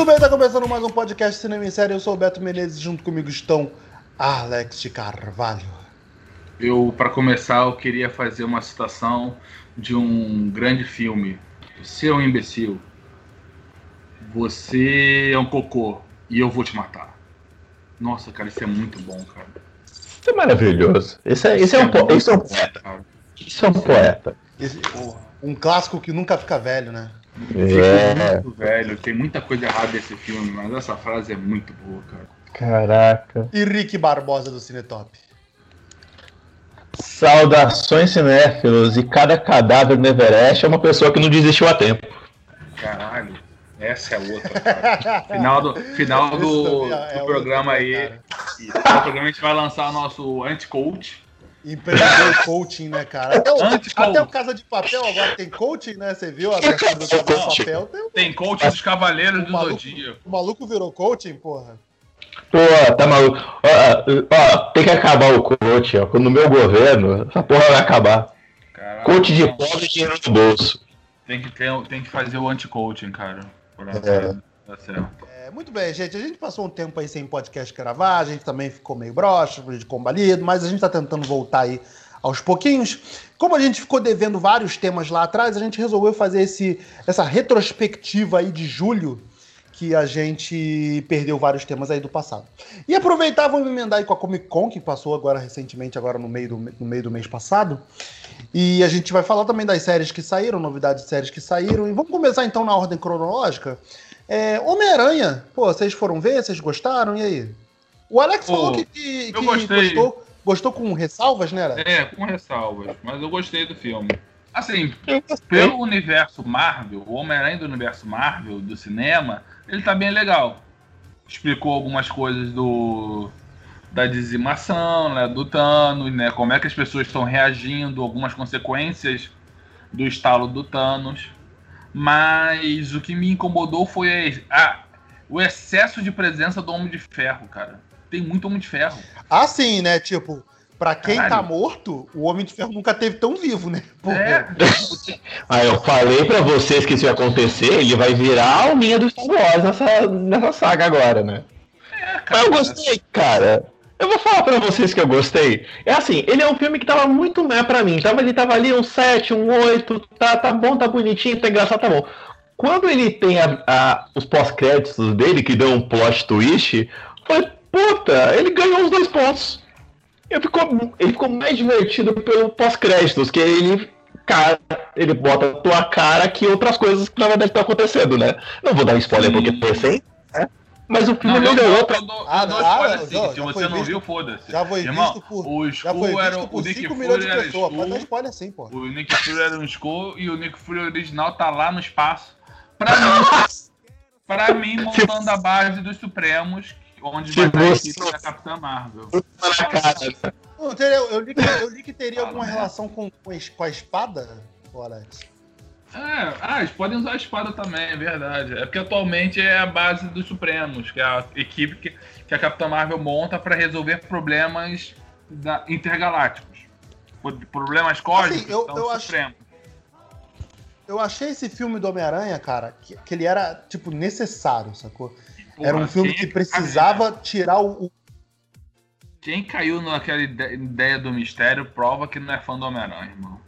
Muito bem, tá começando mais um podcast Cinema em Série. Eu sou o Beto Menezes, junto comigo estão Alex de Carvalho. Eu, para começar, eu queria fazer uma citação de um grande filme. Você é um imbecil. Você é um cocô e eu vou te matar. Nossa, cara, isso é muito bom, cara. Isso é maravilhoso. Esse é, esse é, um, po- esse é um poeta. Cara. Isso é um poeta. Esse- um clássico que nunca fica velho, né? É. Muito velho, tem muita coisa errada nesse filme, mas essa frase é muito boa, cara. Caraca. E Rick Barbosa do Cinetop. Saudações cinéfilos. E cada cadáver no Everest é uma pessoa que não desistiu a tempo. Caralho, essa é outra, cara. Final do, final do, é- é do outro programa aí. cara. No programa a gente vai lançar o nosso anti-coach. Empreendedor coaching, né, cara? Até o, Anti-coach. até o Casa de Papel agora tem coaching, né? Você viu a do Casa de Papel? Tem um- Tem coach dos Cavaleiros do maluco. Zodíaco. o maluco virou coaching, porra. Pô, tá maluco. Ó, ó, tem que acabar o coach, ó. No meu governo, essa porra vai acabar. Caralho, Coach de pobre e dinheiro no bolso. Tem que, ter, tem que fazer o anti-coaching, cara. É. dar certo. É, muito bem, gente. A gente passou um tempo aí sem podcast gravar, a gente também ficou meio broxa, de combalido, mas a gente tá tentando voltar aí aos pouquinhos. Como a gente ficou devendo vários temas lá atrás, a gente resolveu fazer esse, essa retrospectiva aí de julho, que a gente perdeu vários temas aí do passado. E aproveitar, vamos emendar aí com a Comic Con, que passou agora recentemente, agora no meio do, no meio do mês passado. E a gente vai falar também das séries que saíram, novidades de séries que saíram. E vamos começar então na ordem cronológica. É, Homem-Aranha, pô, vocês foram ver? Vocês gostaram? E aí? O Alex Pô, falou que, que, que gostou, gostou com ressalvas, né? Alex? É, com ressalvas, mas eu gostei do filme. Assim, pelo universo Marvel, o Homem-Aranha do universo Marvel, do cinema, ele tá bem legal. Explicou algumas coisas do da dizimação, né, do Thanos, né, como é que as pessoas estão reagindo, algumas consequências do estalo do Thanos. Mas o que me incomodou foi a- a- o excesso de presença do Homem de Ferro, cara. Tem muito Homem de Ferro. Assim, né? Tipo, pra quem tá Caralho. morto, o Homem de Ferro nunca teve tão vivo, né? É, Aí eu falei pra vocês que isso ia acontecer, ele vai virar a alminha do Star Wars nessa, nessa saga agora, né? é, Mas eu gostei, cara. Eu vou falar pra vocês que eu gostei. É assim, ele é um filme que tava muito meh pra mim. Tava, ele tava ali um 7, um 8, tá, tá bom, tá bonitinho, tá engraçado, tá bom. Quando ele tem a- a- os pós-créditos dele, que deu um plot twist, foi, puta, ele ganhou os dois pontos. Ele ficou, ele ficou mais divertido pelo pós-créditos, que ele, cara, ele bota a tua cara que outras coisas que na verdade estão acontecendo, né? Não vou dar spoiler porque é recente, né? Mas o filme Não, melhorou pra dou, Ah, dou não, spoiler ah, sim. já- Se já você não visto- viu, foda-se. Já foi Irmão, visto por. o Já foi Skull era por Nick 5 milhões de pessoas. Pode dar spoiler sim, pô. o Nick Fury era um Skull e o Nick Fury original tá lá no espaço. Pra mim, pra mim montando a base dos Supremos, onde vai estar a equipe da Capitã Marvel. na cara. Não, teria- eu, li que, eu li que teria alguma relação com, com a espada, Alex. É, ah, eles podem usar a espada também, é verdade. É porque atualmente é a base dos Supremos, que é a equipe que, que a Capitã Marvel monta pra resolver problemas da- intergalácticos. Pro- Problemas cósmicos Assim, eu- são eu Supremos. Eu achei esse filme do Homem-Aranha, cara, que, que ele era, tipo, necessário, sacou? era um Porra, filme que precisava tirar o, Quem caiu naquela ide- ideia do mistério prova que não é fã do Homem-Aranha, irmão.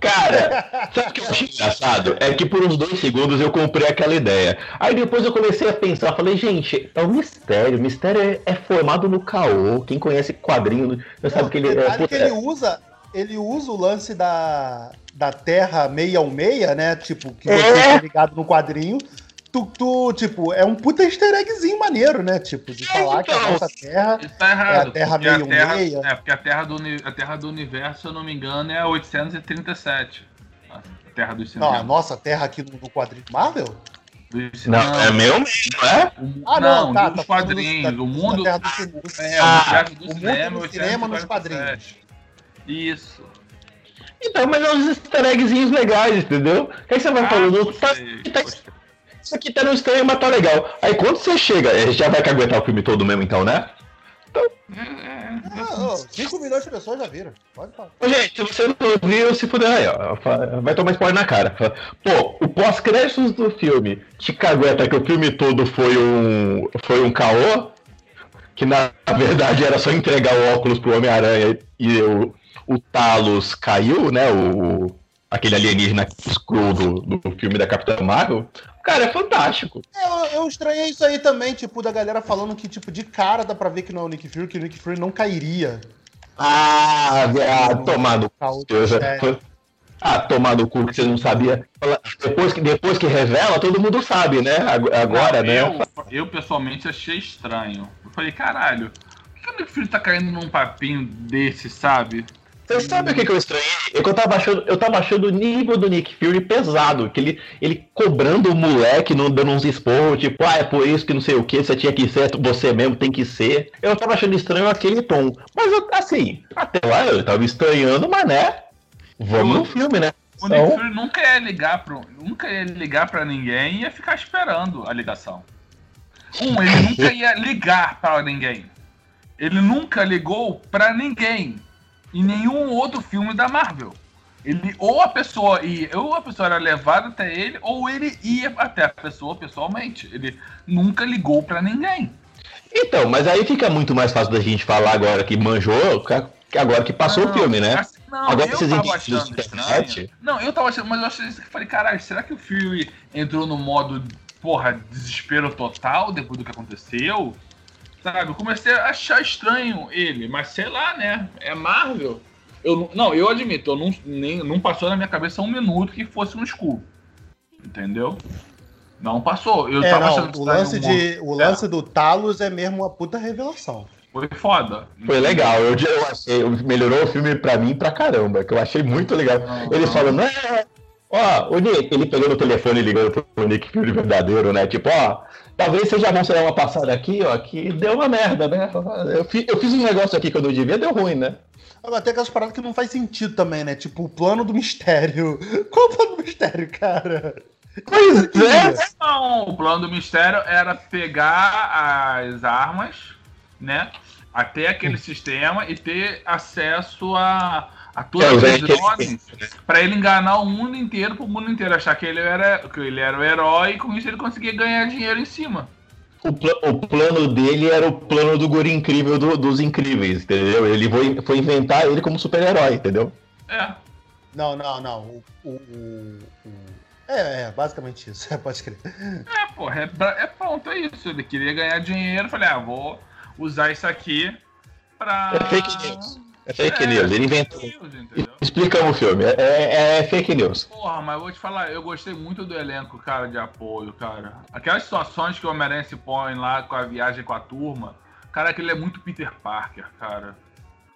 Cara, sabe o que eu achei engraçado? É que por uns dois segundos eu comprei aquela ideia. Aí depois eu comecei a pensar, falei, gente, é um mistério. O mistério é, é formado no caô. Quem conhece quadrinho já sabe que ele é. que ele usa, ele usa o lance da, da Terra 616, né? Tipo, que você É. tá ligado no quadrinho. Tu, tu, tipo, é um puta easter eggzinho maneiro, né? Tipo, de falar que a então. nossa Terra. Tá errado. É a Terra porque a meio terra, meia. É, porque a terra, do, a terra do universo, se eu não me engano, é 837. A Terra dos Não, a nossa Terra aqui no, no quadrinho Marvel? Não, é meu mesmo, não é? O- Ah, não, tá. dos tá quadrinhos. da- o mundo. da do cinema. É, Ah, o do o mundo cinema, do cinema nos 847. Isso. Então, mas é uns easter eggzinhos legais, entendeu? Aí você vai Ah, falando, gostei, tá- tá-. Isso aqui tá no estranho, mas tá legal. Aí quando você chega, é, já vai caguetar o filme todo mesmo, então, né? Então, Ah, 5 milhões de pessoas já viram. Pode falar. Gente, se você não viu, se puder aí, ó. Vai tomar spoiler na cara. Pô, o pós-créditos do filme te cagueta que o filme todo foi um. foi um caô. Que na verdade era só entregar o óculos pro Homem-Aranha e o, o Talos caiu, né? O, aquele alienígena Skrull do, do filme da Capitã Marvel. Cara, é fantástico. É, Eu, eu estranhei isso aí também, tipo, da galera falando que, tipo, de cara dá pra ver que não é o Nick Fury, que o Nick Fury não cairia. Ah, ah Caô. cu. É. Ah, tomar no cu que você não sabia. Depois que, depois que revela, todo mundo sabe, né? Ag- Agora, Não, né? Eu, eu, pessoalmente achei estranho. Eu falei, caralho, por que o Nick Fury tá caindo num papinho desse, sabe? Você sabe o que, que eu estranhei? É que eu tava achando, eu tava achando o nível do Nick Fury pesado, que ele, ele cobrando o moleque, não dando uns esporros, tipo, ah, é por isso que não sei o que, você tinha que ser, você mesmo tem que ser. Eu tava achando estranho aquele tom. Mas eu, assim, até lá eu tava estranhando, mas né? Vamos no filme, né? O Nick Então, Fury nunca ia ligar pro, nunca ia ligar pra ninguém e ia ficar esperando a ligação. Um, ele nunca ia ligar pra ninguém. Ele nunca ligou pra ninguém em nenhum outro filme da Marvel. Ele ou a pessoa ia, ou a pessoa era levada até ele, ou ele ia até a pessoa pessoalmente. Ele nunca ligou pra ninguém. Então, mas aí fica muito mais fácil da gente falar agora que manjou, que agora que passou o Não, filme, né? assim, Não, Agora eu esses tava indícios internet- Não, eu tava achando, mas eu achei isso que falei, caralho, será que o Fury entrou no modo, porra, desespero total depois do que aconteceu? Sabe, eu comecei a achar estranho ele, mas sei lá, né? É Marvel. Eu, não- eu admito, eu não, nem, não passou na minha cabeça um minuto que fosse um Skull. Entendeu? Não passou. Eu É, tava não, achando o lance, de, o lance do Talos é mesmo uma puta revelação. Foi foda. Foi legal, eu, eu achei, melhorou o filme pra mim pra caramba, que eu achei muito legal. Ele falando, é, ó, o Nick, ele pegando o telefone e ligando pro Nick Fury verdadeiro, né? Tipo, ó, talvez vocês já vão ser uma passada aqui, ó, que deu uma merda, né? Eu, fi- eu fiz um negócio aqui que eu não devia, deu ruim, né? Agora tem aquelas paradas que não faz sentido também, né? Tipo, o plano do mistério. Qual o plano do mistério, cara? Pois é. Não, o plano do mistério era pegar as armas, né? Até aquele sistema e ter acesso a, a todos os drones pra ele enganar o mundo inteiro, pro mundo inteiro achar que ele era, que ele era o herói e com isso ele conseguia ganhar dinheiro em cima. O, pla- o plano dele era o plano do guri incrível do- dos incríveis, entendeu? Ele foi, foi inventar ele como super-herói, entendeu? É. Não, não, não. O, o- o- o- É, é, basicamente isso. É, pode crer. É, porra, é, é pronto, é isso. Ele queria ganhar dinheiro, falei, ah, vou usar isso aqui pra. É fake news. É fake É, news, ele inventou. fake news? Explicamos o filme, é, é- é fake news. Porra, mas eu vou te falar, eu gostei muito do elenco, cara, de apoio, cara. Aquelas situações que o Homem-Aranha se põe lá com a viagem com a turma, cara, aquele é muito Peter Parker, cara.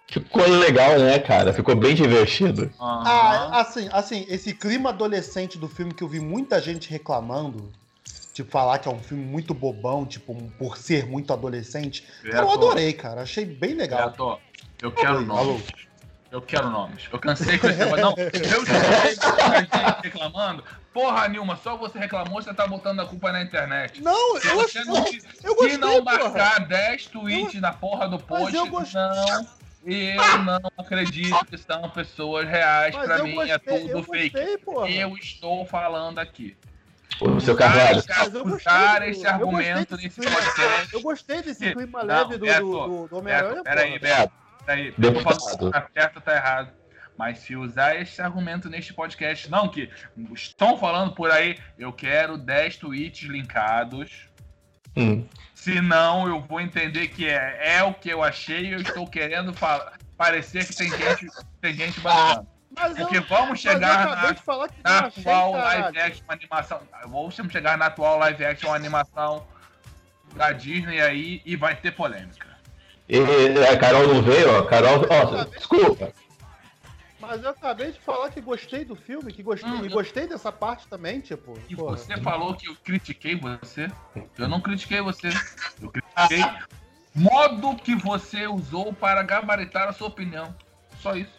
Ficou legal, né, cara? Ficou bem divertido. Aham. Ah, assim, assim, esse clima adolescente do filme que eu vi muita gente reclamando, tipo, falar que é um filme muito bobão, tipo, por ser muito adolescente. Cara, eu adorei, cara. Achei bem legal. Beto, eu quero Oi, nomes. alô. Eu quero nomes. Eu cansei com esse negócio. Não, eu gente reclamando. Porra, Nilma, só você reclamou, você tá botando a culpa na internet. Não, Se eu, você achei, não, eu se gostei, não porra. marcar 10 tweets na porra do post, eu gostei. não. Eu não acredito que são pessoas reais. Mas pra eu mim gostei, é tudo eu fake. gostei, porra. Eu estou falando aqui. O seu Carvalho. Usar, eu gostei esse eu argumento gostei nesse podcast. Eu gostei desse clima Não, leve do, do, do, do Homem-Aranha, peraí. Beto. Peraí, eu tô falando Deputado. que tá certo ou tá errado. Mas se usar esse argumento neste podcast, não, que estão falando por aí, eu quero 10 tweets linkados. Hum. Senão eu vou entender que é, é o que eu achei e eu estou querendo falar, parecer que tem gente, tem gente bacana. Mas eu, Porque vamos mas eu chegar acabei na, de falar que na achei, atual caralho. live action animação. Vamos chegar na atual live action animação da Disney aí e vai ter polêmica. E a Carol não veio, ó. Carol, ó, desculpa. Mas eu acabei de falar que gostei do filme, que gostei, Hum, e eu- gostei dessa parte também, tipo. E porra. você falou que eu critiquei você. Eu não critiquei você. Eu critiquei modo que você usou para gabaritar a sua opinião. Só isso.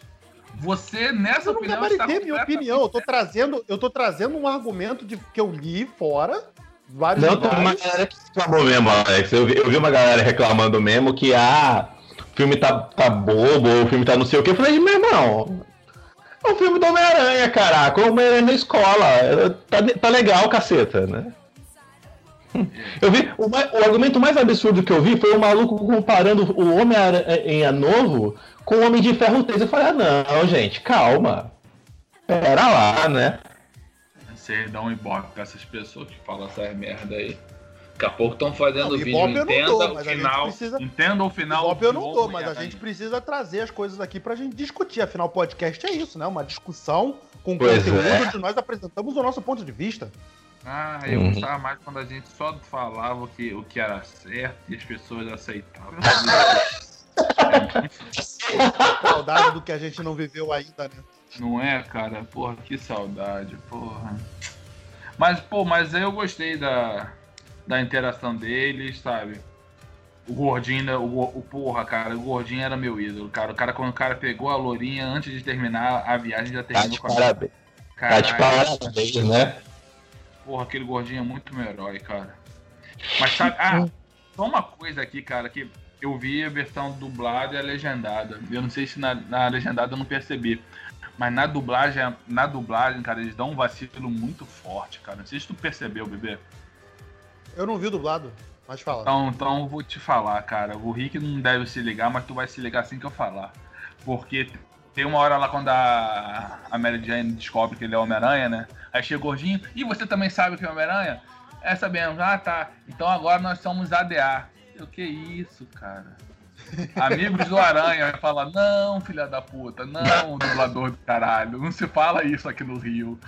Você, nessa Eu não opinião, gabaritei minha opinião. Eu tô trazendo, eu tô trazendo um argumento de, que eu li fora, vários Não, tem uma lugares. galera que reclamou mesmo, Alex. Eu vi, eu vi uma galera reclamando mesmo que, ah, filme tá, tá bobo, ou o filme tá não sei o que. Eu falei, meu irmão, é um filme do Homem-Aranha, caraca. O Homem-Aranha na escola. Tá, tá legal, caceta, né? Eu vi, o, o, argumento mais absurdo que eu vi foi o maluco comparando o Homem-Aranha novo com o Homem de Ferro 3. Eu falei, ah, não, gente, calma. Pera lá, né? Você dá um ibope com essas pessoas que falam essas merda aí. Daqui a pouco estão fazendo não, vídeo, entenda dou, o final. Precisa... Entenda o final. Ibope eu não dou, mas a gente precisa trazer as coisas aqui pra gente discutir. Afinal, o podcast é isso, né? Uma discussão com pois conteúdo é. onde nós apresentamos o nosso ponto de vista. Ah, eu uhum. gostava mais quando a gente só falava o que, o que era certo e as pessoas aceitavam. saudade do que a gente não viveu ainda, né? Não é, cara? Porra, que saudade, porra. Mas, pô, mas eu gostei da, da interação deles, sabe? O gordinho, o, o porra, cara, o gordinho era meu ídolo, cara. O cara, quando o cara pegou a lourinha antes de terminar a viagem, já terminou tá com a. Parabéns. Tá de parabéns, né? Porra, aquele gordinho é muito meu herói, cara. Mas sabe. Ah, só uma coisa aqui, cara, que eu vi a versão dublada e a legendada. Eu não sei se na, na legendada eu não percebi. Mas na dublagem, na dublagem, cara, eles dão um vacilo muito forte, cara. Não sei se tu percebeu, bebê. Eu não vi o dublado, mas fala. Então, então eu vou te falar, cara. O Rick não deve se ligar, mas tu vai se ligar assim que eu falar. Porque tem uma hora lá quando a, a Mary Jane descobre que ele é Homem-Aranha, né? Aí chega o gordinho, e você também sabe que é Homem-Aranha? É, sabendo. Ah, tá. Então agora nós somos ADA. O que isso, cara? Amigos do Aranha vai falar, não, filha da puta, não, dublador do caralho, não se fala isso aqui no Rio.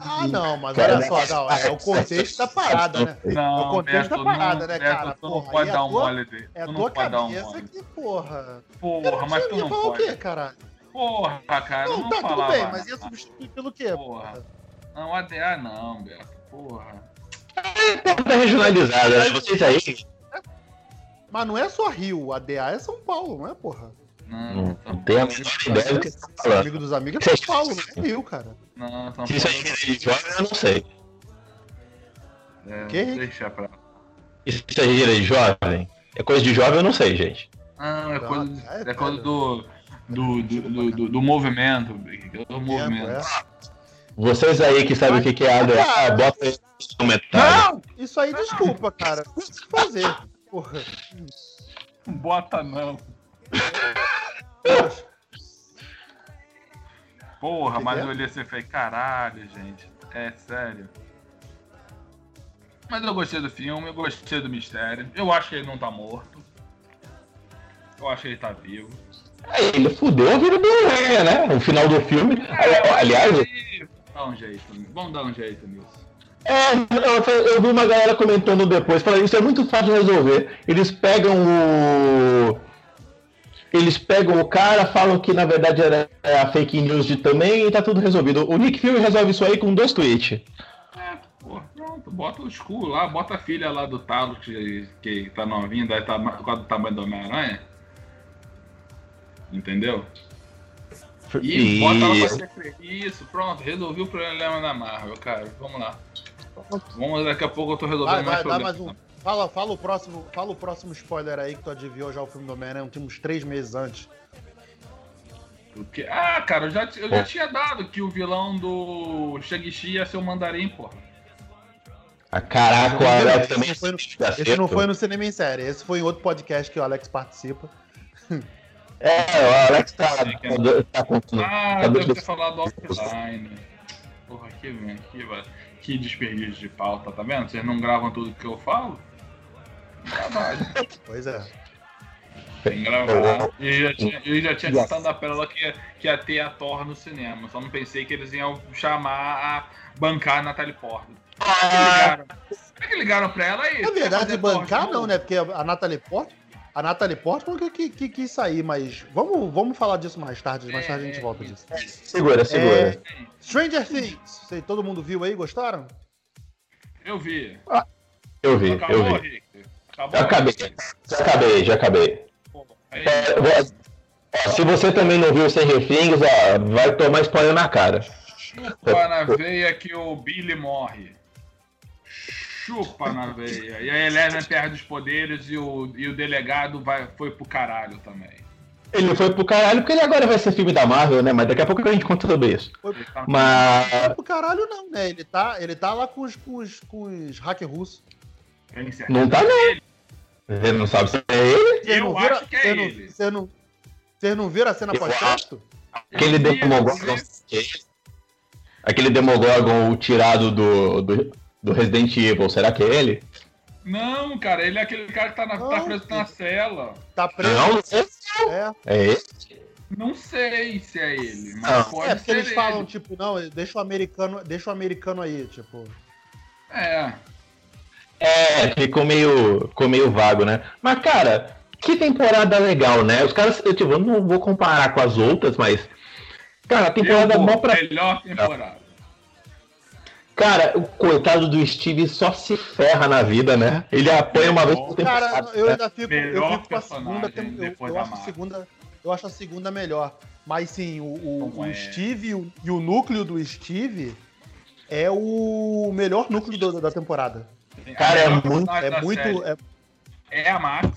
ah, não, mas olha só, não, é o contexto da parada, né? Não, é o contexto Beto, da parada, né, Beto, cara? Tu não porra, pode dar um mole dele. É a tua cabeça um que, porra. Porra, mas tu não pode. o quê, caralho? Porra, cara, não, não tá, tudo bem, mas ia substituir pelo quê? Porra. Não, ADA não, Beto, porra. É, tá regionalizada, né? Vocês aí mas não é só Rio, a DA é São Paulo, não é, porra? Não, não tem a menor ideia do que você tá falando. Amigo dos amigos é São Paulo, não é Rio, cara. Não, São Se isso aí é jovem, eu não sei. É, que? Deixa pra Isso aí é jovem? É coisa de jovem, eu não sei, gente. Não, é coisa, é, é coisa do, do, do, do, do movimento, do movimento. É. Vocês aí que sabem o que é a DA, bota aí no comentário. Não! Isso aí, desculpa, cara. O que fazer? Porra. Bota não. Porra, mas eu olhei assim e falei, caralho, gente. É sério. Mas eu gostei do filme, eu gostei do mistério. Eu acho que ele não tá morto. Eu acho que ele tá vivo. É, ele fudeu a vida do Leia, né? No final do filme. É, Aliás. Vamos dar um jeito, vamos dar um jeito nisso. É, eu, eu, vi uma galera comentando depois, falando isso é muito fácil de resolver. Eles pegam o. Eles pegam o cara, falam que na verdade era a fake news de também e tá tudo resolvido. O Nick Fury resolve isso aí com dois tweets. É, pô, pronto, bota o escuro lá, bota a filha lá do Talos que, que tá novinha, daí tá quase do tamanho do Homem-Aranha. Entendeu? E, e bota ela pra ser Isso, pronto, resolvi o problema da Marvel, cara. Vamos lá. Vamos, daqui a pouco eu tô resolvendo vai, vai, mais um. Fala, fala, o próximo, fala o próximo spoiler aí que tu adivinhou já o filme do Homem-Aranha uns três meses antes. Porque, ah, cara, eu já, eu já tinha dado que o vilão do Shang-Chi ia ser o Mandarim, porra. Ah, caraca, o Alex também. Esse, no, esse não foi no Cinema em Série, esse foi em outro podcast que o Alex participa. É, o Alex tá, tá, tá contando. Ah, tá deve ter falado offline. Porra, que, que, que desperdício de pauta, tá vendo? Vocês não gravam tudo que eu falo? Trabalho. Pois é. Tem que gravar. Eu já tinha, eu já tinha citado a pérola que ia, que ia ter a Thor no cinema. Só não pensei que eles iam chamar a bancar a Natalie Portman. Ah. Como é que ligaram pra ela aí? Na verdade, bancar não, né? Porque a Natalie Portman a Natalie Portman que, que, que quis sair, mas vamos, vamos falar disso mais tarde. Mais tarde a gente volta disso. Segura, segura. É, Stranger Things. Sei, todo mundo viu aí? Gostaram? Eu vi. Ah, eu vi, Acabou, eu vi. Acabou, já acabei, já acabei, já acabei. É, se você também não viu Stranger Things, ó, vai tomar spoiler na cara. Chupa na veia que o Billy morre. Chupa na veia. E a Eleven perde os poderes e o, e o delegado vai, foi pro caralho também. Ele foi pro caralho porque ele agora vai ser filme da Marvel, né? Mas daqui a pouco a gente conta sobre isso. Foi, Tá- Mas. foi pro caralho, não, né? Ele tá, ele tá lá com os, com os, com os hackers russos. Não tá, não. ele. Você não sabe se é ele? Vocês Eu não viram- acho que é vocês não- ele. Vocês não, vocês não viram a cena pós-crédito? Aquele Demogorgon. Aquele Demogorgon tirado do, do, do Resident Evil, será que é ele? Não, cara, ele é aquele cara que tá, na, tá preso na cela. Tá preso. Não. É. É ele? Não sei se é ele, mas Não. pode é, porque ser eles falam, ele. tipo, não, deixa o americano, deixa o americano aí, tipo. É. É, ficou meio, ficou meio vago, né? Mas, cara, que temporada legal, né? Os caras, eu, tipo, eu não vou comparar com as outras, mas. Cara, a temporada Eu vou, mó pra. Melhor temporada. Cara, o coitado do Steve só se ferra na vida, né? Ele apanha uma vez por Cara, temporada. eu ainda fico, eu fico com a segunda, eu, depois eu da acho a segunda, eu acho a segunda melhor. Mas sim, o, o, o é. Steve e o, e o núcleo do Steve é o melhor núcleo do- da temporada. Cara, é muito- É muito, é, É a Max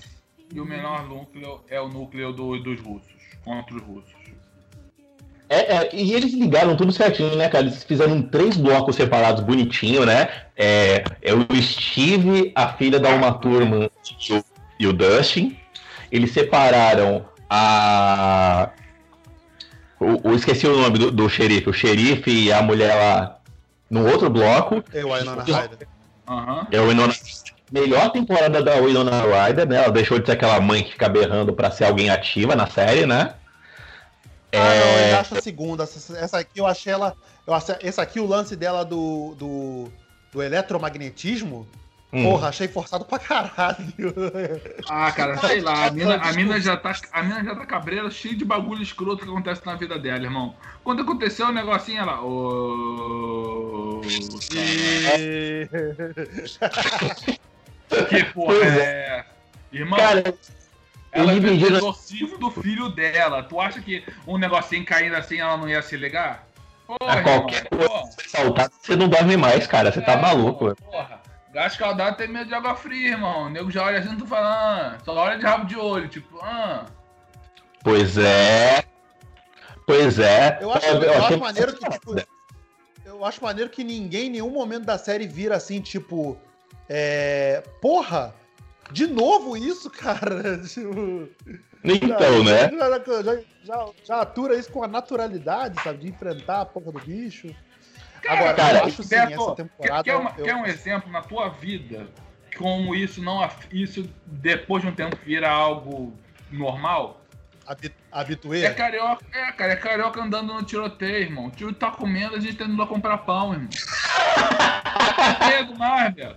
e o menor núcleo é o núcleo do- dos russos, contra os russos. É, é, e eles ligaram tudo certinho, né, cara? Eles fizeram três blocos separados bonitinho, né? É, é o Steve, a filha da Uma Turma e o, e o Dustin. Eles separaram a. O, o- esqueci o nome do, do xerife. O xerife e a mulher lá no outro bloco. é o Winona Ryder. Aham. É o Winona Melhor temporada da Winona Ryder, né? Ela deixou de ser aquela mãe que fica berrando pra ser alguém ativa na série, né? Ah, não, É. eu acho a segunda. Essa, essa aqui eu achei ela. Eu achei, essa aqui, o lance dela do, do, do eletromagnetismo, Hum. porra, achei forçado pra caralho. Ah, cara, sei lá, a mina, a mina já tá, a mina já tá cabreira, cheia de bagulho escroto que acontece na vida dela, irmão. Quando aconteceu o negocinho, ela. Ô. E... Que porra é essa? Irmão, Cara, ela eu fez o exorcismo do filho dela. Tu acha que um negocinho caindo assim ela não ia se ligar? Porra, a qualquer irmão, coisa saltar, você não dorme mais, cara. Você tá É, maluco. irmão, Porra. Gás caudado tem medo de água fria, irmão. O nego já olha assim, tu fala, ah, só olha de rabo de olho, tipo, ah. Pois é. Pois é. Eu acho, É, eu acho maneiro que, tipo, eu acho maneiro que ninguém em nenhum momento da série vira assim, tipo, é, porra, de novo isso, cara? Tipo, Então, né? Já, já, já, já atura isso com a naturalidade, sabe? De enfrentar a porra do bicho. Agora, cara, eu acho sim, Beto, essa temporada. Quer, quer uma- eu- quer um exemplo na tua vida como isso não isso depois de um tempo vira algo normal? habi- Habituê? É carioca, é, cara, é carioca andando no tiroteio, irmão. O tio tá comendo, a gente tá indo lá comprar pão, irmão. Medo mais, velho.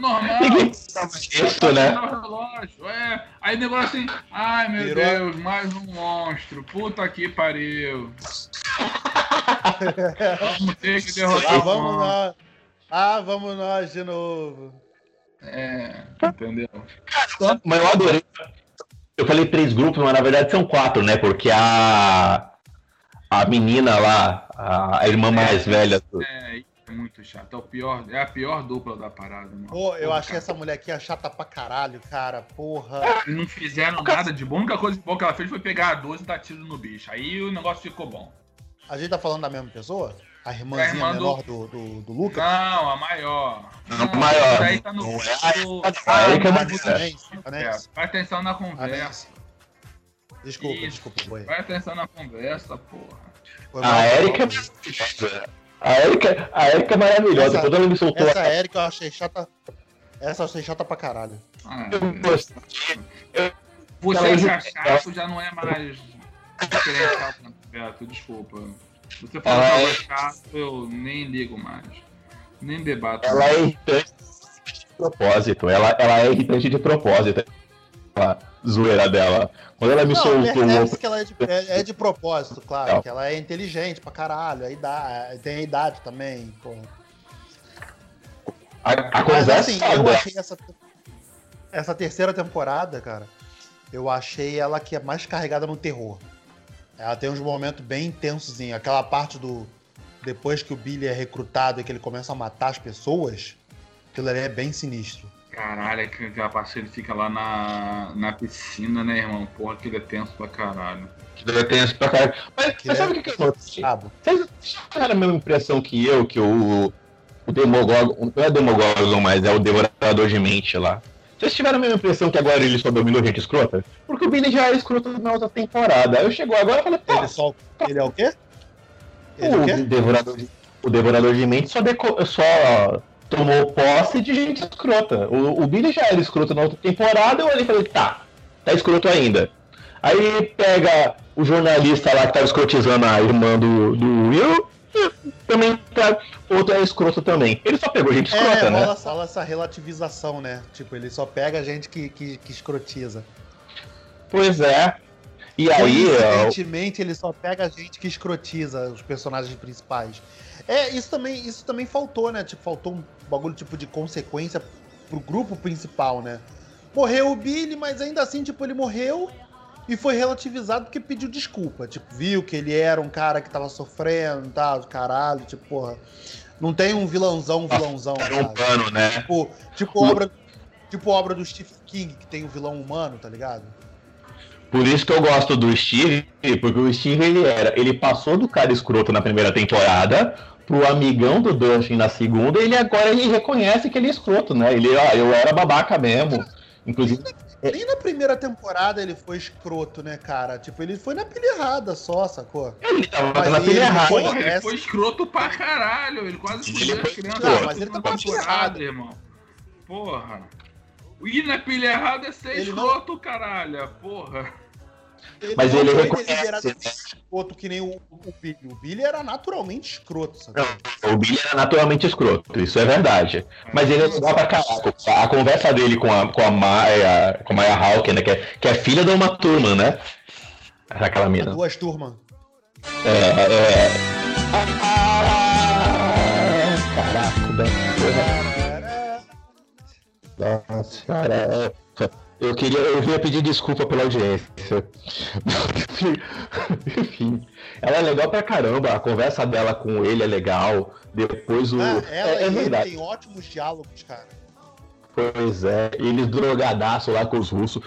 É normal. Ninguém sabe isso, né? Relógio, É. Aí o negócio assim, ai meu Virou- Deus, mais um monstro. Puta que pariu. Vamos ter que derrotar Ah, vamos nós. Ah, vamos nós de novo. É, entendeu? Mas eu adorei. Eu falei três grupos, mas na verdade são quatro, né? Porque a. A menina lá, a, a irmã mais velha. do- É, é muito chato. É, o pior, é a pior dupla da parada, mano. Pô, eu achei cara. essa mulher aqui chata pra caralho, cara. Porra. Não fizeram nada de bom. A única coisa de bom que ela fez foi pegar a 12 e dar tiro no bicho. Aí o negócio ficou bom. A gente tá falando da mesma pessoa? A irmãzinha É a irmã do- menor do, do, do Lucas? Não, a maior. Não, a maior. Aí tá no. Não é a- a Erika é Ah. É, Presta atenção na A conversa. Desculpa, Isso. desculpa, foi. Presta atenção na conversa, porra. Foi A Erika é. A Erika, a Erika é maravilhosa. Essa- Quando ela me soltou Essa Erika eu achei chata. Essa eu achei chata pra caralho. Ah, eu gostei. Você Ela- achar chato já não é mais diferencial, Beto, desculpa. Você falou Ela que é- é chato, eu nem ligo mais. Nem debato. Ela é irritante de propósito. Ela, ela é irritante de propósito. A zoeira dela. Quando ela me Não, soltou percebe-se que ela é de, é, é de propósito, claro. Não. Que ela é inteligente pra caralho. A idade, tem a idade também, pô. a, a Mas conversa assim, eu dela- achei essa, essa terceira temporada, cara, eu achei ela que é mais carregada no terror. Ela tem uns momentos bem intensos, aquela parte do. Depois que o Billy é recrutado e que ele começa a matar as pessoas. Aquilo ali é bem sinistro. Caralho, é que aquela parte ele fica lá na, na piscina, né, irmão? Porra, aquilo é tenso pra caralho. Aquilo é tenso pra caralho. Mas, mas sabe o que, que eu notei? Vocês tiveram a mesma impressão que eu, que o, o Demogorgon, não é Demogorgon, mas é o Devorador de Mente lá. Vocês tiveram a mesma impressão que agora ele só dominou gente escrota? Porque o Billy já era escroto na outra temporada. Aí eu chegou agora e falei, pô. Ele, só, ele é o quê? Ele o, é o quê? Devorador de, o Devorador de Mente só, deco, só tomou posse de gente escrota. O, o Billy já era escroto na outra temporada, eu olhei e falei, tá, tá escroto ainda. Aí pega o jornalista lá que tava escrotizando a irmã do, do Will, também tá, outro é escroto também. Ele só pegou gente escrota, é, né? Rola, rola essa relativização, né? Tipo, ele só pega gente que, que, que escrotiza. Pois é. E aí. Evidentemente, ele só pega gente que escrotiza os personagens principais. É, isso também, isso também faltou, né? Tipo, faltou um bagulho tipo de consequência pro grupo principal, né? Morreu o Billy, mas ainda assim, tipo, ele morreu e foi relativizado porque pediu desculpa. Tipo, viu que ele era um cara que tava sofrendo tal, caralho, tipo, porra. Não tem um vilãozão, vilãozão. Era um né? Tipo, tipo, obra, tipo obra do Stephen King, que tem o um vilão humano, tá ligado? Por isso que eu gosto do Steve, porque o Steve ele era, ele passou do cara escroto na primeira temporada pro amigão do Dustin na segunda, ele agora ele reconhece que ele é escroto, né? Ele, ó, eu era babaca mesmo. Inclusive. Nem na primeira temporada ele foi escroto, né, cara? Tipo, ele foi na pilha errada só, sacou? Ele tava mas na pilha errada. Porra, ele foi escroto pra caralho. Ele quase fudeu as crianças. Não, mas ele tava na pilha errada, irmão. Porra. Ir na pilha errada é ser ele escroto, não... caralho. Porra. Ele mas ele reconhece. Né? Escroto que nem o, o Billy. O Billy era naturalmente escroto, sabe? Não, o Billy era naturalmente escroto, isso é verdade. Mas ele é legal pra caraca. A conversa dele com a, com a Maya, com a Maya Hawke, né? Que é, que é filha de uma turma, né? Aquela mina. Duas turmas. É, é. Caraca, velho. Nossa, cara. Eu queria, eu ia pedir desculpa pela audiência. Enfim, ela é legal pra caramba, a conversa dela com ele é legal. Depois o. Ah, ela é, é verdade. tem ótimos diálogos, cara. Pois é, eles drogadaço lá com os russos.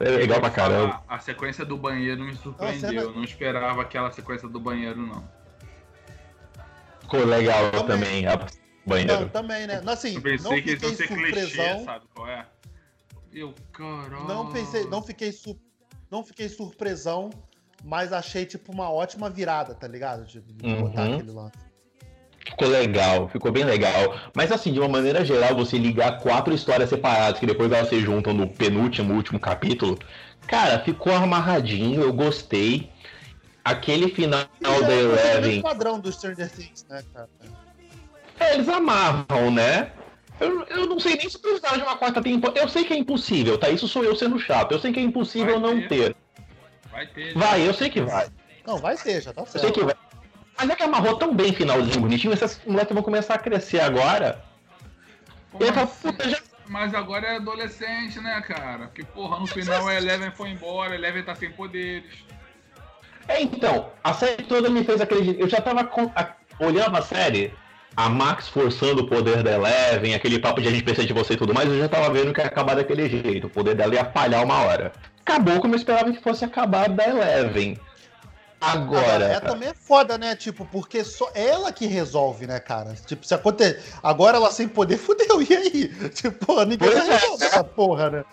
É legal pra caramba. A, a sequência do banheiro me surpreendeu. Não, eu não esperava aquela sequência do banheiro, não. Ficou legal também, também a banheiro. Não, também, né? Assim, eu pensei não que eles iam ser clichê, sabe qual é? Eu, caralho. Não pensei, não fiquei, su, não fiquei surpresão, mas achei, tipo, uma ótima virada, tá ligado? Tipo, de uhum. botar aquele lá. Ficou legal, ficou bem legal. Mas assim, de uma maneira geral, você ligar quatro histórias separadas que depois elas se juntam no penúltimo, último capítulo, cara, ficou amarradinho, eu gostei. Aquele final da Eleven. É o padrão do Stranger Things, né, cara? É, eles amarram, né? Eu, eu não sei nem se precisava de uma quarta temporada. Eu sei que é impossível, tá? Isso sou eu sendo chato. Eu sei que é impossível vai não ter. ter. Vai ter. Vai, eu sei que vai. Não, vai ter, já tá certo. Eu sei que vai. Mas é que amarrou tão bem finalzinho bonitinho, esses moleques vão começar a crescer agora. Pô, mas, puta, já... mas agora é adolescente, né, cara? Porque, porra, no final a Eleven foi embora, a Eleven tá sem poderes. É, então, a série toda me fez acreditar. Eu já tava com... olhando a série, a Max forçando o poder da Eleven, aquele papo de a gente precisa de você e tudo mais, eu já tava vendo que ia acabar daquele jeito. O poder dela ia falhar uma hora. Acabou como eu esperava que fosse acabar da Eleven. Agora. É também é foda, né? Tipo, porque só ela que resolve, né, cara? Tipo, se acontecer. Agora ela sem poder, fudeu. E aí? Tipo, ninguém pois resolve é. essa porra, né?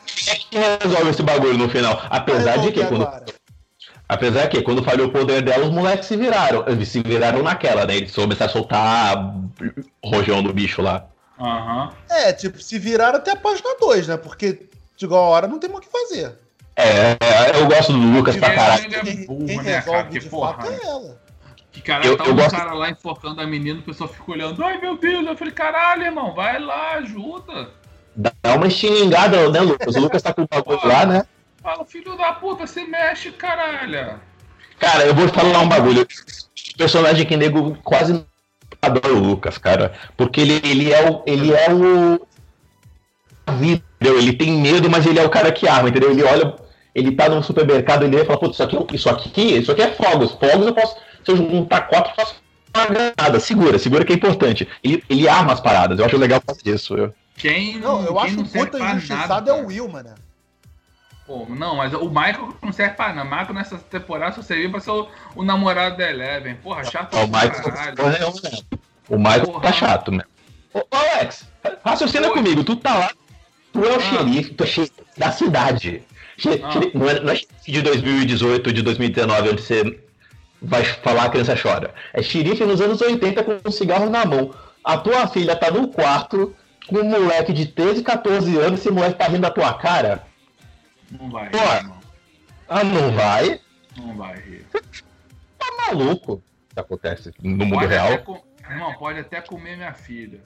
Quem é resolve esse bagulho no final? Apesar de que quando. Apesar que quando falhou o poder dela, os moleques se viraram. Eles se viraram naquela, né? Eles começaram a soltar rojão do bicho lá. Uhum. É, tipo, se viraram até a página 2, né? Porque de igual hora não tem mais o que fazer. É, eu gosto do Lucas pra caralho. É burro, quem, né, cara? Que porra. É ela. Que cara, eu, tá eu um gosto... cara lá enforcando a menina, o pessoal fica olhando. Ai meu Deus, eu falei, caralho, irmão, vai lá, ajuda. Dá uma xingada, né, Lucas? O Lucas tá com o bagulho lá, né? Fala, filho da puta, se mexe, caralho. Cara, eu vou falar um bagulho. O personagem que nego quase adora o Lucas, cara. Porque ele, ele é o. Ele é o. Entendeu? Ele tem medo, mas ele é o cara que arma, entendeu? Ele olha. Ele tá no supermercado, ele fala, putz, isso aqui, isso aqui, isso aqui é fogos. Fogos eu posso. Se eu juntar quatro, eu faço uma granada. Segura, segura que é importante. Ele, ele arma as paradas. Eu acho legal fazer isso. Eu. Quem Não, eu quem acho não puta injustiçado é nada. o Will, mano. Não, mas o Michael não serve pra nada. O Michael nessa temporada só serviu pra ser o, o namorado da Eleven. Porra, chato o Michael, porra nenhuma, né? o Michael Porra. tá chato, né? Ô, Alex, raciocina Oi. comigo, tu tá lá, tu é o Ah. xerife, tu é xerife da cidade. Xe- Ah. xerife- não, é, não é xerife de 2018 ou de 2019, onde você vai falar a criança chora. É xerife nos anos 80 com um cigarro na mão. A tua filha tá no quarto com um moleque de 13, 14 anos, esse moleque tá rindo da tua cara. Não vai rir, Pô. irmão. Ah, não vai? Não vai rir. Tá maluco. Que acontece no mundo Pode até, real. com... Irmão, pode até comer minha filha.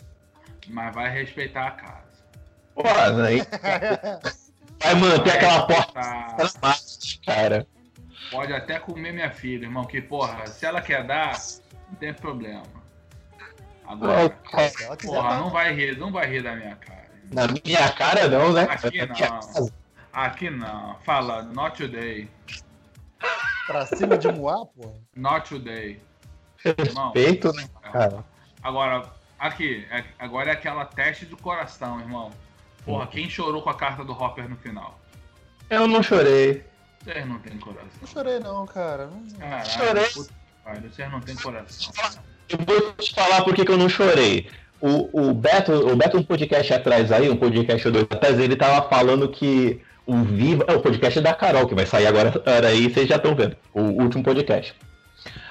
Mas vai respeitar a casa. Pô, aí vai manter aquela porta. Mas, cara. Pode até comer minha filha, irmão. Que, porra, se ela quer dar, não tem problema. Agora, porra, não vai rir, não vai rir da minha cara. Na minha cara não, né? Aqui não. Aqui não. Fala, not today. pra cima de Moá, porra. Not today. Irmão. Respeito, né, cara? Agora, aqui, é- agora é aquela teste do coração, irmão. Porra, Uhum. quem chorou com a carta do Hopper no final? Eu não chorei. Vocês não tem coração. Não chorei não, cara. Caralho, Chorei. puta vocês não tem coração. Eu vou te falar por que que eu não chorei. O, o Beto, o Beto, um podcast atrás aí, um podcast ou dois atrás, ele tava falando que o Viva. É o podcast da Carol, que vai sair agora era aí, vocês já estão vendo. O último podcast.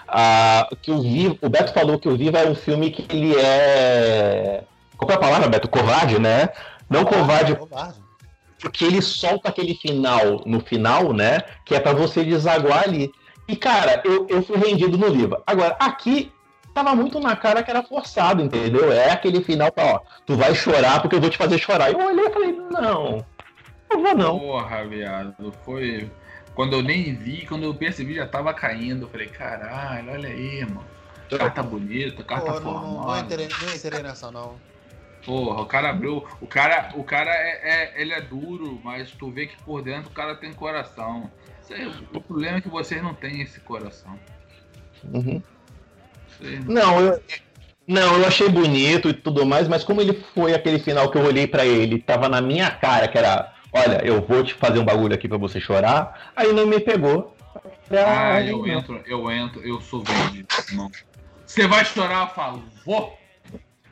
Ah, que o, Viva, o Beto falou que o Viva é um filme que ele é. Qual é a palavra, Beto? Covarde, né? Não covarde Covarde. porque ele solta aquele final no final, né? Que é pra você desaguar ali. E, cara, eu, eu fui rendido no livro. Agora, aqui tava muito na cara que era forçado, entendeu? É aquele final pra, ó, tu vai chorar porque eu vou te fazer chorar. Eu olhei e falei, não, não vou não. Porra, viado, foi. Quando eu nem vi, quando eu percebi já tava caindo. Eu falei, caralho, olha aí, mano. Carta bonita, carta Pô, não, não, não, entrei, não entrei nessa, não. Porra, o cara abriu. O cara, o cara é, é- ele é duro, mas tu vê que por dentro o cara tem coração. O problema é que vocês não têm esse coração. Uhum. Vocês Não, eu, não, eu achei bonito e tudo mais, mas como ele foi aquele final que eu olhei pra ele, tava na minha cara, que era, olha, eu vou te fazer um bagulho aqui pra você chorar, aí não me pegou. Ah, eu não. entro, eu entro, eu sou vendido, irmão. Você vai chorar, eu falo, vou!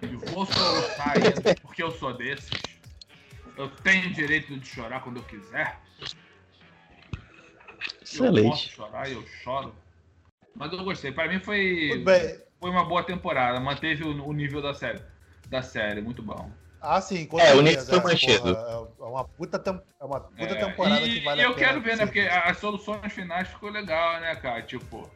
E vou soluçar ainda, porque eu sou desses. Eu tenho direito de chorar quando eu quiser. Eu posso Excelente. chorar e eu choro. Mas eu gostei. Pra mim foi, foi uma boa temporada. Manteve o, o nível da série. Da série, muito bom. Ah, sim, É, o Nick foi mantido. porra, É uma puta, tem- é uma puta É, temporada e, que vale e a eu pena. quero ver, né? Porque as soluções finais ficou legal, né, cara? Tipo,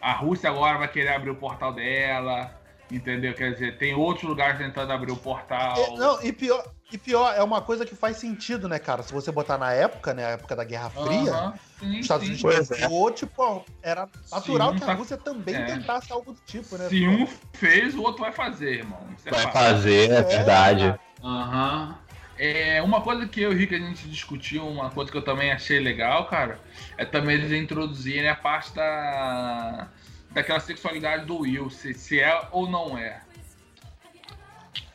a Rússia agora vai querer abrir o portal dela, entendeu? Quer dizer, tem outros lugares tentando abrir o portal. É, não, e pior, e pior, é uma coisa que faz sentido, né, cara? Se você botar na época, né, a época da Guerra Fria, sim, os Estados sim. Unidos Pois é. tipo, era natural um que a tá- Rússia também é. tentasse algo do tipo, né? Se um fez, o outro vai fazer, irmão. É Vai fazer, é verdade. Aham. É, uma coisa que eu e o Rick a gente discutiu, uma coisa que eu também achei legal, cara, é também eles introduzirem a parte da. daquela sexualidade do Will, se, se é ou não é.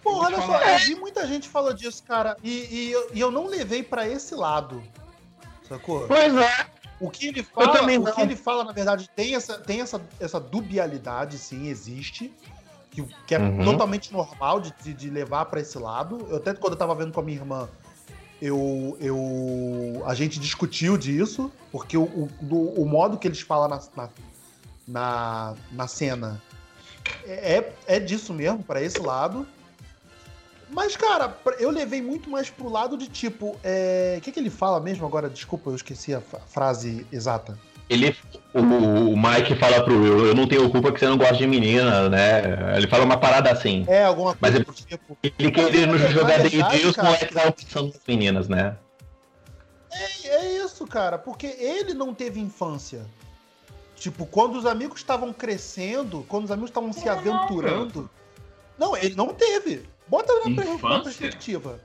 Pô, olha só, eu vi muita gente falando disso, cara, e, e eu, e eu não levei pra esse lado. Sacou? Pois é. O que ele fala, também o que ele fala, na verdade, tem essa, tem essa, essa dubialidade, sim, existe. Que, que é Uhum. totalmente normal de, de, de levar pra esse lado. Eu até quando eu tava vendo com a minha irmã, eu, eu a gente discutiu disso, porque o, o, do- o modo que eles falam na, na, na, na cena é, é disso mesmo, pra esse lado. Mas, cara, eu levei muito mais pro lado de tipo. é, O que, que ele fala mesmo agora? Desculpa, eu esqueci a frase exata. Ele, o, o Mike fala pro Will, eu não tenho culpa que você não gosta de menina, né? Ele fala uma parada assim. É, alguma Mas coisa é- tipo. Ele queria nos jogar Na D&D verdade, e os cara- moleques estavam pensando nas meninas, né? É, é isso, cara, porque ele não teve infância. Tipo, quando os amigos estavam crescendo, quando os amigos estavam se aventurando. Não, ele não teve. Bota na Infância? perspectiva.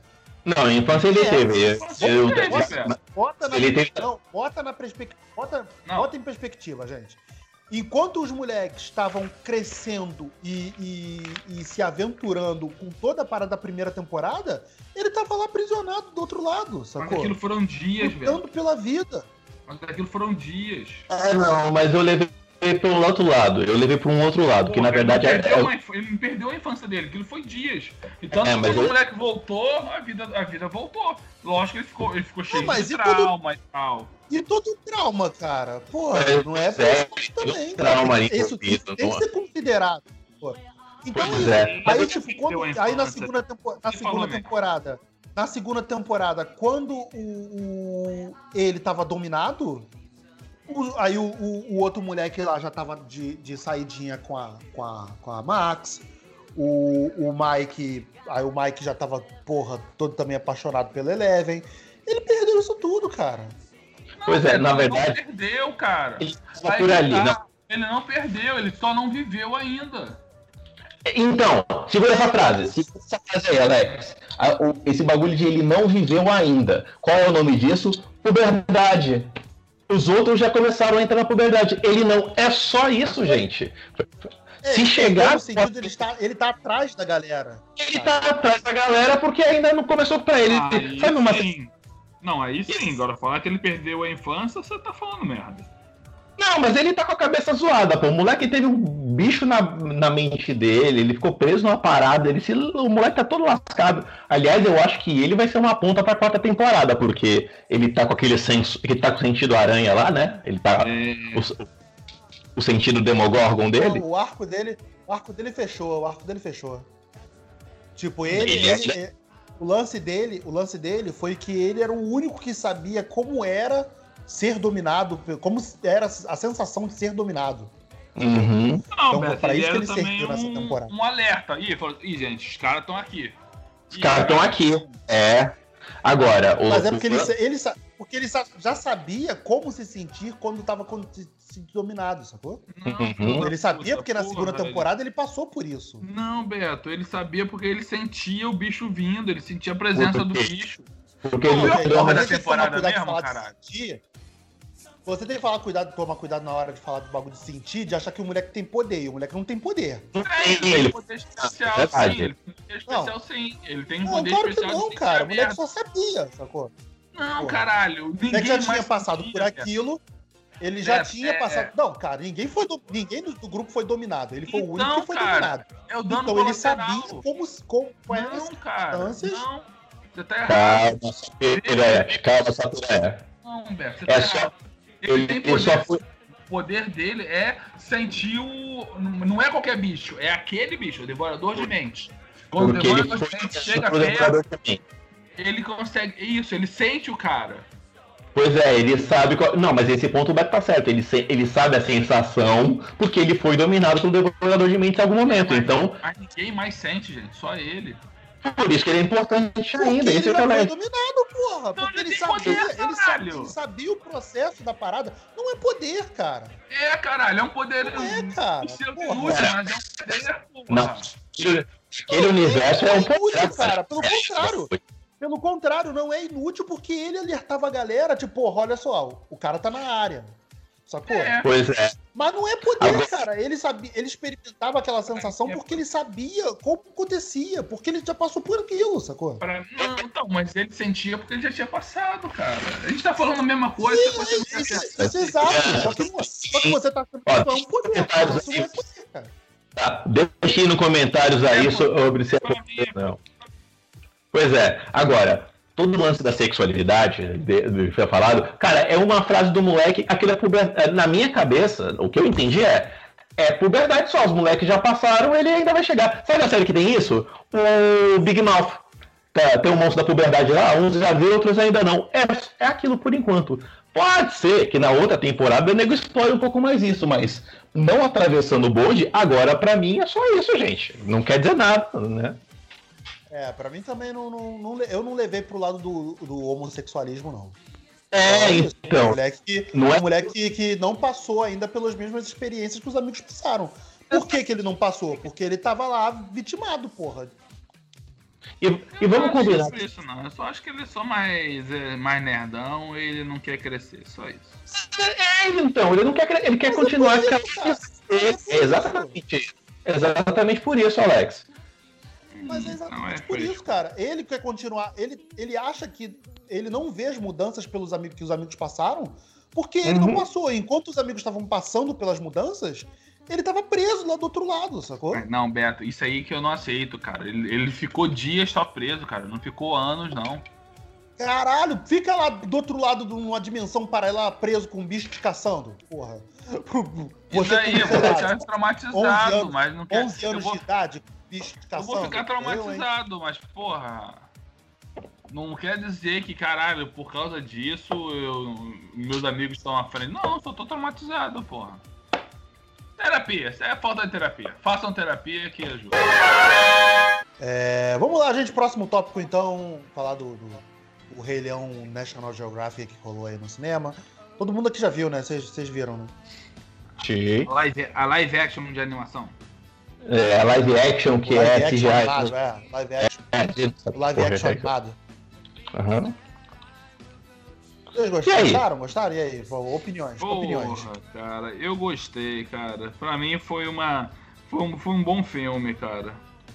Não, infância ele É, teve. Eu- Bota, eu- Zé. Bota na, Ele teve- não, bota na perspectiva. Bota, Não. bota em perspectiva, gente. enquanto os moleques estavam crescendo e, e, e, se aventurando com toda a parada da primeira temporada, ele tava lá aprisionado do outro lado, sacou? Mas aquilo foram dias, velho. Lutando pela vida. Mas aquilo foram dias. Ah, não, mas eu levei pelo outro lado. Eu levei para um outro lado, Pô, que na verdade é. Ele perdeu a infância dele, aquilo foi dias. Então, é, quando eu... o moleque voltou, a vida, a vida voltou. Lógico que ele ficou, ele ficou cheio de trauma e tal. E todo trauma, cara. Porra, é, não é pra também. Trauma Isso, tem que ser considerado. Pô. Então, é. aí, tipo, quando, aí na segunda, tempo, na segunda temporada, na segunda temporada, quando o, o ele tava dominado, o, aí o, o, o, outro moleque lá já tava de, de saidinha com a, com a, com a Max. O, o Mike. Aí o Mike já tava, porra, todo também apaixonado pela Eleven. Ele perdeu isso tudo, cara. Não, pois é, na verdade. Ele não perdeu, cara. Ele por ali, tá, não. Ele não perdeu, ele só não viveu ainda. Então, segura essa frase. Segura essa frase aí, Alex. Esse bagulho de ele não viveu ainda. Qual é o nome disso? Puberdade. Os outros já começaram a entrar na puberdade. Ele não. É só isso, gente. É, Se chegar. No sentido, ele, está, ele tá atrás da galera. Ele tá atrás da galera porque ainda não começou pra ele. Aí Sabe uma. Sim. Não, aí sim. Agora falar que ele perdeu a infância, você tá falando merda. Não, mas ele tá com a cabeça zoada, pô. O moleque teve um bicho na, na mente dele, ele ficou preso numa parada, ele se, o moleque tá todo lascado. Aliás, eu acho que ele vai ser uma ponta pra quarta temporada, porque ele tá com aquele senso, ele tá com o sentido aranha lá, né? Ele tá. É... O, o, sentido Demogorgon dele. Não, o arco dele. O arco dele fechou, o arco dele fechou. Tipo, ele, ele, ele, ele o lance dele, o lance dele foi que ele era o único que sabia como era ser dominado, como era a sensação de ser dominado. Uhum. Não, então, pra isso que ele serviu um, nessa temporada. Um alerta. Ih, falou, Ih gente, os caras estão aqui. Os caras estão aqui. É. Agora, o, Mas é porque ele, ele, porque ele já sabia como se sentir quando estava se dominado, sacou? Não, ele sabia porque na segunda porra, temporada velho. ele passou por isso. Não, Beto, ele sabia porque ele sentia o bicho vindo, ele sentia a presença do bicho. Porque não, ele não, da temporada mesmo, caralho. Sentir, você tem que falar cuidado, tomar cuidado na hora de falar do bagulho de sentir, de achar que o moleque tem poder. E o moleque não tem poder. É, ele tem poder especial, é sim. Ele tem poder especial, não. sim. Ele tem não, poder claro especial. não, cara. O moleque só sabia, sacou? Não, Porra. caralho. Ninguém o moleque já tinha passado sabia, por aquilo. Ele já é, tinha é, passado. É. Não, cara, ninguém foi do... ninguém do, do, grupo foi dominado. Ele foi então, o único que foi cara, dominado. É o dano então ele sabia como, como não, cara, não. Você tá errado. Calma. Calma. Não, Beto, você tá é errado. Só... Ele, tem poder. Foi... O poder dele é sentir o. Não é qualquer bicho, é aquele bicho, o devorador de mentes. Quando Porque o devorador de mentes chega perto, ele consegue. Isso, ele sente o cara. Pois é, ele sabe. Qual... Não, mas esse ponto o Beto tá certo. Ele, se... ele sabe a sensação porque ele foi dominado pelo devorador de mentes em algum momento. Mas, então. Mas ninguém mais sente, gente. Só ele. Por isso que ele é importante porque ainda. Esse ele é foi dominado, porra. Porque ele sabia, poder, ele, sabia, ele sabia o processo da parada. Não é poder, cara. É, caralho, é um poder. Não é, cara. Inútil, mas é um poder, porra. Não. Aquele universo é um poder. cara. Pelo contrário. Pelo contrário, não é inútil porque ele alertava a galera, tipo, olha só, o cara tá na área. Sacou? É. Pois é. Mas não é poder, Agora... cara. Ele sabia, ele experimentava aquela sensação é, porque ele sabia como acontecia, porque ele já passou por aquilo, sacou? Pra... Não, então, mas ele sentia porque ele já tinha passado, cara. A gente tá falando a mesma coisa. Sim, você isso, isso, isso, exato. Só que, só que você tá falando um poder, cara. Isso não é poder, cara. Tá, no comentários aí é, sobre se é poder não. Pois é, agora, todo o lance da sexualidade, de, foi falado, cara, é uma frase do moleque, aquilo é puberdade. Na minha cabeça, o que eu entendi é. É puberdade só, os moleques já passaram, ele ainda vai chegar. Sabe a série que tem isso? O Big Mouth. Tá, tem um monstro da puberdade lá, uns já viram, outros ainda não. É, é aquilo por enquanto. Pode ser que na outra temporada o nego explore um pouco mais isso, mas não atravessando o bonde, agora para mim é só isso, gente. Não quer dizer nada, né? É, pra mim também não, não, não, eu não levei pro lado do, do homossexualismo, não. É, então. Um moleque, que, não é... um moleque que, que não passou ainda pelas mesmas experiências que os amigos passaram. Por que, que ele não passou? Porque ele tava lá vitimado, porra. E, e vamos combinar. Não é isso, não. Eu só acho que ele é só mais, é, mais nerdão e ele não quer crescer, só isso. É, então, ele não quer ele quer Mas é continuar isso, cara. É exatamente isso. Exatamente por isso, Alex. Mas é Não, exatamente é por isso, cara. Ele quer continuar. Ele, ele acha que ele não vê as mudanças pelos amigos que os amigos passaram, porque ele não Uhum. passou. Enquanto os amigos estavam passando pelas mudanças, ele tava preso lá do outro lado, sacou? Mas Não, Beto, isso aí que eu não aceito, cara. Ele, ele ficou dias só preso, cara. Não ficou anos, não. Caralho, fica lá do outro lado de uma dimensão paralela preso com um bicho te caçando. Porra. Isso aí, ficar 11 traumatizado, mas não quero. 11 Eu anos vou, de idade, eu vou ficar Eu, traumatizado, mas, porra. Não quer dizer que, caralho, por causa disso, eu, meus amigos estão à frente. Não, só tô traumatizado, porra. Terapia, isso é falta de terapia. Façam terapia que ajuda. É, vamos lá, gente. Próximo tópico, então. Falar do, do o Rei Leão National Geographic que rolou aí no cinema. Todo mundo aqui já viu, né? Vocês viram, né? Sim. Live, a live action de animação. É, a live action que live é action CGI. animado, é. Live action, É, live porra, action é- animado. Aham. Vocês gostaram? aí? Gostaram? Gostaram? E aí? Opiniões, opiniões. Porra, cara, eu gostei, cara. Pra mim foi uma. Foi um, foi um bom filme, cara.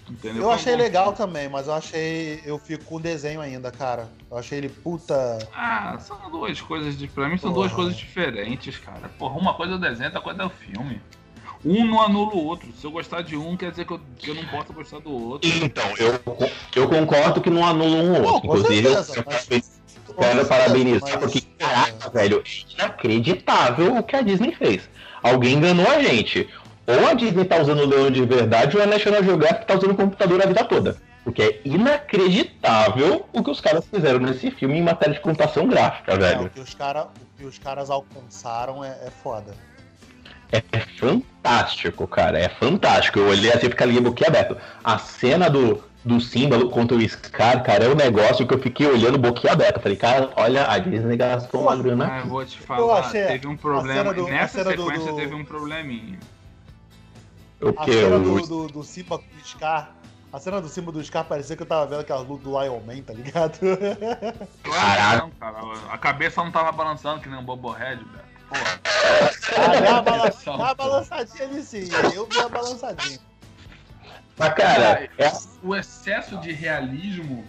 Entendeu? Eu Foi achei legal filme. também, mas eu achei. Eu fico com o desenho ainda, cara. Eu achei ele puta. Ah, são duas coisas de. Pra mim são Porra. duas coisas diferentes, cara. Porra, uma coisa é o desenho, outra coisa é o filme. Um não anula o outro. Se eu gostar de um, quer dizer que eu, que eu não posso gostar do outro. Então, eu, eu concordo que não anula um ou outro. Inclusive, eu certeza, mas- quero, quero parabenizar, Mas, porque, caraca, velho, é inacreditável o que a Disney fez. Alguém enganou a gente. Ou a Disney tá usando o leão de verdade, ou a National Geographic tá usando o computador a vida toda. Porque é inacreditável o que os caras fizeram nesse filme em matéria de computação gráfica, é, velho. o, que os cara, o que os caras alcançaram é, é foda. É fantástico, cara. É fantástico. Eu olhei assim e fiquei ali boquiaberto. A cena do, do Simba contra o Scar, cara, é um negócio que eu fiquei olhando boquiaberto. Falei, cara, olha, a Disney gastou uma grana Ah, eu vou te falar, achei teve um a problema. cena do- a Nessa cena do- sequência do- teve um probleminha. O A que? cena O... do, do, do Simba com o Scar. A cena do Simba do Scar parecia que eu tava vendo aquela luta do Lion Man, tá ligado? Claro, não, cara. A cabeça não tava balançando que nem um Bobohead, velho. Porra. Ah, deu uma, balançadinha ali sim. Eu vi a balançadinha. Mas, cara, é... o excesso de realismo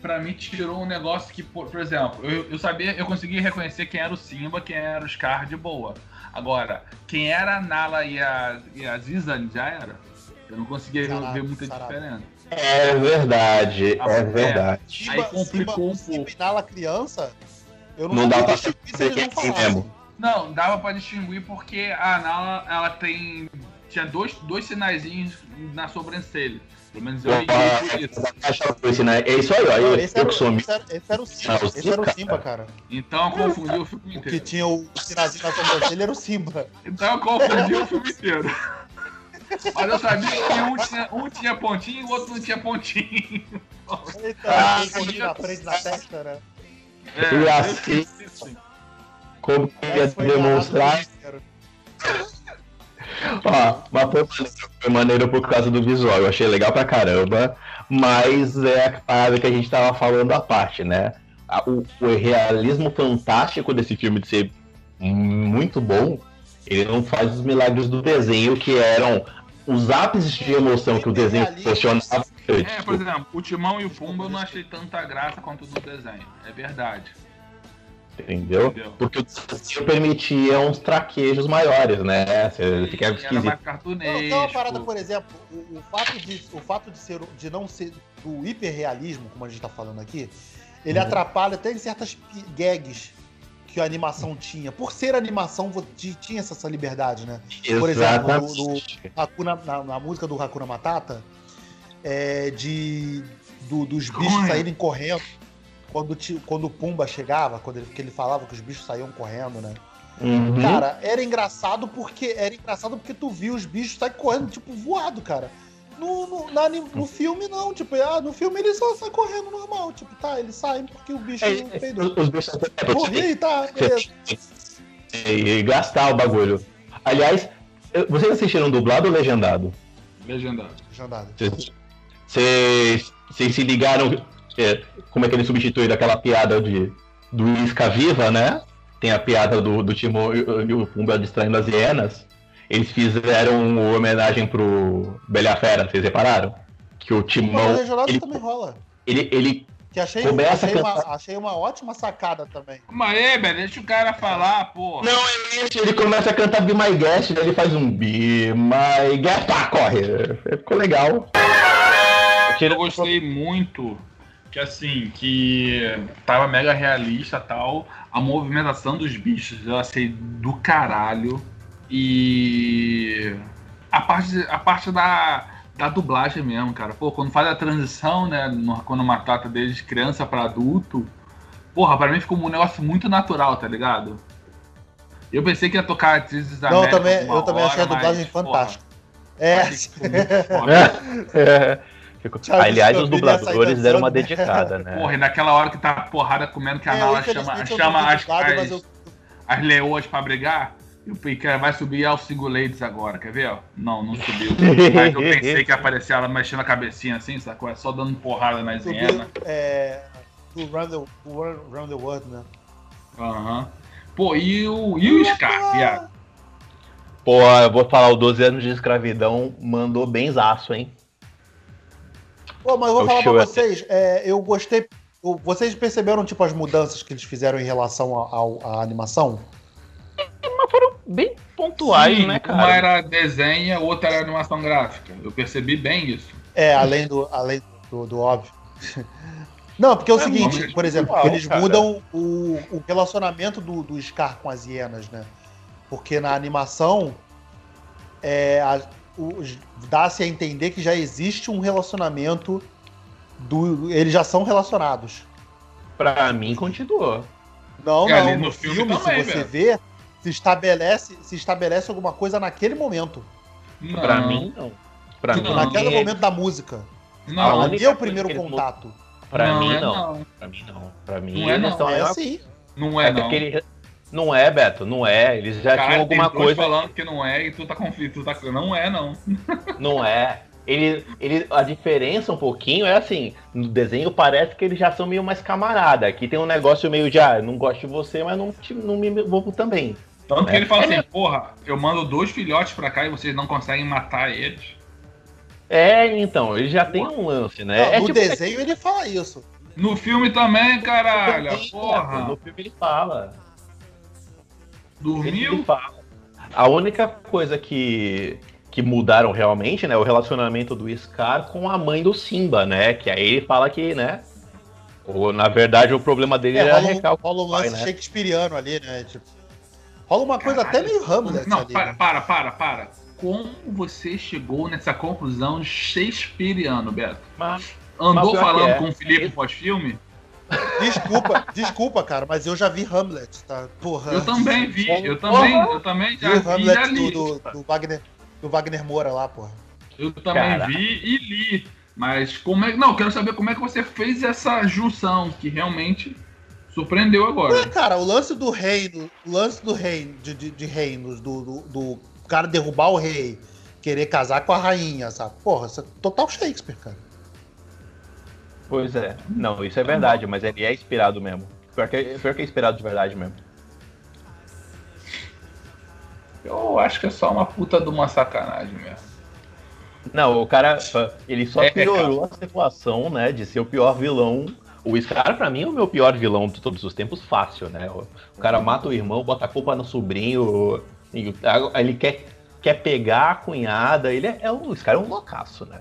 pra mim tirou um negócio que, por, por exemplo, eu, eu sabia, eu consegui reconhecer quem era o Simba, quem era o Scar de boa. Agora, quem era a Nala e a, e a Zizan já era. Eu não conseguia ver- Sarado, ver muita sarado. diferença. é verdade, Ah, é é. verdade. Simba, complicou Simba, um Simba pouco. e Nala criança, eu não, Não dá pra saber quem não é mesmo. Não, dava pra distinguir porque a Nala, ela tem. Tinha dois, dois sinaizinhos na sobrancelha. Pelo menos eu liguei por isso. né? É isso aí, ó. Eu, esse, eu era, que sou o- esse, era, esse era o Simba, Ah, o esse era o Simba, cara. Então eu confundi o filme O que inteiro. tinha o sinazinho na sobrancelha era o Simba. Então eu confundi o filme inteiro. Mas eu sabia que um tinha, um tinha pontinho e o outro não tinha pontinho. Eita, Ah, na frente da testa, né? É, E assim-. Como queria Essa foi demonstrar. inteiro. Ó, mas foi maneiro, foi maneiro por causa do visual. Eu achei legal pra caramba. Mas é a parada que a gente tava falando à parte, né? O, o realismo fantástico desse filme de ser muito bom, ele não faz os milagres do desenho, que eram os ápices de emoção que o desenho proporcionava. É, por exemplo, o Timão e o Pumba eu não achei tanta graça quanto no desenho. É verdade. Entendeu? Entendeu? Porque o desenho permitia uns traquejos maiores, né? Você fica Era esquisito. mais cartunesco. tem uma parada, por exemplo, o, o fato, de, o fato de, ser, de não ser do hiperrealismo, como a gente tá falando aqui, ele Uhum. atrapalha até em certas gags que a animação tinha. Por ser animação, tinha essa, essa liberdade, né? Por exemplo, Exatamente. Hakuna, na, na música do Hakuna Matata, é, de, do- dos bichos Corre. saírem correndo. Quando, quando o Pumba chegava, quando ele, que ele falava que os bichos saíam correndo, né? Uhum. Cara, era engraçado porque era engraçado porque tu via os bichos sair correndo, tipo, voado, cara. No, no, na no filme, não. Tipo, ah, no filme ele só sai correndo normal. Tipo, tá, eles saem porque o bicho É, não é, peidou. os, os bichos até Corri, tá, beleza. e, e gastar o bagulho. Aliás, vocês assistiram dublado ou legendado? Legendado. Vocês vocês se ligaram é, como é que ele substitui daquela piada de, do Isca Viva, né? Tem a piada do, do Timão e o Pumba distraindo as hienas. Eles fizeram uma homenagem pro Bela Fera, vocês repararam? Que o Timão. O ele, também rola. Ele, ele que achei, Começa achei, uma, achei uma ótima sacada também. Mas é, velho, deixa o cara falar, pô. Não, ele, ele começa a cantar Be My Guest, ele faz um Be My Guest, pá, corre. Ficou legal. Eu gostei muito que assim, que tava mega realista tal. A movimentação dos bichos eu achei do caralho. E a parte, a parte da da dublagem mesmo, cara. Pô, quando faz a transição, né? No, quando uma trata deles de criança para adulto, porra, pra mim ficou um negócio muito natural, tá ligado? Eu pensei que ia tocar atrizes da Não, eu também, eu também achei a dublagem mas, fantástica. é. é. Aliás, os dubladores deram uma dedicada, né? Porra, e naquela hora que tá porrada comendo que a é, Nala chama, chama as, as, eu... as leoas pra brigar, o Pica vai subir aos Singulators agora, quer ver? Não, não subiu. Mas eu pensei que aparecia ela mexendo a cabecinha assim, sacou? É só dando porrada nas hienas. É. Do Run the, World, né? Aham. Uhum. Pô, e o, e o Scar, viado? Pô, eu vou falar, o 12 anos de escravidão mandou benzaço, hein? Pô, mas eu vou eu falar pra vocês, é, eu gostei. Vocês perceberam, tipo, as mudanças que eles fizeram em relação à animação? Mas foram bem pontuais, Sim, né, cara? Uma era desenho a outra era animação gráfica. Eu percebi bem isso. É, além do, além do, do óbvio. Não, porque é o é seguinte, por exemplo, eles cara. mudam o, o relacionamento do, do Scar com as hienas, né? Porque na animação é, dá-se a entender que já existe um relacionamento do. Eles já são relacionados. Pra mim, continuou. Não, é, não. No, filme, filme também, se você vê, se estabelece, se estabelece alguma coisa naquele momento. Não. Pra mim, não. Pra tipo, mim, naquele é... momento da música. Não, ali é o primeiro contato. Pra não, mim, é não. não. Pra mim, não. Pra mim, não é, não. É assim. Não é, é não. Não é, Beto, não é. Eles já Cara, tinham alguma coisa. falando que não é e tu tá conflito, tu tá. Não é, não. Não é. Ele, ele, a diferença um pouquinho é assim, no desenho parece que eles já são meio mais camarada. Aqui tem um negócio meio de, ah, não gosto de você, mas não, não me envolvo também. Tanto que ele fala assim, porra, eu mando dois filhotes pra cá e vocês não conseguem matar eles. É, então, ele já tem um lance, né? Não, é no tipo... desenho ele fala isso. No filme também, caralho, porra. No filme ele fala. Dormiu? A única coisa que, que mudaram realmente, né, o relacionamento do Scar com a mãe do Simba, né? Que aí ele fala que, né, ou, na verdade o problema dele é, era rola, rola um lance pai, né? shakespeariano ali, né? Tipo, Rola uma coisa Caralho. até meio Hamlet. Não, ali, para, né? para, para, para. Como você chegou nessa conclusão shakespeariano, Beto? Mas, Andou mas falando é. com o Felipe pós-filme? Desculpa, desculpa, cara, mas eu já vi Hamlet, tá? Porra. Eu também vi, eu também, eu também já vi, Hamlet já li. Do, do, do, Wagner, do Wagner Moura lá, porra. Eu também Caraca. vi e li. Mas como é. Não, quero saber como é que você fez essa junção, que realmente Surpreendeu agora. Ué, cara, o lance do reino, o lance do reino, de, de, de reinos, do, do, do, cara derrubar o rei, querer casar com a rainha, sabe? Porra, isso é total Shakespeare, cara. Pois é. Não, isso é verdade, mas ele é inspirado mesmo. Pior que, pior que é inspirado de verdade mesmo. Eu acho que é só uma puta de uma sacanagem mesmo. Não, o cara, ele só é, piorou é, a situação, né, de ser o pior vilão o Scar, pra mim, é o meu pior vilão de todos os tempos, fácil, né? O cara mata o irmão, bota a culpa no sobrinho, ele quer, quer pegar a cunhada, ele é, é o Scar é um loucaço, né?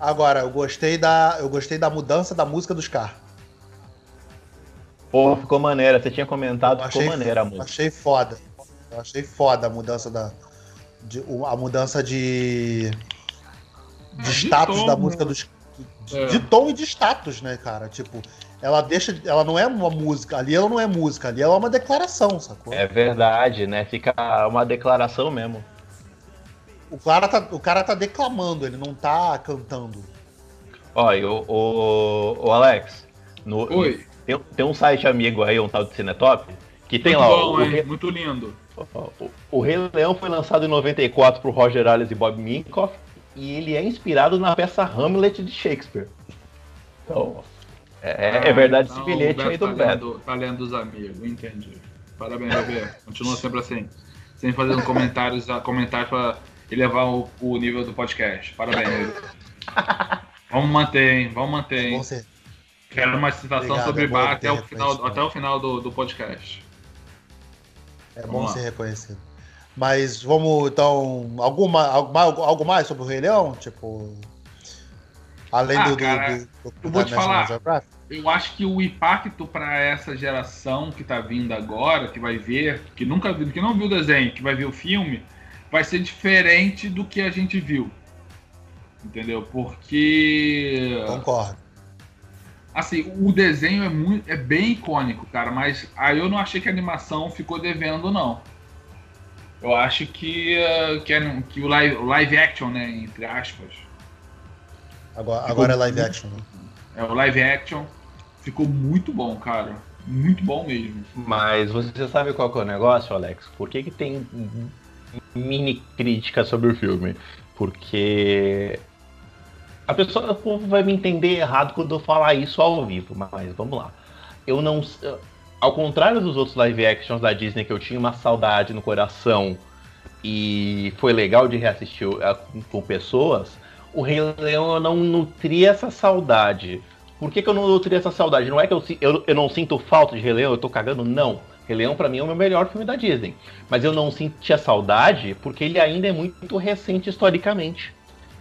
Agora, eu gostei da, eu gostei da mudança da música do Scar. Pô, ficou maneira. Você tinha comentado, ficou maneira a música. Achei foda. Eu achei foda a mudança da. De, a mudança de. De status da música do, é. de tom e de status, né, cara? Tipo, ela deixa. Ela não é uma música, ali ela não é música, ali ela é uma declaração, sacou? É verdade, né? Fica uma declaração mesmo. O cara tá, o cara tá declamando, ele não tá cantando. Olha, o, o, o Alex, no, Oi. Tem, tem, um site amigo aí, um tal de Cinetop, que tem muito lá. Bom, o, o, muito lindo. O, o, Rei Leão foi lançado em 94 por Roger Ailes e Bob Minkoff e ele é inspirado na peça Hamlet de Shakespeare. Então, é, é verdade esse então, bilhete o aí do tá Beto. lendo, tá lendo dos amigos, entendi. Parabéns, Bebê. Continua sempre assim. Sempre fazendo comentários, comentários pra elevar o, o nível do podcast. Parabéns. Vamos manter, hein? Vamos manter, hein? Quero uma citação Obrigado, sobre é bar até o final, até o final do, do podcast. É Vamos bom lá. ser reconhecido. Mas vamos, então, alguma, algo, mais- algo mais sobre o Rei Leão? Tipo. Além Ah, do, do, cara, do, do, eu vou te falar. Geographic? Eu acho que o impacto para essa geração que tá vindo agora, que vai ver, que nunca viu, que não viu o desenho, que vai ver o filme, vai ser diferente do que a gente viu. Entendeu? Porque Concordo. assim, o desenho é muito é bem icônico, cara, mas aí eu não achei que a animação ficou devendo não. Eu acho que eh, que, é- que o live, o live action, né, entre aspas, Agora, agora é live action. Né? é o live action ficou muito bom, cara. Muito bom mesmo. Mas você sabe qual que é o negócio, Alex? Por que, que tem mini crítica sobre o filme? Porque a pessoa o povo vai me entender errado quando eu falar isso ao vivo, mas vamos lá. Eu não. Ao contrário dos outros live actions da Disney que eu tinha uma saudade no coração e foi legal de reassistir eh, com- pessoas, o Rei Leão eu não nutria essa saudade. Por que, que eu não nutria essa saudade? Não é que eu, eu, eu não sinto falta de Rei Leão, eu tô cagando, não. Rei Leão pra mim é o meu melhor filme da Disney. Mas eu não sentia saudade porque ele ainda é muito recente historicamente.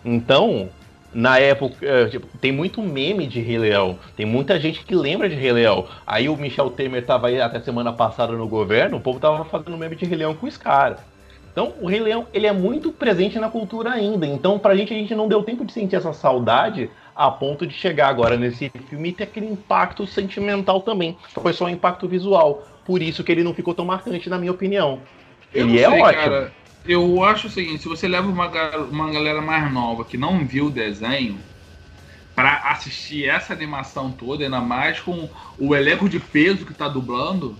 Então, na época, eh, tipo, tem muito meme de Rei Leão. Tem muita gente que lembra de Rei Leão. Aí o Michel Temer tava aí até semana passada no governo, o povo tava fazendo meme de Rei Leão com esse cara. Então, o Rei Leão, ele é muito presente na cultura ainda. Então, pra gente, a gente não deu tempo de sentir essa saudade a ponto de chegar agora nesse filme e ter aquele impacto sentimental também. Foi só um impacto visual. Por isso que ele não ficou tão marcante, na minha opinião. Eu Ele não é sei, ótimo. cara. Eu acho o seguinte, se você leva uma, uma galera mais nova que não viu o desenho pra assistir essa animação toda, ainda mais com o elenco de peso que tá dublando,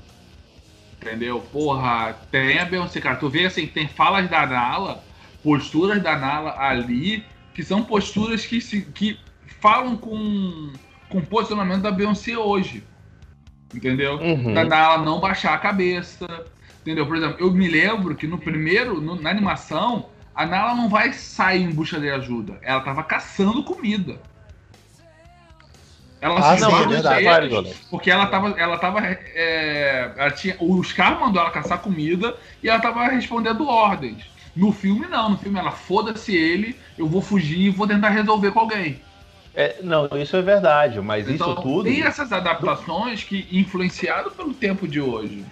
entendeu? Porra, tem a Beyoncé, cara. Tu vê assim, tem falas da Nala, posturas da Nala ali, que são posturas que, se, que falam com, com o posicionamento da Beyoncé hoje. Entendeu? Uhum. da Nala não baixar a cabeça. Entendeu? Por exemplo, eu me lembro que no primeiro, no- na animação, a Nala não vai sair em busca de ajuda. Ela tava caçando comida. Ela Ah, se não, é verdade. Alex. porque ela tava. Ela tava. é, ela tinha, o Scar mandou ela caçar comida e ela tava respondendo ordens. No filme, não. No filme, ela foda-se ele, eu vou fugir e vou tentar resolver com alguém. É, não, isso é verdade, mas Então, isso tudo. tem essas adaptações que influenciaram pelo tempo de hoje.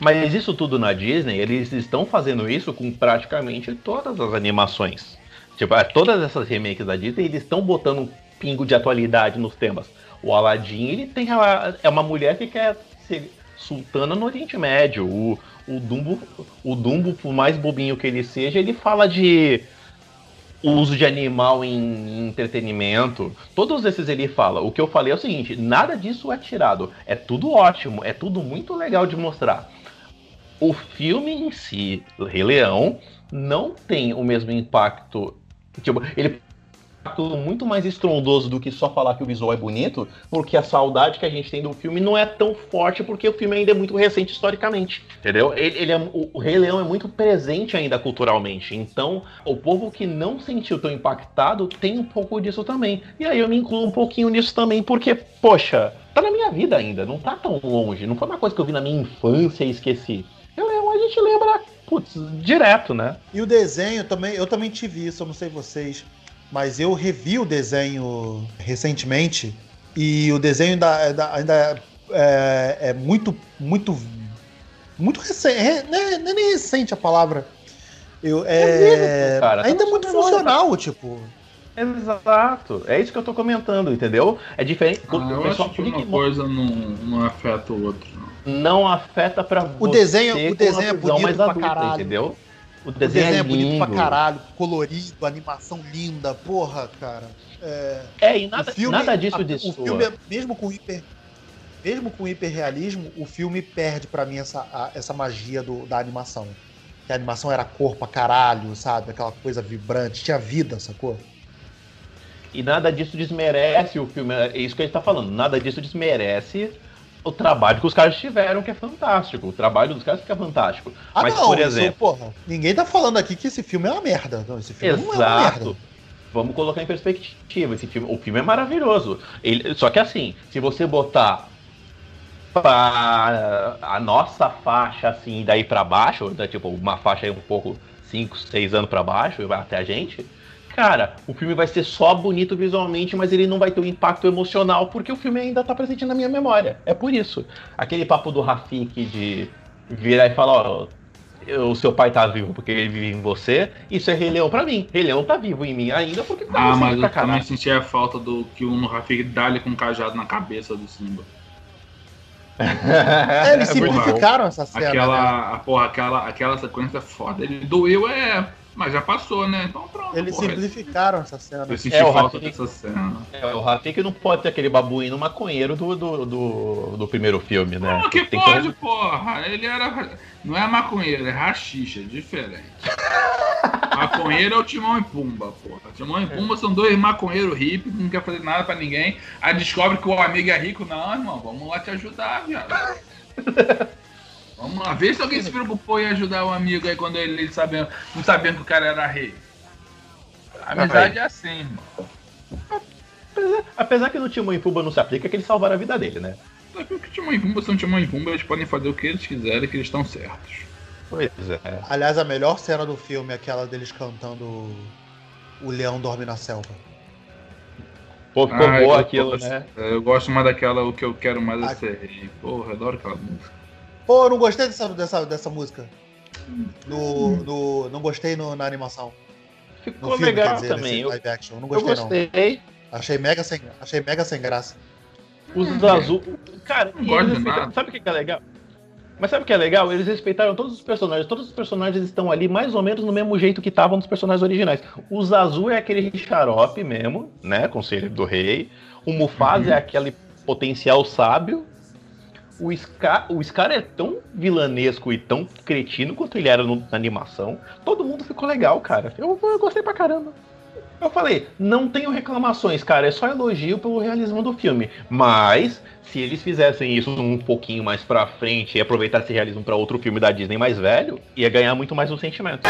Mas isso tudo na Disney, eles estão fazendo isso com praticamente todas as animações. Tipo, é, todas essas remakes da Disney, eles estão botando um pingo de atualidade nos temas. O Aladdin, ele tem a- é uma mulher que quer ser sultana no Oriente Médio. O, o Dumbo, o Dumbo, por mais bobinho que ele seja, ele fala de uso de animal em entretenimento. Todos esses ele fala. O que eu falei é o seguinte: nada disso é tirado. É tudo ótimo, é tudo muito legal de mostrar. O filme em si, o Rei Leão, não tem o mesmo impacto. Tipo, ele muito mais estrondoso do que só falar que o visual é bonito, porque a saudade que a gente tem do filme não é tão forte, porque o filme ainda é muito recente historicamente, entendeu? Ele, ele é, o, Rei Leão é muito presente ainda culturalmente, então o povo que não sentiu tão impactado tem um pouco disso também. E aí eu me incluo um pouquinho nisso também, porque, poxa, tá na minha vida ainda, não tá tão longe, não foi uma coisa que eu vi na minha infância e esqueci. Rei Leão a gente lembra, putz, direto, né? E o desenho também, eu também tive isso, eu não sei vocês, mas eu revi o desenho recentemente e o desenho ainda, ainda- ainda é, é muito, muito, muito recente, não é, não é nem recente a palavra. Eu, é, vivo, cara, tá ainda é muito funcional, tipo. Exato, é isso que eu tô comentando, entendeu? É diferente. Ah, eu pessoal acho que uma que coisa não, não afeta o outro, não. não afeta pra O desenho- o desenho é bonito pra caralho. entendeu? O O desenho, desenho é, é, bonito pra caralho, colorido, animação linda, porra, cara. É, É, e nada, filme, nada disso a- O filme, é- mesmo com hiper, mesmo com hiperrealismo, o filme perde pra mim essa, a- essa magia do- da animação. que a animação era cor pra caralho, sabe? Aquela coisa vibrante, tinha vida, sacou? E nada disso desmerece o filme. É isso que a gente tá falando. Nada disso desmerece o trabalho que os caras tiveram, que é fantástico. O trabalho dos caras fica fantástico. Ah, Mas, não, por exemplo. Porra, ninguém tá falando aqui que esse filme é uma merda. Não, esse filme Exato. não é uma merda. Vamos colocar em perspectiva. Esse filme, o filme é maravilhoso. Ele, só que assim, se você botar para a nossa faixa assim daí para baixo, né, tipo uma faixa aí um pouco 5, 6 anos para baixo, até a gente, cara, o filme vai ser só bonito visualmente, mas ele não vai ter um impacto emocional porque o filme ainda tá presente na minha memória. É por isso. Aquele papo do Rafik de virar e falar, ó, o seu pai tá vivo porque ele vive em você, isso é Rei Leão pra mim. Rei Leão tá vivo em mim ainda porque tá Ah, mas eu também senti a falta do que o Rafik dá-lhe com um cajado na cabeça do Simba. É, eles simplificaram essa cena. Aquela, né? porra, aquela, aquela sequência foda. Ele doeu, é. Mas já passou, né? Então pronto. Eles porra. simplificaram essa cena. Eu senti é, falta Rafik, dessa cena. É, o Rafik não pode ter aquele babuíno maconheiro do, do, do, do primeiro filme, né? Não, que Tem pode, que... porra. Ele era. Não é maconheiro, é rachixa, é diferente. maconheiro é o Timão e Pumba, porra. Timão e Pumba são dois maconheiros hippies que não quer fazer nada pra ninguém. Aí descobre que o amigo é rico. Não, irmão, vamos lá te ajudar, viado. Vamos lá, vê se alguém se preocupou em ajudar o amigo aí quando ele, ele sabendo, não sabendo que o cara era rei. A amizade é assim, irmão. Apesar, apesar que no Timão e Pumba não se aplica que eles salvaram a vida dele, né? Só que o Timão e Pumba são Timão e Pumba, eles podem fazer o que eles quiserem, que eles estão certos. Pois é. Aliás, a melhor cena do filme é aquela deles cantando O Leão Dorme na Selva. Pô, ficou ah, boa aquilo, né? Eu gosto mais daquela O Que Eu Quero Mais é Ser Rei. Porra, adoro aquela música. Pô, eu não gostei dessa, dessa, dessa música. No, no, não gostei no, na animação. Ficou no filme, legal dizer, também. Live action. Não gostei, eu gostei. Não. Achei mega sem, achei mega sem graça. Os é. azul. Cara, sabe o que é legal? Mas sabe o que é legal? Eles respeitaram todos os personagens. Todos os personagens estão ali mais ou menos no mesmo jeito que estavam nos personagens originais. O Zazu é aquele xarope mesmo, né? Conselho do rei. O Mufasa uhum. é aquele potencial sábio o Scar, o Scar é tão vilanesco e tão cretino quanto ele era no, na animação. Todo mundo ficou legal, cara. Eu, eu, gostei pra caramba. Eu falei, não tenho reclamações, cara. É só elogio pelo realismo do filme. Mas, se eles fizessem isso um pouquinho mais pra frente e aproveitassem esse realismo pra outro filme da Disney mais velho, ia ganhar muito mais o sentimento.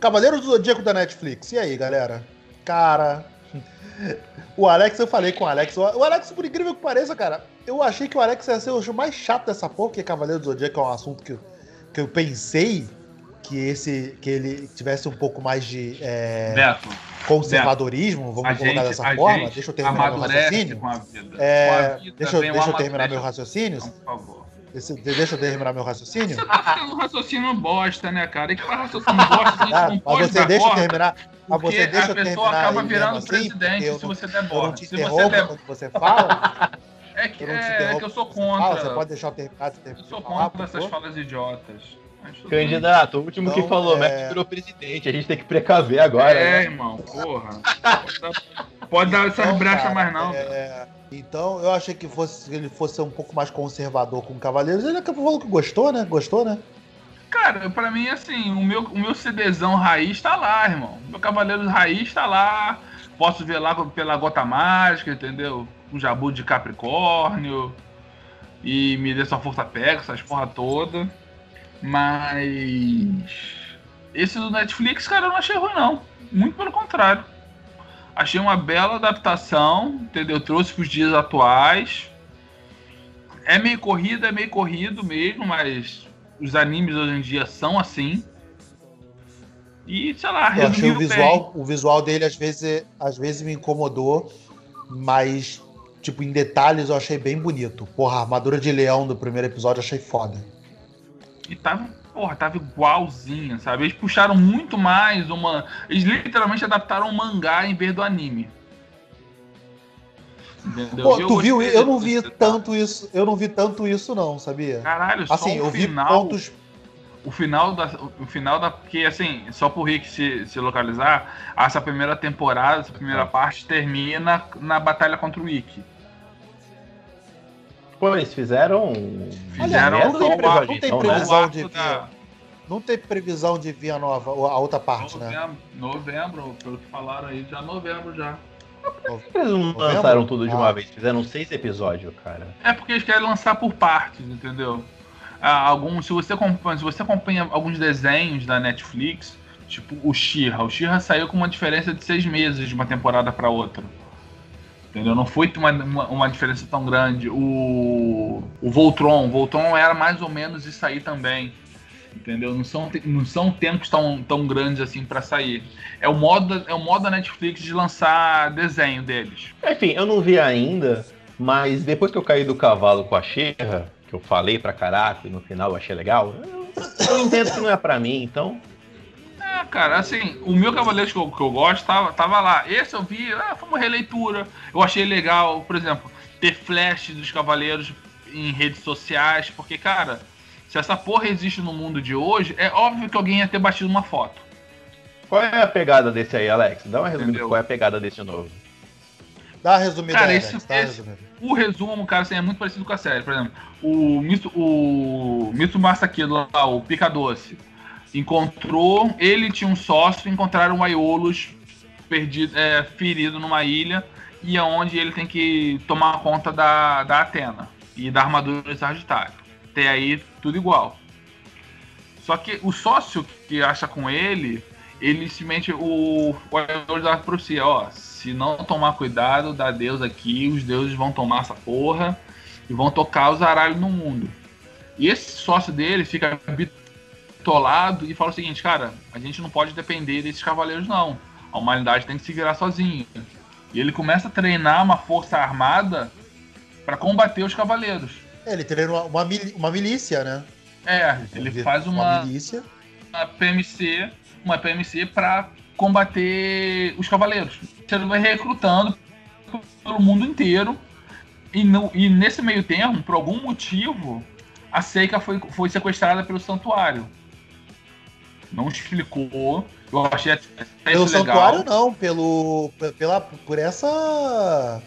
Cavaleiros do Zodíaco da Netflix. E aí, galera? Cara, o Alex, eu falei com o Alex. O Alex, por incrível que pareça, cara, eu achei que o Alex ia ser o mais chato dessa porra, que Cavaleiro do Zodíaco é um assunto que, eu, que eu pensei que esse que ele tivesse um pouco mais de é, Beto, conservadorismo, Beto, vamos colocar gente, dessa forma. Deixa eu terminar meu raciocínio. É, deixa, deixa eu terminar meu raciocínio. Por favor. Deixa eu terminar meu raciocínio. Você tá fazendo um raciocínio bosta, né, cara? E que raciocínio bosta, a gente ah, não pode Mas você deixa eu terminar. Mas você deixa a pessoa acaba virando assim, presidente se você der bosta. Se você der... quando você fala. É que, eu, é, é que eu sou contra. Você pode deixar eu terminar. Eu sou contra essas falas idiotas. Candidato, o último então, que falou, é... Mac virou presidente, a gente tem que precaver agora. É, né? irmão, porra. Pode dar essas então, brechas mais não. É... Então, eu achei que fosse, ele fosse um pouco mais conservador com Cavaleiros. Ele falou que gostou, né? Gostou, né? Cara, pra mim, assim, o meu, o meu CDzão raiz tá lá, irmão. Meu Cavaleiros raiz tá lá. Posso ver lá pela Gota Mágica, entendeu? Com Jabu de Capricórnio. E me dê sua força pega, essas porra toda. Mas. Esse do Netflix, cara, eu não achei ruim, não. Muito pelo contrário. Achei uma bela adaptação, entendeu? Trouxe para os dias atuais. É meio corrido, é meio corrido mesmo, mas os animes hoje em dia são assim. E, sei lá, eu achei o visual, bem. o visual dele às vezes, às vezes me incomodou, mas tipo em detalhes eu achei bem bonito. Porra, a armadura de leão do primeiro episódio eu achei foda. E tava porra, tava igualzinha, sabe? Eles puxaram muito mais uma. Eles literalmente adaptaram um mangá em vez do anime. Entendeu? Pô, tu viu? Eu não vi tanto isso. Eu não vi tanto isso, não, sabia? Caralho, só assim, eu final, vi pontos. O final da. O final da. Porque assim, só pro Rick se, se localizar, essa primeira temporada, essa primeira parte, termina na batalha contra o Ikki. Pô, eles fizeram. Fizeram Olha, não, tem previsão, não tem previsão de. Da... Não tem previsão de vir a nova, a outra parte, novembro, né? Novembro, pelo que falaram aí, já novembro já. Por que eles não lançaram tudo de uma ah. vez? Fizeram seis episódios, cara. É porque eles querem lançar por partes, entendeu? Ah, algum, se, você acompanha, se você acompanha alguns desenhos da Netflix, tipo o Shira, o Shira saiu com uma diferença de seis meses de uma temporada para outra. Entendeu? Não foi uma, uma, uma, diferença tão grande. O, o Voltron, o Voltron era mais ou menos isso aí também entendeu? Não são, não são tempos tão, tão grandes assim para sair. É o modo é o modo da Netflix de lançar desenho deles. Enfim, eu não vi ainda, mas depois que eu caí do cavalo com a Xerra, que eu falei pra caraca e no final eu achei legal, eu, eu entendo que não é para mim, então cara, assim, o meu Cavaleiro que eu, que eu gosto tava, tava lá. Esse eu vi, ah, foi uma releitura. Eu achei legal, por exemplo, ter flash dos Cavaleiros em redes sociais, porque, cara, se essa porra existe no mundo de hoje, é óbvio que alguém ia ter batido uma foto. Qual é a pegada desse aí, Alex? Dá uma resumida qual é a pegada desse novo. Dá uma resumida cara, aí, esse, esse, O resumo, cara, assim, é muito parecido com a série. Por exemplo, o Mitsu, o Mitsu lá, o Pica Doce, encontrou, ele tinha um sócio, encontraram o Aiolos perdido, é, ferido numa ilha, e é onde ele tem que tomar conta da, da Atena e da armadura de Sagitário até aí tudo igual. Só que o sócio que acha com ele, ele simplesmente o olhador da profecia, ó, se não tomar cuidado da Deus aqui, os deuses vão tomar essa porra e vão tocar os aralhos no mundo. E esse sócio dele fica bitolado e fala o seguinte, cara, a gente não pode depender desses cavaleiros não. A humanidade tem que se virar sozinha. E ele começa a treinar uma força armada para combater os cavaleiros. É, ele treina uma, uma, milícia, né? É, ele faz uma, uma milícia. Uma PMC, uma PMC para combater os cavaleiros. Ele vai recrutando pelo mundo inteiro. E, no, e nesse meio termo, por algum motivo, a Seika foi, foi sequestrada pelo santuário. Não explicou. Eu achei até Pelo santuário legal. não, pelo. Pela, por essa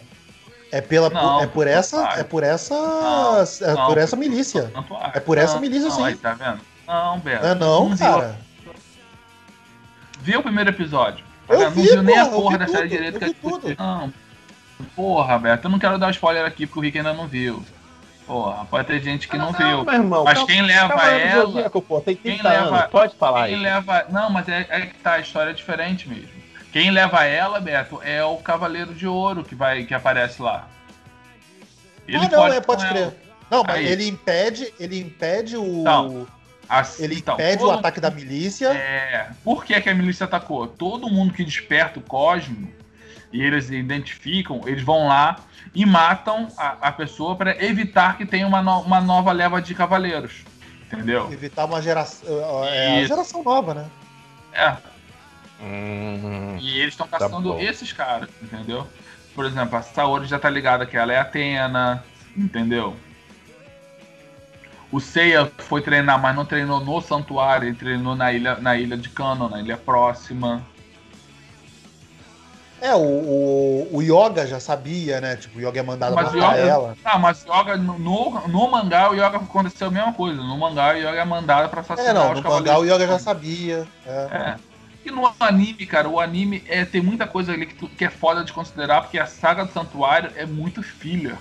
é pela não, é por essa é por essa não, é não, por essa milícia. É por essa milícia sim. Aí, tá vendo? Não, Beto. É não, cara. Viu o primeiro episódio? Eu não vi, viu nem a porra da série direita que tudo. Não. Porra, Beto, eu não quero dar spoiler aqui porque o Rick ainda não viu. Porra, pode ter gente que não, não viu. Meu irmão, mas quem leva ela. Zodíaco, pô, tem quem leva, pode falar quem aí. leva. Não, mas é, é que tá, a história é diferente mesmo. Quem leva ela, Beto, é o Cavaleiro de Ouro que vai que aparece lá. Ele ah, não, pode, é, pode crer. Ela. Não, mas Aí. ele impede, ele impede o. Então, assim, ele então, impede o ataque da milícia. É. Por que, que a milícia atacou? Todo mundo que desperta o Cosmo e eles identificam, eles vão lá e matam a, a pessoa para evitar que tenha uma, no, uma nova leva de cavaleiros. Entendeu? Evitar uma geração. É, a geração nova, né? É. Uhum. E eles estão tá caçando tá esses caras, entendeu? Por exemplo, a Saori já tá ligada que ela é Atena, entendeu? O Seiya foi treinar, mas não treinou no santuário, ele treinou na ilha, na ilha de Kano, na ilha próxima. É, o, o, o Yoga já sabia, né? Tipo, o Yoga é mandado mas matar yoga, ela. Ah, mas o Yoga, no, no mangá, o Yoga aconteceu a mesma coisa. No mangá, o Yoga é mandado pra assassinar é, não, no mangá o Yoga já sabia. É. é. E no anime, cara, o anime é, tem muita coisa ali que, tu, que é foda de considerar, porque a saga do Santuário é muito filha.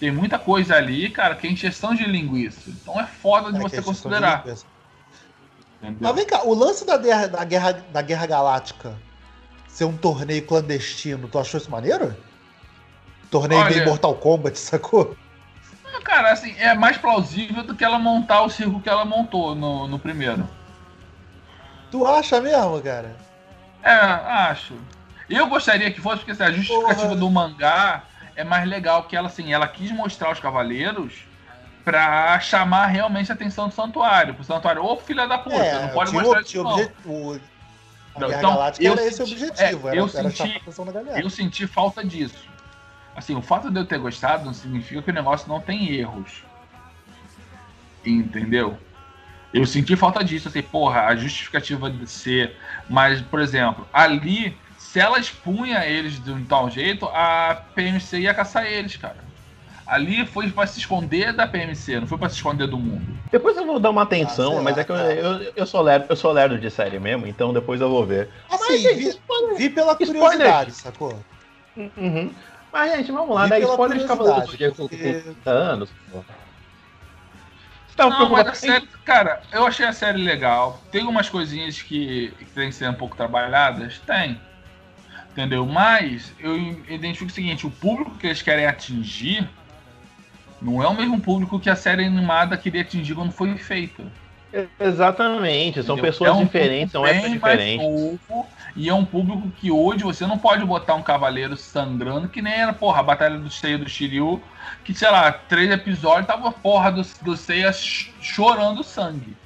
Tem muita coisa ali, cara, que é injeção de linguiça. Então é foda de é você é considerar. De Mas vem cá, o lance da guerra, da, guerra, da guerra Galáctica ser um torneio clandestino, tu achou isso maneiro? Torneio Olha, meio Mortal Kombat, sacou? Cara, assim, é mais plausível do que ela montar o circo que ela montou no, no primeiro. Tu acha mesmo, cara? É, acho. Eu gostaria que fosse, porque assim, a justificativa Porra. do mangá é mais legal que ela, assim, ela quis mostrar os cavaleiros pra chamar realmente a atenção do santuário. Pro santuário, ô filha da puta, é, não pode mostrar isso não. O, não, então, eu era esse o objetivo, é, era, eu, era senti, eu senti falta disso. Assim, o fato de eu ter gostado não significa que o negócio não tem erros. Entendeu? Eu senti falta disso, assim, porra, a justificativa de ser. Mas, por exemplo, ali, se ela expunha eles de um tal jeito, a PMC ia caçar eles, cara. Ali foi pra se esconder da PMC, não foi pra se esconder do mundo. Depois eu vou dar uma atenção, Ah, mas sei é que eu, lá, eu, eu sou lerdo, eu sou lerdo de série mesmo, então depois eu vou ver. Assim, Mas, vi, spoiler. vi pela Spoiler. curiosidade, sacou? Uhum. Mas, gente, vamos lá, Vi né? Spoiler de Cavaleiro do Zodíaco com porque- 30 anos. tava Não, mas a série, cara, eu achei a série legal. Tem umas coisinhas que, que tem que ser um pouco trabalhadas? Tem. Entendeu? Mas eu identifico o seguinte: o público que eles querem atingir não é o mesmo público que a série animada queria atingir quando foi feita. Exatamente, são Entendeu? pessoas É um diferentes, são épocas diferentes. novo, e é um público que hoje você não pode botar um cavaleiro sangrando, que nem era, porra, a Batalha do Seiya do Shiryu, que, sei lá, três episódios tava a porra do, do Seiya ch- chorando sangue.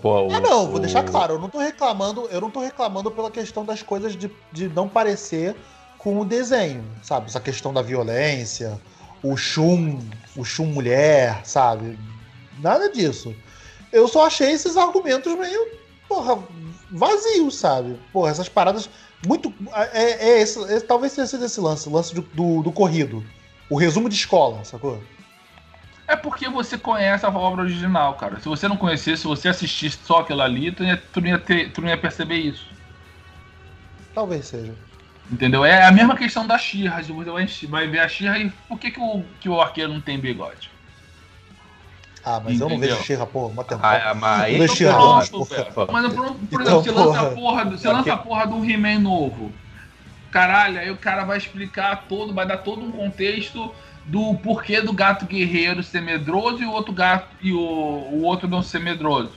Pô, o- Ah, não, vou o- deixar claro, eu não tô reclamando, eu não tô reclamando pela questão das coisas de, de não parecer com o desenho, sabe? Essa questão da violência, o Shun, o Shun mulher, sabe? Nada disso. Eu só achei esses argumentos meio, porra, vazios, sabe? Porra, essas paradas muito. É, é esse, é- talvez tenha sido esse lance, o lance do, do, do corrido. O resumo de escola, sacou? É porque você conhece a obra original, cara. Se você não conhecesse, se você assistisse só aquilo ali, tu, ia, tu, ia ter- tu não ia perceber isso. Talvez seja. Entendeu? É a mesma questão da Xirra. Você vai, vai ver a Xirra e por que, que, o, que o arqueiro não tem bigode? Ah, mas eu não Entendeu? vejo Xirra, porra, uma temporada. Ah, mas porra. pô. Mas, por, por Então, exemplo, você lança, a porra. porra, do- você lança a porra do He-Man novo. Caralho, aí o cara vai explicar todo, vai dar todo um contexto do porquê do gato guerreiro ser medroso e o outro gato e o, o outro não ser medroso.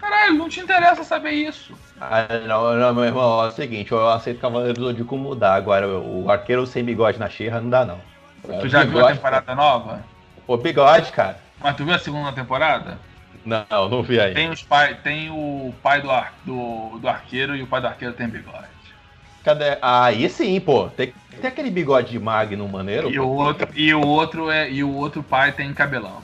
Caralho, não te interessa saber isso. Ah, não, não, meu irmão, é o seguinte, eu aceito Cavaleiro do Zodíaco mudar. Agora, o arqueiro sem bigode na xirra não dá, não. Tu já viu a temporada nova? Pô, bigode, cara. Mas tu viu a segunda temporada? Não, não vi aí. Tem os pai, tem o pai do, ar, do, do arqueiro e o pai do arqueiro tem bigode. Cadê? Ah, aí sim, pô. Tem, tem aquele bigode de Magnum maneiro. E pô. o outro, e o outro é e o outro pai tem cabelão.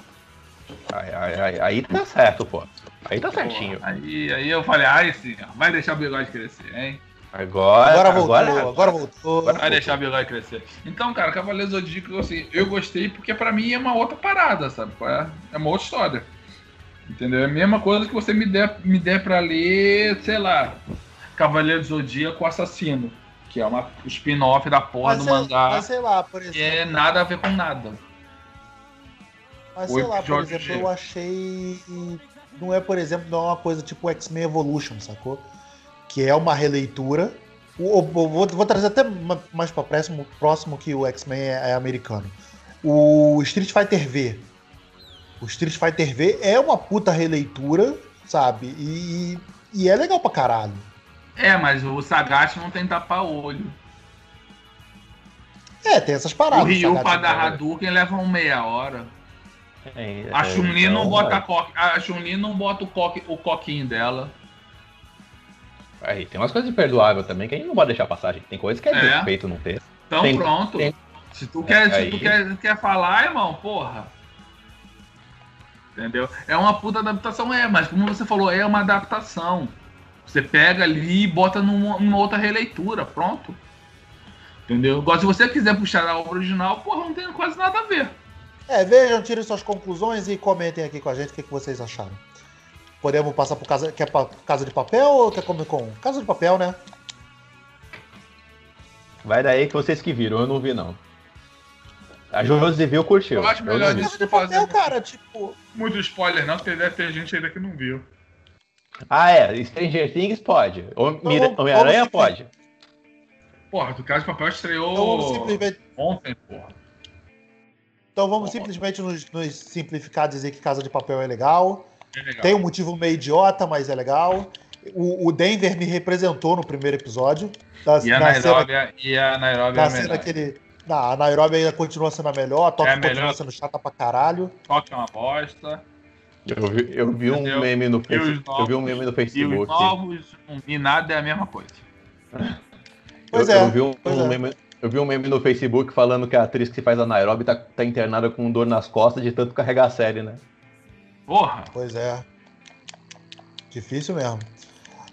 Aí, aí, aí, aí tá certo, pô. Aí tá certinho. Aí, aí eu falei, ai sim, ó, vai deixar o bigode crescer, hein? Agora, Agora voltou, agora, agora, voltou. Vai deixar o bigode crescer. Então, cara, Cavaleiro Zodíaco, assim, eu gostei porque pra mim é uma outra parada, sabe? É é uma outra história. Entendeu? É a mesma coisa que você me der, me der pra ler, sei lá, Cavaleiro Zodíaco Assassino, que é uma spin-off da porra Mas do sei- mangá, Mas sei lá, por exemplo. que é nada a ver com nada. Mas o sei lá, por exemplo, eu achei. Não é, por exemplo, não é uma coisa tipo X-Men Evolution, sacou? Que é uma releitura. O- o- Vou, vou trazer até ma- mais pra próximo, próximo que o X-Men é, é americano. O Street Fighter V. O Street Fighter V é uma puta releitura, sabe? E, e é legal pra caralho. É, mas o Sagat não tem tapa-olho. É, tem essas paradas. O Ryu pra dar né? Hadouken leva uma meia hora. É, A é, Chun-Li não então, bota a coque, a Chun-Li não bota o, coque, o coquinho dela. Aí, tem umas coisas imperdoáveis também que a gente não pode deixar passar, gente. Tem coisas que é, É. defeito não ter. Então Tem- pronto. tem- Se tu, quer, se tu quer, quer falar, irmão, porra. Entendeu? É uma puta adaptação, é, mas como você falou, é uma adaptação. Você pega ali e bota numa, numa outra releitura, pronto. Entendeu? Agora, se você quiser puxar a obra original, porra, não tem quase nada a ver. É, vejam, tirem suas conclusões e comentem aqui com a gente o que, que vocês acharam. Podemos passar por casa, quer pa- casa de papel ou quer Comic Con? Casa de papel, né? Vai daí que vocês que viram, eu não vi não. A Josi viu, curtiu. Eu acho melhor isso. Casa de fazer- papel, cara, tipo. Muito spoiler, não, porque deve ter gente ainda que não viu. Ah, é. Stranger Things pode. Então, Homem-Aranha pode. Porra, do Casa de Papel estreou Então simplesmente, ontem, porra. Então vamos simplesmente nos, nos simplificar, dizer que Casa de Papel é legal. É legal. Tem um motivo meio idiota, mas é legal. O, o Denver me representou no primeiro episódio. Da, E a na cena, Nairobi, e a Nairobi é na a cena melhor. que ele. Não, a Nairobi ainda continua sendo a melhor, a Tóquio É melhor. continua sendo chata pra caralho. Toque é uma bosta. Eu vi, eu vi um Entendeu? meme no Facebook. Eu vi um meme no E os Facebook. novos e nada é a mesma coisa. Pois eu, é, eu vi um, pois um é. meme, eu vi um meme no Facebook falando que a atriz que faz a Nairobi tá, tá internada com dor nas costas de tanto carregar a série, né? Porra. Pois é. Difícil mesmo.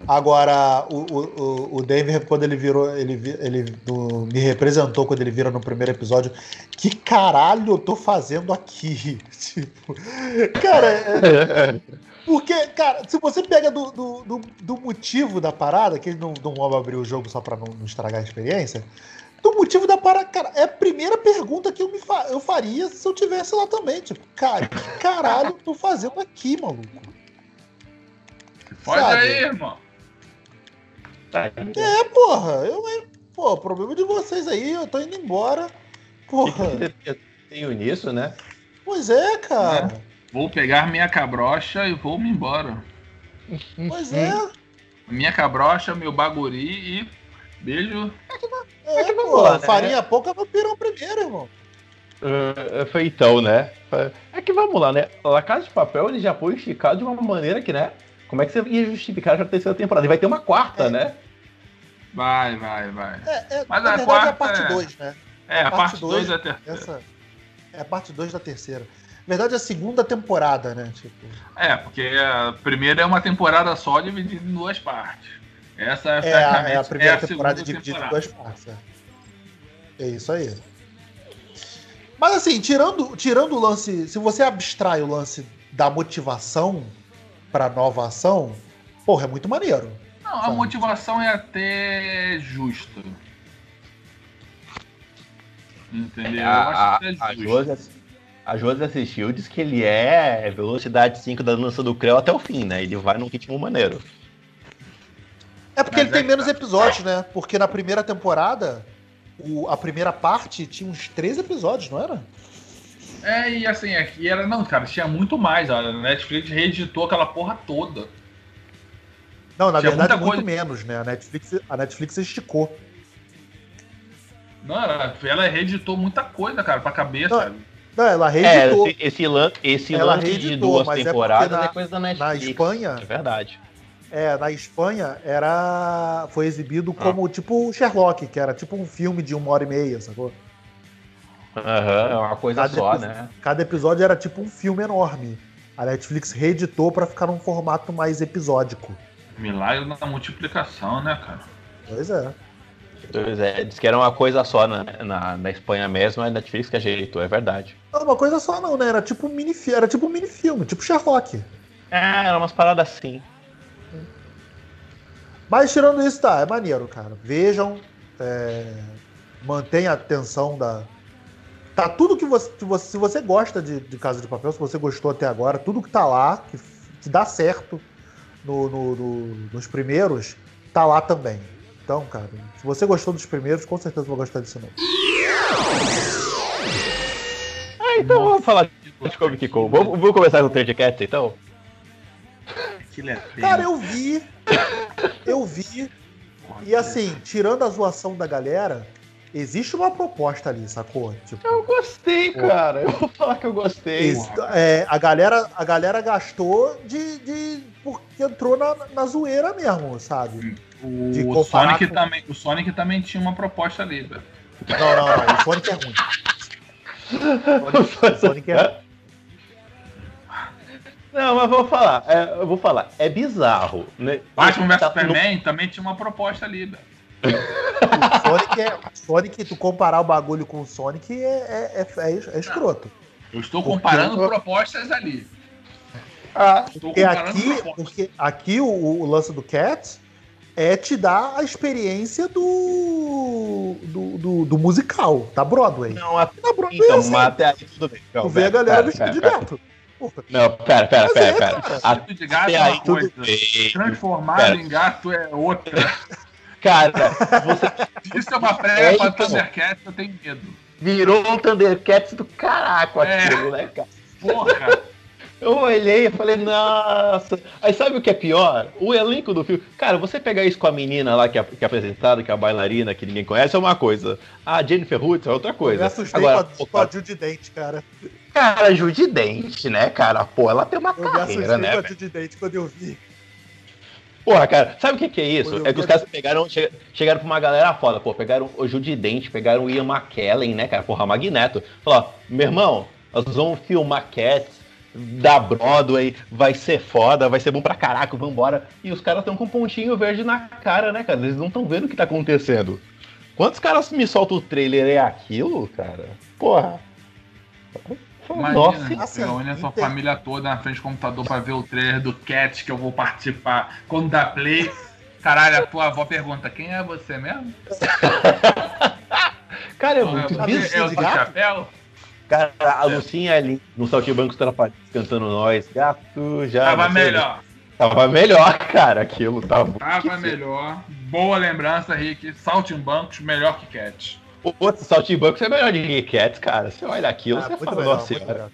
Agora, o, o, o Denver, quando ele virou, ele, ele no, me representou quando ele vira no primeiro episódio. Que caralho eu tô fazendo aqui? Tipo, cara, é, porque, cara, se você pega do, do, do, do motivo da parada, que ele não, não vamos abrir o jogo só pra não, não estragar a experiência, do motivo da parada, cara, é a primeira pergunta que eu, me fa eu faria se eu tivesse lá também. Tipo, cara, que caralho eu tô fazendo aqui, maluco? Pode Sabe? aí, irmão. É, porra, eu, pô, problema de vocês aí, eu tô indo embora. Porra. Tenho nisso, né? Pois é, cara. É. Vou pegar minha cabrocha e vou me embora. Pois é. Minha cabrocha, meu baguri e beijo. É, é pô, lá, né? farinha pouca no pirão primeiro, irmão. Uh, foi então, né? É que vamos lá, né? A Casa de Papel ele já foi esticado de uma maneira que, né? Como é que você ia justificar a terceira temporada? E vai ter uma quarta, é. né? Vai, vai, vai. É, é, Mas na a verdade quarta é a parte 2, né? É, a, a parte 2 é a terceira. Essa é a parte 2 da terceira. Na verdade, é a segunda temporada, né? Tipo... É, porque a primeira é uma temporada só dividida em duas partes. Essa é, é, a, é a primeira é a temporada dividida temporada. em duas partes. É. é isso aí. Mas assim, tirando, tirando o lance. Se você abstrai o lance da motivação pra nova ação, porra, é muito maneiro. Não, a motivação é até justa. Entendeu? É, a, Eu acho que é. A Josi assistiu diz que ele é velocidade 5 da dança do Creu até o fim, né? Ele vai num ritmo maneiro. É porque Mas ele é tem menos tá. episódios, né? Porque na primeira temporada, o, a primeira parte tinha uns três episódios, não era? É, e assim, aqui era. Não, cara, tinha muito mais. A Netflix reeditou aquela porra toda. Não, na tinha verdade, muito coisa... menos, né? A Netflix, a Netflix esticou. Não, ela, ela reeditou muita coisa, cara, pra cabeça. Não, não ela reeditou. É, esse, esse, lan, esse lance reeditou, de duas é temporadas é, na, é coisa da Netflix. Na Espanha. É verdade. É, na Espanha era. Foi exibido ah. como tipo Sherlock, que era tipo um filme de uma hora e meia, sacou? Aham, é uma coisa cada só, né? Cada episódio era tipo um filme enorme. A Netflix reeditou para ficar num formato mais episódico. Milagre da multiplicação, né, cara? Pois é. Pois é, diz que era uma coisa só na, na, na Espanha mesmo, a Netflix que ajeitou, é verdade. Não, uma coisa só não, né? Era tipo um mini, era tipo um mini filme, tipo Sherlock. É, era umas paradas assim. Mas tirando isso, tá, é maneiro, cara. Vejam, é, mantenha a atenção da. Tá tudo que você. Se você, gosta de, de Casa de Papel, se você gostou até agora, tudo que tá lá, que, que dá certo no, no, no, nos primeiros, tá lá também. Então, cara, se você gostou dos primeiros, com certeza vai gostar desse novo. Ah, então Nossa. vamos falar de Comic Con. Vamos, vamos começar com o Trade Cats, então? Cara, eu vi. Eu vi. E assim, tirando a zoação da galera, existe uma proposta ali, sacou? Tipo, eu gostei, pô, cara. Eu vou falar que eu gostei. É, a, galera, a galera gastou de. de porque entrou na, na zoeira mesmo, sabe? O, Sonic com... também, o Sonic também tinha uma proposta ali, velho. Não, não, não. O Sonic é ruim. O Sonic, é Não, mas vou falar. É, eu vou falar. É bizarro. Né? Batman vs tá Superman no... também tinha uma proposta ali, velho. O Sonic, é, Sonic, tu comparar o bagulho com o Sonic é, é, é, é escroto. Eu estou comparando porque... propostas ali. Ah, porque aqui, porque aqui o, o lance do Cats é te dar a experiência do, do, do, do musical, da Broadway. Não, a... na Broadway então, é assim. até aí tudo bem. Não, tu vê a galera vestida de gato. Não, pera, pera, pera, é, pera. Até de gato é uma coisa. Transformado em gato é outra. Cara, você... Isso é uma prévia é, pra. Thundercats, eu tenho medo. Virou um Thundercats do caraco aquilo, é. né, cara? Porra! Eu olhei e falei, nossa. Aí sabe o que é pior? O elenco do filme. Cara, você pegar isso com a menina lá que é, que é apresentada, que é a bailarina, que ninguém conhece, é uma coisa. A Jennifer Hudson é outra coisa. Eu me assustei Agora, com, a, com a Judy Dent, cara. Cara, Judy Dent, né, cara? Pô, ela tem uma eu carreira, né? Eu Judy Dent quando eu vi. Porra, cara, sabe o que, que é isso? É que os caras pegaram, chegaram pra uma galera foda, pô, pegaram o Judy Dent, pegaram o Ian McKellen, né, cara? Porra, Magneto. Falou, meu irmão, nós vamos filmar Cats, da Broadway, vai ser foda, vai ser bom pra caraca, vambora. E os caras estão com um pontinho verde na cara, né, cara? Eles não estão vendo o que tá acontecendo. Quantos caras me soltam o trailer é aquilo, cara? Porra. Imagina, Nossa, assim, reúne a sua inter... família toda na frente do computador pra ver o trailer do Cat que eu vou participar. Quando dá play, caralho, a tua avó pergunta: quem é você mesmo? cara, é muito bizarro. É o chapéu? Cara, a Lucinha ali no Banco Trapalhões cantando nós, gato, já. Tava melhor. Tava melhor, cara, aquilo tava. Tava melhor. Boa lembrança, Rick. Saltimbancos melhor que Cat. O outro Saltimbancos é melhor que Cat, cara. Você olha aquilo, ah, você fala, melhor, nossa muito senhora.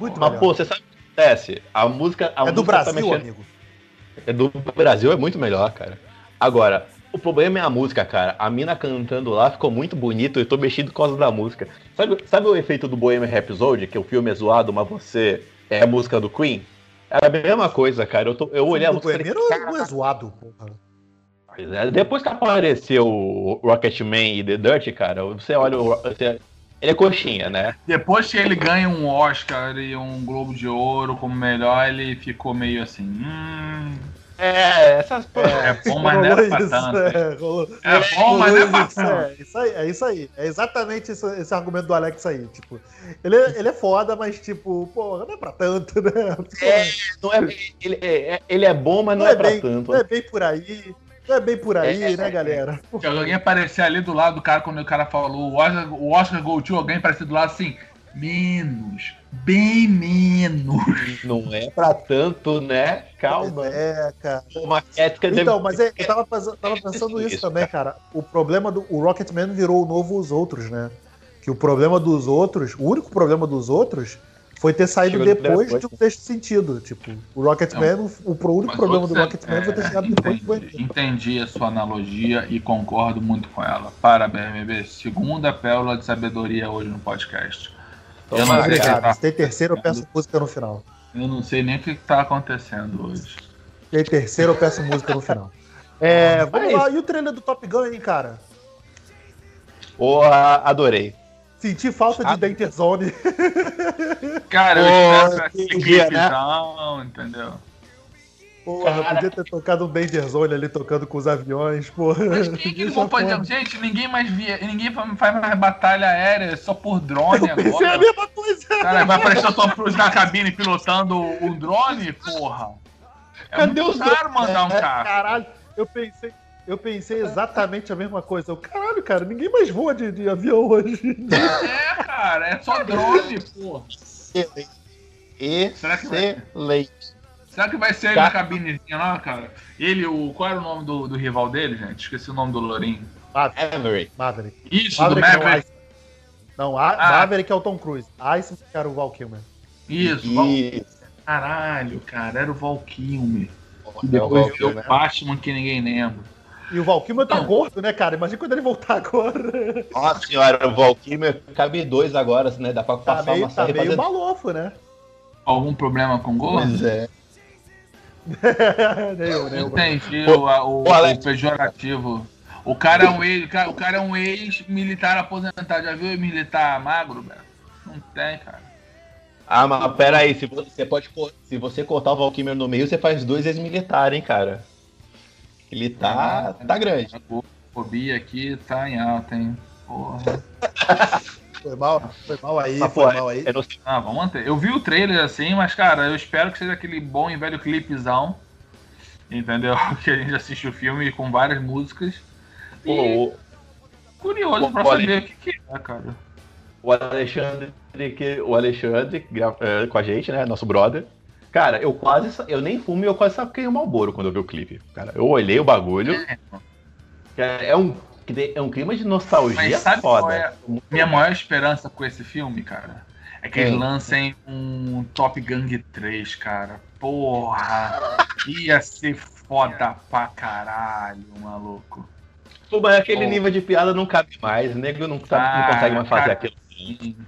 Muito Mas, melhor. pô, você sabe o que acontece? A música. A é música do Brasil, tá mexendo... amigo. É do Brasil, é muito melhor, cara. Agora, o problema é a música, cara. A mina cantando lá ficou muito bonito. Eu tô mexido por causa da música. Sabe, sabe o efeito do Bohemian Rhapsody? Que o filme é zoado, mas você é a música do Queen? É a mesma coisa, cara. Eu, tô, eu olhei a música. O Bohemian não é zoado, porra. É, depois que apareceu o Rocketman e The Dirt, cara, você olha o. Você, ele é coxinha, né? Depois que ele ganha um Oscar e um Globo de Ouro como melhor, ele ficou meio assim. Hum, é, essas coisas. É, é bom, mas não é pra tanto. É, rolou, é bom, mas não é pra tanto. É, isso aí, é isso aí. É exatamente esse, esse argumento do Alex aí. Tipo, ele, é, ele é foda, mas, tipo, pô, não é pra tanto, né? É, não é, ele, é, ele é bom, mas não, não é, é pra bem, tanto. Não é bem por aí. É bem por aí, é, né, galera? Se alguém aparecer ali do lado do cara, quando o cara falou o Oscar, o Oscar Gold alguém aparecer do lado assim, menos, bem menos. Não é pra tanto, né? Calma. É, cara. Uma ética então, mas é, eu tava, tava pensando isso, isso também, cara. O problema do o Rocketman virou o novo Os Outros, né? Que o problema dos outros, o único problema dos outros foi ter saído depois, depois de um texto sentido. Tipo, o Rocketman, o, o único problema do Rocketman é, foi ter chegado depois entendi, entendi a sua analogia e concordo muito com ela. Parabéns, bebê. Segunda pérola de sabedoria hoje no podcast. Eu não sei. Tá... Se tem terceiro, eu peço música no final. Eu não sei nem o que está acontecendo hoje. Se tem terceiro, eu peço música no final. É, vamos lá. E o trailer do Top Gun, hein, cara? Porra, adorei. Senti falta de Danger Zone. Cara, eu espero que clipe né? não, entendeu? Porra, Cara. podia ter tocado um Danger Zone ali tocando com os aviões, porra. Mas quem que não pode... Gente, ninguém mais via. Ninguém faz mais batalha aérea só por drone agora. É a mesma coisa. Cara, vai aparecer o Tom Cruise na cabine pilotando o drone, porra. É Cadê muito os caro mandar um carro. Caralho, eu pensei. Eu pensei exatamente a mesma coisa. Eu, caralho, cara, ninguém mais voa de, de avião hoje. É, cara, é só drone, porra. Excelente. Será que vai... Será que vai ser ele na cabinezinha lá, cara? Ele, o. Qual era o nome do, do rival dele, gente? Esqueci o nome do Lourinho. Maverick. Maverick. Isso, Maverick do Maverick. Não, não a, ah. Maverick é o Tom Cruise. Ice era o Val Kilmer. Isso, Isso. Val... Caralho, cara, era o Val Kilmer. Depois é o, o Batman que ninguém lembra. E o Valkymer tá gordo, né, cara? Imagina quando ele voltar agora. Nossa senhora, o Valkymer cabe dois agora, né? Dá pra tá passar meio, uma. Tá meio fazendo... malofo, né? Algum problema com gordo? Pois é. Entendi o, o, o, pejorativo. O cara é um ex, o cara é um ex-militar aposentado. Já viu militar magro, velho? Não tem, cara. Ah, mas pera aí, se você pode se você cortar o Valkymer no meio, você faz dois ex-militar, hein, cara. Ele tá, ah, tá grande. A fobia aqui tá em alta, hein? Porra. Foi mal, foi mal aí, ah, foi mal aí. Não... Ah, vamos manter. Eu vi o trailer assim, mas, cara, eu espero que seja aquele bom e velho clipezão. Entendeu? Que a gente assiste o filme com várias músicas. E... Curioso Pô, pra saber o que, que é, cara. O Alexandre, que, o Alexandre é, com a gente, né? Nosso brother. Cara, eu quase. Eu nem fumo e eu quase saquei o Malboro quando eu vi o clipe. Cara, eu olhei o bagulho. É, é um é um clima de nostalgia Mas sabe foda. É minha maior esperança com esse filme, cara? É que eles lancem um Top Gang 3, cara. Porra! Ia ser foda pra caralho, maluco. Pô, mas aquele Pô. nível de piada não cabe mais. O nego não, tá, ah, não consegue mais fazer aquilo.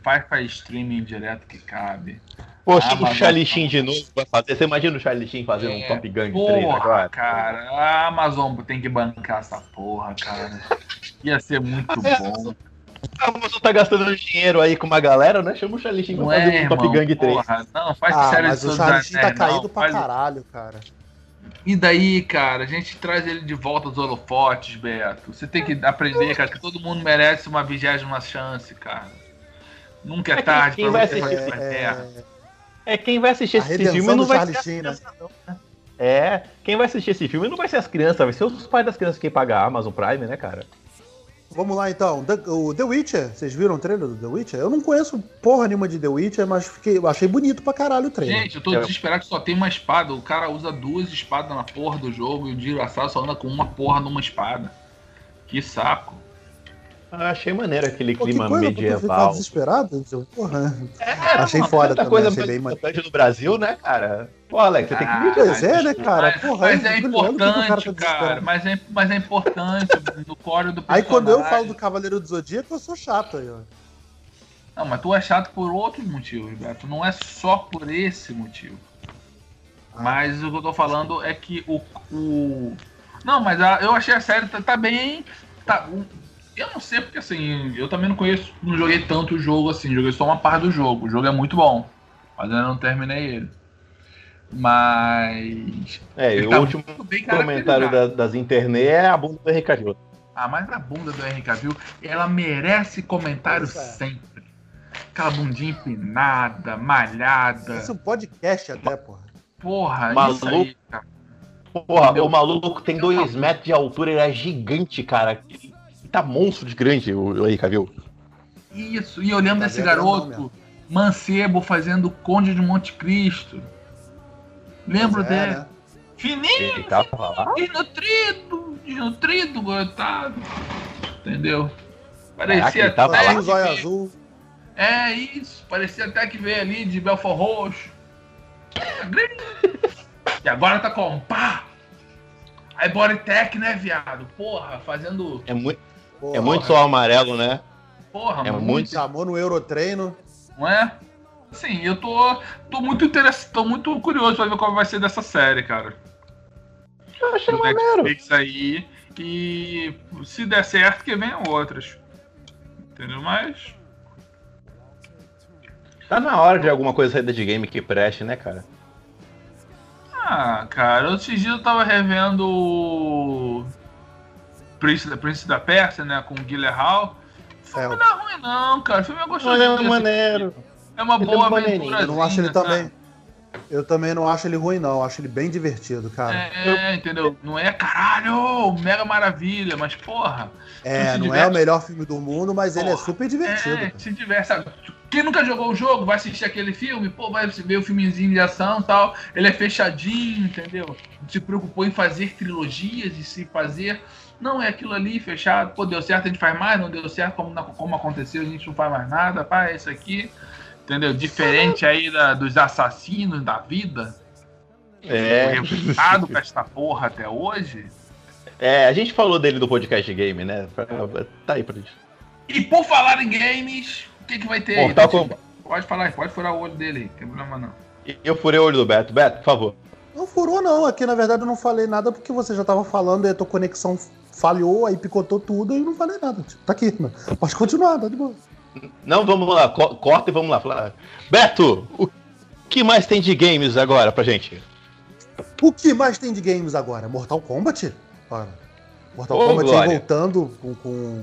Faz pra streaming direto que cabe. Poxa, ah, o Charlie Sheen de novo vai fazer. Você imagina o Charlie Sheen fazendo é, um Top Gun 3 agora? Cara, a Amazon tem que bancar essa porra, cara. Ia ser muito bom. A Amazon tá gastando dinheiro aí com uma galera, né? Chama o Charlie Sheen pra Não fazer é, um Top irmão, Gun 3. porra, não, faz Ah, série mas de o Charlie Sheen tá não, caído pra faz- caralho, cara. E daí, cara, a gente traz ele de volta aos holofotes, Beto. Você tem que aprender, cara, que todo mundo merece uma vigésima chance, cara. Nunca é, É tarde quem pra vai você fazer É, terra. É, quem vai assistir A esse filme não vai Charlie ser as né? crianças, não, né? É, quem vai assistir esse filme não vai ser as crianças, vai ser os pais das crianças que pagam a Amazon Prime, né, cara? Vamos lá então. The- o The Witcher, vocês viram o trailer do The Witcher? Eu não conheço porra nenhuma de The Witcher, mas fiquei, eu achei bonito pra caralho o trailer. Gente, eu tô desesperado que só tem uma espada. O cara usa duas espadas na porra do jogo e o desgraçado só anda com uma porra numa espada. Que saco. Ah, achei maneiro aquele Pô, clima coisa medieval. desesperado. Porra. É, Achei foda também, coisa achei bem importante no Brasil, né, cara? Pô, Alex, você tem que Ah, me Pois é, né, cara? Mas, Porra, mas é que o cara tá importante, cara. Mas é, mas é importante no core do Aí quando eu personagem. falo do Cavaleiro do Zodíaco, eu sou chato aí, ó. Não, mas tu é chato por outros motivos, Beto. Não é só por esse motivo. Ah. Mas o que eu tô falando é que o. o... Não, mas a- eu achei a série tá, tá bem. Tá, eu não sei porque assim, eu também não conheço, não joguei tanto o jogo assim, joguei só uma parte do jogo. O jogo é muito bom, mas ainda não terminei ele. Mas. É, e o tá último comentário da- das internet é a bunda do Henrique Cavill. Ah, mas a bunda do Henry Cavill, ela merece comentário Isso é. sempre. Aquela bundinha empinada, malhada. Esse é um podcast até, porra. Porra, Maluco. isso aí, cara. Porra, Meu- o maluco tem dois metros de altura, ele é gigante, cara. Tá monstro de grande, o Henrique Cavill. Isso, e olhando Tá esse vendo? Não, garoto, mancebo fazendo o Conde de Monte Cristo. Lembro é, dele. né? Fininho, Ele tava lá. desnutrido, desnutrido, coitado. Entendeu? Caraca, Parecia tava até. Tinha lá. azul. É isso, parecia até que veio ali de Belfort Roxo. E agora tá com pá! Aí Bodytech, né, viado? Porra, fazendo. É muito, Porra, é muito sol amarelo, né? Porra, É muito, muito- Chamou no Eurotreino. não é? Sim, eu tô, tô muito interessado, tô muito curioso pra ver qual vai ser dessa série, cara. Eu achei Do maneiro. Netflix aí. E se der certo, que venham outras. Entendeu? Mas. Tá na hora de alguma coisa sair de game que preste, né, cara? Ah, cara, esses dias eu tava revendo o Príncipe, da- Príncipe da Pérsia, né, com o Guilherme Hall. O filme É, não é ruim, não, cara. O filme é gostoso. Mas é um maneiro. É uma Ele é boa maneirinho, aventura. Eu não acho ele também. Eu também não acho ele ruim, não. Eu acho ele bem divertido, cara. É, entendeu? Não é caralho, mega maravilha, mas porra. É, não é diverte. o melhor filme do mundo, mas ele é Porra, super divertido. É, cara. se tiver, sabe? Quem nunca jogou o jogo vai assistir aquele filme, pô, vai ver o filmezinho de ação e tal. Ele é fechadinho, entendeu? Se preocupou em fazer trilogias e se fazer. Não, é aquilo ali fechado. Pô, deu certo, a gente faz mais, não deu certo, como, como aconteceu, a gente não faz mais nada. Pá, é isso aqui. Entendeu? Diferente aí da- dos assassinos da vida. É. Revoltado com esta porra até hoje. É, a gente falou dele do podcast game, né? Tá aí pra gente. E por falar em games, o que, que vai ter Mortal aí? Kombat. Pode falar, pode furar o olho dele aí, não tem problema não. Eu furei o olho do Beto. Beto, por favor. Não furou, não. Aqui, na verdade, eu não falei nada porque você já tava falando e a tua conexão falhou, aí picotou tudo e não falei nada. Tipo, Tá aqui, né? Pode continuar, tá de boa. Não, vamos lá, co- corta e vamos lá. Beto, o que mais tem de games agora pra gente? O que mais tem de games agora? Mortal Kombat? Ora, Mortal Ô, Kombat aí Glória. voltando com, com,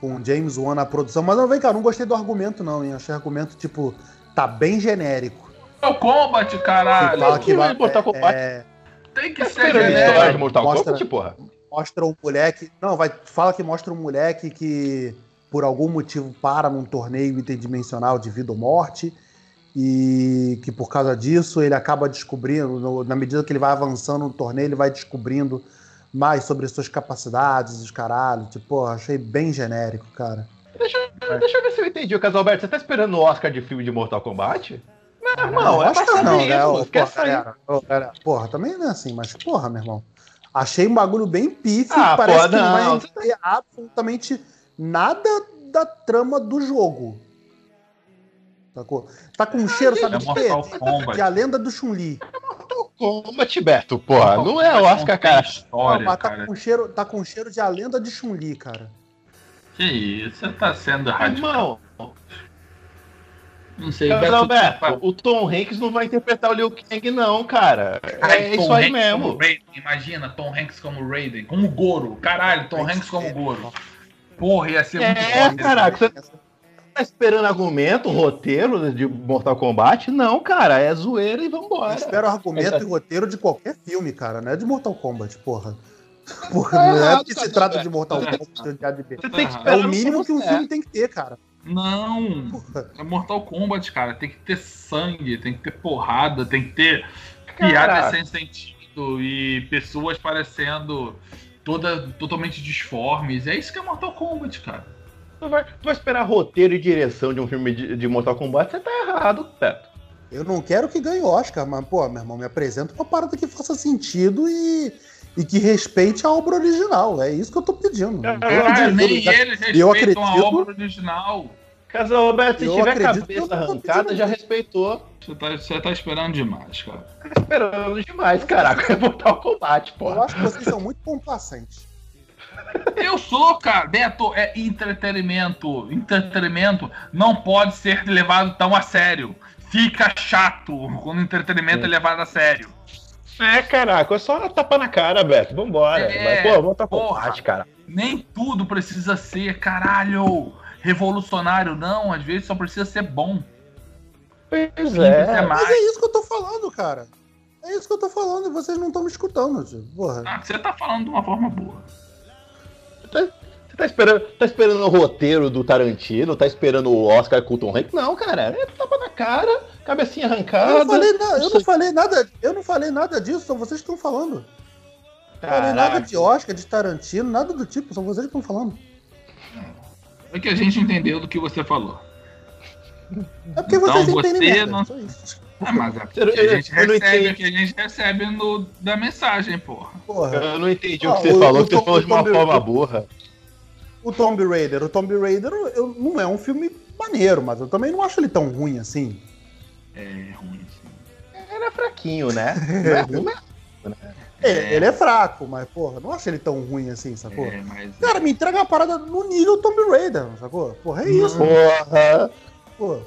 com o James Wan na produção. Mas não, vem cá, não gostei do argumento, não, hein? Achei o argumento, tipo, tá bem genérico. É o Combat, caralho. Que fala que vai- Mortal Kombat. é, Tem que Tá ser esperando é, história de genérico. Mortal mostra- Kombat, porra? Mostra um moleque. Não, vai. Fala que mostra um moleque que, por algum motivo, para num torneio interdimensional de vida ou morte. E que por causa disso ele acaba descobrindo, no- na medida que ele vai avançando no torneio, ele vai descobrindo mais sobre suas capacidades, os caralho. Tipo, porra, achei bem genérico, cara. Deixa, deixa eu ver se eu entendi. O Casalberto, você tá esperando o Oscar de filme de Mortal Kombat? Meu irmão, é acho que passar não, né? Ô, porra, sair. galera, ô, galera, porra, também não é assim, mas porra, meu irmão. Achei um bagulho bem pífio, Ah, parece porra, que não não. vai ter absolutamente nada da trama do jogo. Sacou? Tá com um cheiro, sabe É de quê? De a lenda do Chun-Li. Kombat, Beto, porra. Não é Oscar, tem cara. História, Não, mas tá cara. com cheiro, tá com cheiro de a lenda de Chun-Li, cara. Que isso, você tá sendo radical. Irmão, Não sei, Mas, Beto, Alberto, tá- o Tom Hanks não vai interpretar o Liu Kang, não, cara. Ai, É Tom isso aí Hanks mesmo. Raiden, Imagina, Tom Hanks como Raiden, como Goro. Caralho, Tom Hanks como Goro. Porra, ia ser muito É, caraca, você tá esperando argumento, roteiro de Mortal Kombat? Não, cara, é zoeira e Eu vambora. espero argumento e roteiro de qualquer filme, cara, não é de Mortal Kombat, porra. Porra, Tá não é porque se cara, trata de Mortal Tá Kombat de. Você tem que É É o mínimo que um é. filme tem que ter, cara. Não, Porra. é Mortal Kombat, cara. Tem que ter sangue, tem que ter porrada, tem que ter piada sem sentido e pessoas parecendo toda, totalmente disformes. É isso que é Mortal Kombat, cara. Tu vai, tu vai esperar roteiro e direção de um filme de, de Mortal Kombat? Você tá errado, Beto. Eu não quero que ganhe Oscar, mas, pô, meu irmão, me apresenta uma parada que faça sentido e, e que respeite a obra original. É isso que eu tô pedindo. Tô Caralho, pedindo- nem eles eu respeitam a acredito- obra original. Casal Roberto, se Eu tiver cabeça eu arrancada, já respeitou. Você tá, você tá esperando demais, cara. Tá esperando demais, caraca. É Mortal Kombat, Eu porra. acho que vocês são muito complacentes. Eu sou, cara. Beto, é entretenimento. Entretenimento não pode ser levado tão a sério. Fica chato quando o entretenimento é levado a sério. É, caraca, é só tapa na cara, Beto. Vambora. É, Mas, pô, Mortal porra. Kombat, cara. Nem tudo precisa ser, caralho, revolucionário, não. Às vezes só precisa ser bom. Pois é. ser Mas é isso que eu tô falando, cara. É isso que eu tô falando e vocês não estão me escutando, tio. Porra. Ah, você tá falando de uma forma boa. Você tá esperando, tá esperando o roteiro do Tarantino, tá esperando o Oscar com o Tom Hanks? Não, cara, é tapa na cara, cabecinha Eu arrancada. não falei, na- eu não falei nada, eu não falei nada disso, são vocês que estão falando. Não falei nada Caraca. de Oscar, de Tarantino, nada do tipo, são vocês que estão falando. É que a gente entendeu do que você falou. É porque Então vocês você entendem merda. não- só isso. Ah, mas é porque Eu- a eu- gente eu não recebe entendi. o que a gente recebe no, da mensagem, porra. Porra. Eu não entendi Ah, o que você o- falou, o que você falou de uma forma burra. O Tomb Raider, o Tomb Raider eu, não é um filme maneiro, mas eu também não acho ele tão ruim assim. É ruim, sim. Era fraquinho, né? Não é ruim, mas É, É. Ele é fraco, mas, porra, não acho ele tão ruim assim, sacou? É, mas. Cara, me entrega uma parada no nível Tomb Raider, sacou? Porra, é isso, Porra, pô.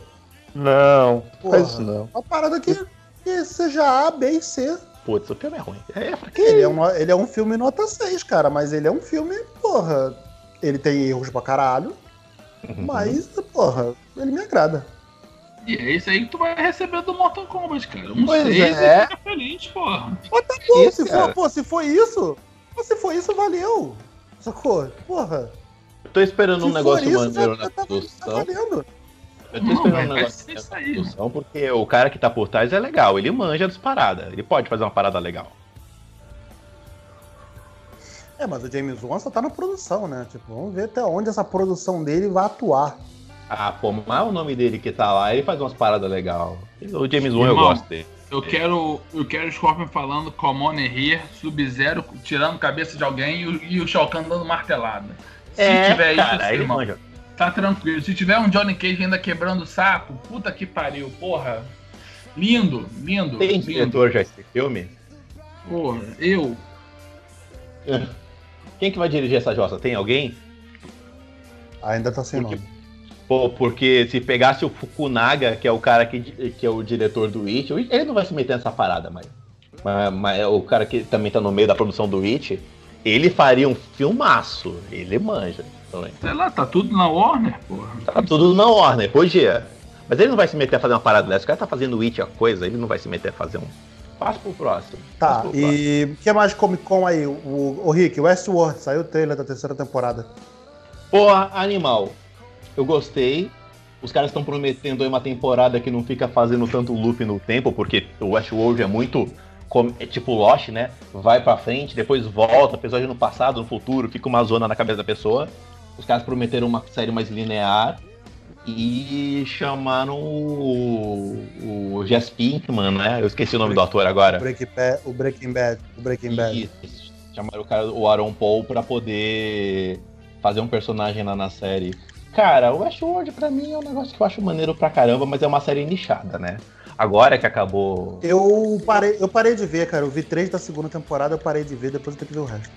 não. Porra. Faz isso não. Uma parada que, que seja A, B e C. Putz, o filme é ruim. É fraquinho. Ele é, um, ele é um filme nota 6, cara, mas ele é um filme, porra. Ele tem erros pra caralho, Uhum. mas, porra, ele me agrada. E é isso aí que tu vai receber do Mortal Kombat, cara. Um Pois 6 é. e fica feliz, porra. Mas tá bom, Isso, se for, pô, se for isso, se for isso, valeu. Sacou? Porra. Eu tô esperando um negócio isso, maneiro tá, na tá, tá produção. valendo. Eu tô Não, esperando vai- um negócio na aí, produção, porque o cara que tá por trás é legal. Ele manja das paradas. Ele pode fazer uma parada legal. É, mas o James Wan só tá na produção, né? Tipo, vamos ver até onde essa produção dele vai atuar. Ah, pô, mas o nome dele que tá lá, ele faz umas paradas legais. O James Wan eu gosto dele. Eu quero, eu quero o Scorpion falando Come on here, Sub-Zero tirando cabeça de alguém e, o- e o Shao Kahn dando martelada. Se tiver É, cara, isso, irmão, manja. tá tranquilo. Se tiver um Johnny Cage ainda quebrando o saco, puta que pariu, porra. Lindo, lindo. Tem lindo. diretor já esse filme? Porra, eu. Quem que vai dirigir essa jossa? Tem alguém? Ainda tá sem Porque- nome. Pô, porque se pegasse o Fukunaga, que é o cara que, que é o diretor do It, ele não vai se meter nessa parada, mas, mas, mas é o cara que também tá no meio da produção do It, ele faria um filmaço. Ele manja também. Sei lá, tá tudo na Warner, porra. Tá tudo na Warner, podia. Mas ele não vai se meter a fazer uma parada dessa. O cara tá fazendo o It a coisa, ele não vai se meter a fazer um. Passa pro próximo. Tá, pro próximo. e o que mais Comic Con aí? O, o Rick, Westworld, saiu o trailer da terceira temporada. Porra, animal. Eu gostei. Os caras estão prometendo aí uma temporada que não fica fazendo tanto loop no tempo, porque o Westworld é muito. É tipo Lost, né? Vai pra frente, depois volta, episódio no passado, no futuro, fica uma zona na cabeça da pessoa. Os caras prometeram uma série mais linear e chamaram o, o Jess Pinkman, né? Eu esqueci o nome do ator agora. Breaking Bad, o Breaking Bad. O Breaking Bad. Isso, chamaram o cara, o Aaron Paul, pra poder fazer um personagem lá na série. Cara, o Westworld pra mim é um negócio que eu acho maneiro pra caramba, mas é uma série nichada, né? Agora que acabou. Eu parei, eu parei de ver, cara. Eu vi três da segunda temporada, eu parei de ver, depois eu tenho que ver o resto.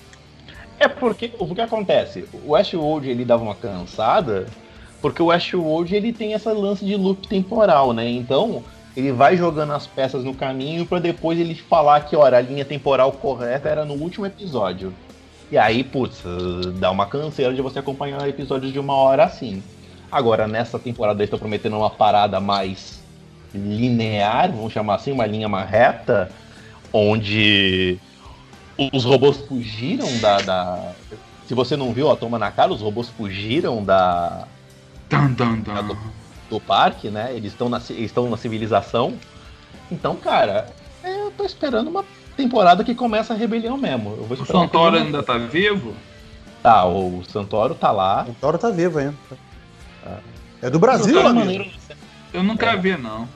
É porque o que acontece? O Westworld ele dava uma cansada, porque o Westworld ele tem essa lance de loop temporal, né? Então ele vai jogando as peças no caminho para depois ele falar que, olha, a linha temporal correta era no último episódio. E aí, putz, dá uma canseira de você acompanhar episódios de uma hora assim. Agora, nessa temporada eles estão prometendo uma parada mais linear, vamos chamar assim, uma linha mais reta, onde os robôs fugiram da, da, Se você não viu, ó, toma na cara, os robôs fugiram da. Dun, dun, dun. Do, do, parque, né? Eles estão na, estão na civilização. Então, cara, eu tô esperando uma temporada que começa a rebelião mesmo. o Santoro ainda tá vivo? Tá, o Santoro tá lá. O Santoro tá vivo ainda. É do Brasil, é maneiro. Eu nunca é. vi, não.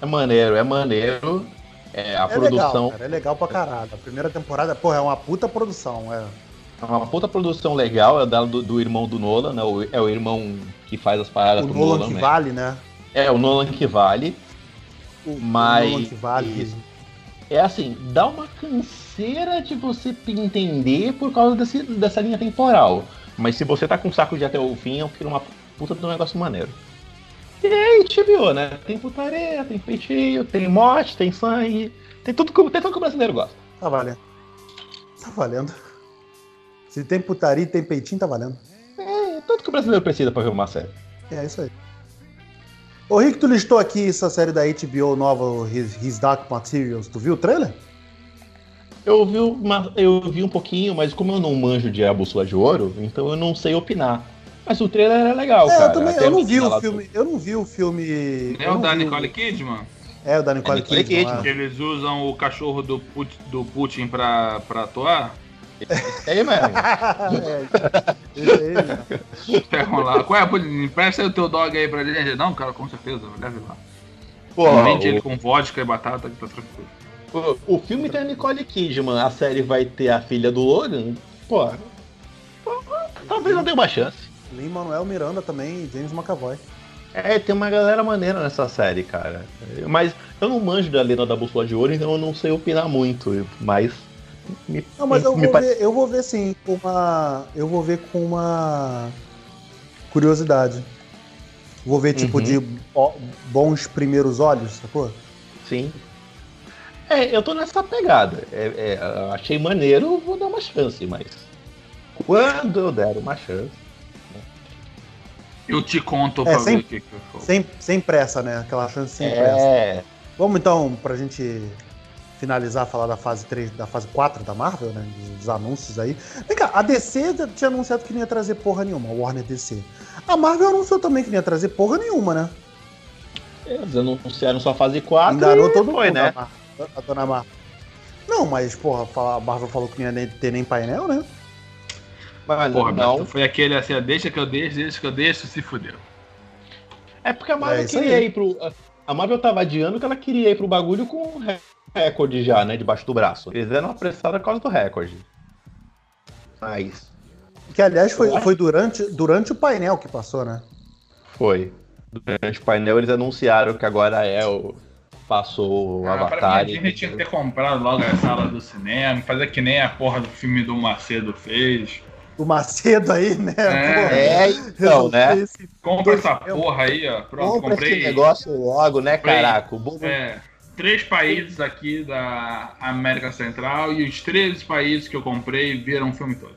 É maneiro, é maneiro. É, a é produção. Legal, cara, é legal pra caralho. A primeira temporada, porra, é uma puta produção. É, é uma puta produção legal, é dela do, do, irmão do Nolan, né? O, é o irmão que faz as paradas o pro Nolan. O Nolan que né? vale, né? É, o Nolan que vale. O, mas. O Nolan que vale. Isso. É assim, dá uma canseira de você entender por causa desse, dessa linha temporal. Mas se você tá com saco de até o fim, eu quero uma puta de um negócio maneiro. E aí, HBO, né? Tem putaria, tem feitio, tem morte, tem sangue. Tem tudo, tem tudo que o brasileiro gosta. Tá valendo. Tá valendo. Se tem putaria e tem peitinho, tá valendo. É, tudo que o brasileiro precisa pra ver uma série. É, isso aí. Ô Rick, tu listou aqui essa série da HBO nova, His, His Dark Materials. Tu viu o trailer? Eu vi, uma, eu vi um pouquinho, mas como eu não manjo de A Bússola de Ouro, então eu não sei opinar. Mas o trailer é legal, é, cara. Eu, também, eu não vi o filme. Eu não vi o filme. É o da Nicole Kidman? É, o da Nicole, é Nicole Kidman. Kidman. Eles usam o cachorro do, Put, do Putin pra, pra atuar? Esse aí mesmo. é, esse aí mesmo. Pegam lá. Qual é, Putin? Presta aí o teu dog aí pra gente. Não, cara, com certeza, leve lá. Pô, Vende o... ele com vodka e batata que tá tranquilo. O, o filme tem a Nicole Kidman, a série vai ter a filha do Logan. Pô, talvez não dê uma chance. Lin Manuel Miranda também e James McAvoy. É, tem uma galera maneira nessa série, cara. Mas eu não manjo da Lena da Bússola de Ouro, então eu não sei opinar muito. Mas. Me, não, mas eu, vou ver, eu vou ver sim, com uma. Eu vou ver com uma curiosidade. Vou ver, tipo, uhum. de bons primeiros olhos, sacou? Sim. É, eu tô nessa pegada. É, é, achei maneiro, vou dar uma chance, mas. Quando eu der uma chance. Eu te conto é, pra sem, ver o que, que eu sem, sem pressa, né? Aquela chance sem é... pressa. Vamos então, pra gente finalizar, falar da fase 3, da fase 4 da Marvel, né? Dos anúncios aí. Vem cá, a DC tinha anunciado que não ia trazer porra nenhuma, a Warner DC. A Marvel anunciou também que não ia trazer porra nenhuma, né? Eles anunciaram só a fase 4 Enganou todo foi, mundo, né? A, dona Marvel. Não, mas, porra, a Marvel falou que não ia ter nem painel, né? Mas Porra, não. Beto, foi aquele assim, deixa que eu deixo, deixa que eu deixo, se fudeu. É porque a Marvel é queria aí. ir pro. A Marvel tava adiando que ela queria ir pro bagulho com recorde já, né? Debaixo do braço. Eles deram uma pressada por causa do recorde. Mas. Que aliás foi, foi durante, durante o painel que passou, né? Foi. Durante o painel eles anunciaram que agora é o. Passou o ah, Avatar. Mim, a gente tinha que ter comprado logo a sala do cinema, fazer que nem a porra do filme do Macedo fez do Macedo aí, né? É, é então, né? Esse... Compra essa porra aí, ó. Pronto, Compra comprei. Esse negócio logo, né, caraca? Bom... É, três países aqui da América Central e os três países que eu comprei viram o filme todo.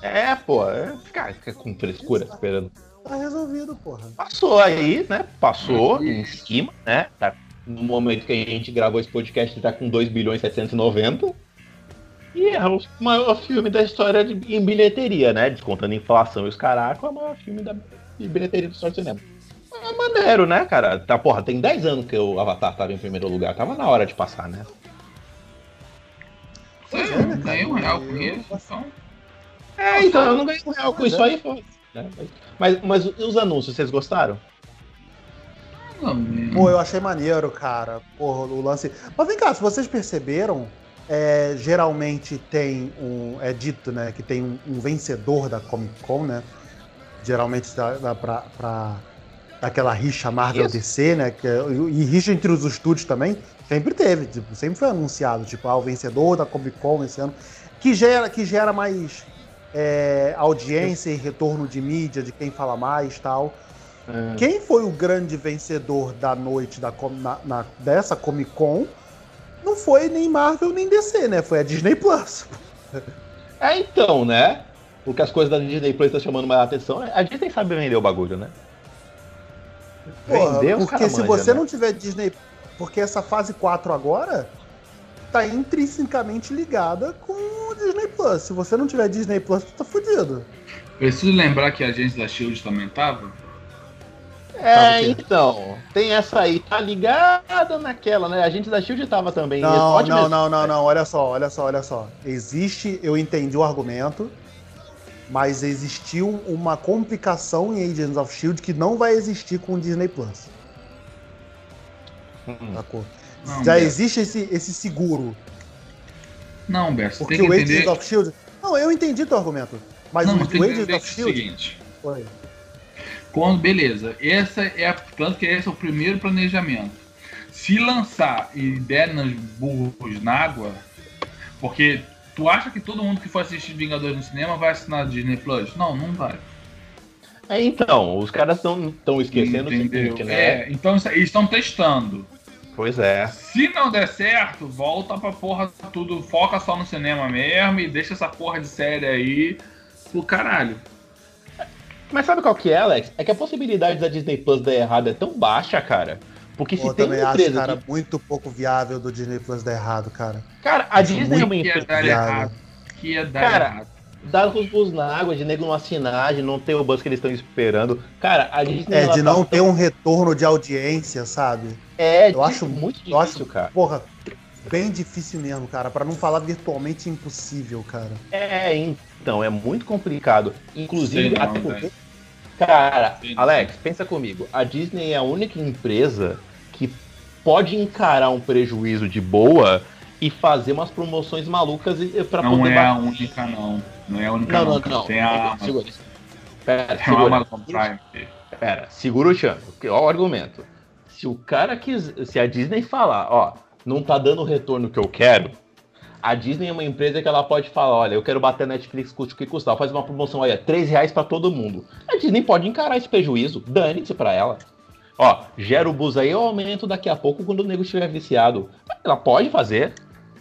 É, pô, é, fica, fica com frescura Exato. esperando. Tá resolvido, porra. Passou aí, né? Passou em cima, né? Tá, no momento que a gente gravou esse podcast, tá com 2 bilhões e 790. E é o maior filme da história de, em bilheteria, né? Descontando inflação e os caracos, é o maior filme da, de bilheteria do história do cinema. É maneiro, né, cara? Tá, porra, tem 10 anos que o Avatar tava em primeiro lugar. Tava na hora de passar, né? Você não ganhou um real com isso, então. É, então, eu não ganhei um real com isso aí, foi. Né? Mas, mas os anúncios, vocês gostaram? Pô, eu achei maneiro, cara. Porra, o lance. Mas vem cá, se vocês perceberam, é, geralmente tem um. É dito, né? Que tem um, um vencedor da Comic Con, né? Geralmente dá, dá pra, pra aquela rixa Marvel Isso. DC, né? Que, é, e rixa entre os estúdios também. Sempre teve, tipo, sempre foi anunciado, tipo, ah, o vencedor da Comic Con esse ano. Que gera, que gera mais é, audiência e retorno de mídia, de quem fala mais tal. É. Quem foi o grande vencedor da noite da, na, na, dessa Comic Con não foi nem Marvel nem DC, né? Foi a Disney Plus. É então, né? Porque as coisas da Disney Plus estão chamando mais atenção. A Disney sabe vender o bagulho, né? Porra, porque se você né? não tiver Disney. Porque essa fase 4 agora tá intrinsecamente ligada com o Disney Plus. Se você não tiver Disney Plus, tu tá fudido. Preciso lembrar que a agência da Shield também tava? É, então, tem essa aí, tá ligada naquela, né? A gente da Shield tava também. Não, não, não, não, não, olha só, olha só, olha só. Existe, eu entendi o argumento, mas existiu uma complicação em Agents of Shield que não vai existir com o Disney Plus. Hum. Não, Já Beto. existe esse, esse seguro. Não, Beto, Porque tem que o entender... Agents of Shield. Não, eu entendi teu argumento. Mas não, o, o Agents of Shield. É o seguinte. Oi. Quando, beleza, essa é tanto que esse é o primeiro planejamento. Se lançar e der nos burros na água, porque tu acha que todo mundo que for assistir Vingadores no cinema vai assinar Disney Plus? Não, não vai. É, então, os caras estão esquecendo Entendeu? o seguinte, né? É, então eles estão testando. Pois é. Se não der certo, volta pra porra tudo, foca só no cinema mesmo e deixa essa porra de série aí pro caralho. Mas sabe qual que é, Alex? É que a possibilidade da Disney Plus dar errado é tão baixa, cara. Porque se eu tem também acho, cara, que... muito pouco viável do Disney Plus dar errado, cara. Cara, a Disney é uma empresa. Dar errado. Que ia dar cara, errado. Dar os bus na água, de nego não assinar, de não ter o buzz que eles estão esperando. Cara, a Disney. É, de não tá ter um retorno de audiência, sabe? É, eu acho muito difícil, eu acho, cara. Porra, bem difícil mesmo, cara. para não falar virtualmente impossível, cara. É, então, é muito complicado. Inclusive, até porque Cara, Alex, pensa comigo. A Disney é a única empresa que pode encarar um prejuízo de boa e fazer umas promoções malucas para poder. Não é a única, não. Não é a única, não. Não, não, não. Tem a. Segura. Pera, segura. Pera, segura o chão. Olha o argumento. Se o cara quis. Se a Disney falar, ó, não tá dando o retorno que eu quero, a Disney é uma empresa que ela pode falar, olha, eu quero bater a Netflix, custe o que custar, faz uma promoção, olha, 3 reais pra todo mundo. A Disney pode encarar esse prejuízo, dane-se pra ela. Ó, gera o bus aí, eu aumento daqui a pouco quando o nego estiver viciado. Ela pode fazer.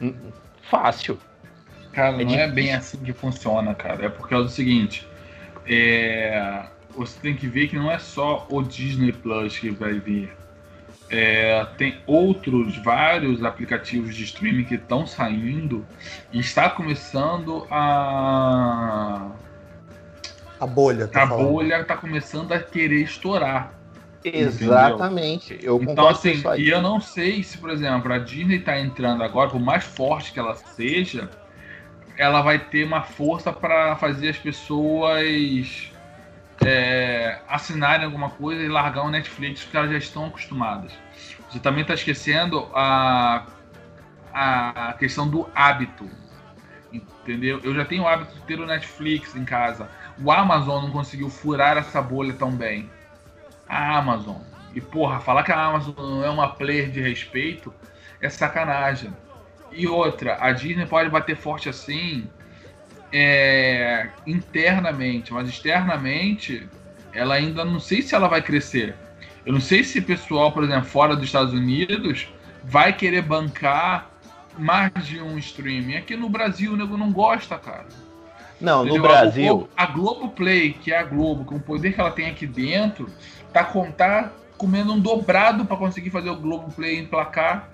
Hum, fácil. Cara, é não difícil. é bem assim que funciona, cara. É porque é o seguinte. É... Você tem que ver que não é só o Disney Plus que vai vir. É, tem outros vários aplicativos de streaming que estão saindo e está começando a a bolha tá a falando. bolha está começando a querer estourar exatamente entendeu? eu então assim e eu não sei se por exemplo a Disney está entrando agora por mais forte que ela seja ela vai ter uma força para fazer as pessoas é, assinarem alguma coisa e largar o Netflix porque elas já estão acostumadas. Você também está esquecendo a, a questão do hábito. Entendeu? Eu já tenho o hábito de ter o Netflix em casa. O Amazon não conseguiu furar essa bolha tão bem. A Amazon. E porra, falar que a Amazon não é uma player de respeito é sacanagem. E outra, a Disney pode bater forte assim é, internamente, mas externamente ela ainda não sei se ela vai crescer. Eu não sei se pessoal, por exemplo, fora dos Estados Unidos vai querer bancar mais de um streaming. Aqui no Brasil o nego não gosta, cara. Não, Entendeu? no Brasil. A Globoplay, que é a Globo, com o poder que ela tem aqui dentro, tá, tá comendo um dobrado para conseguir fazer o Globoplay emplacar.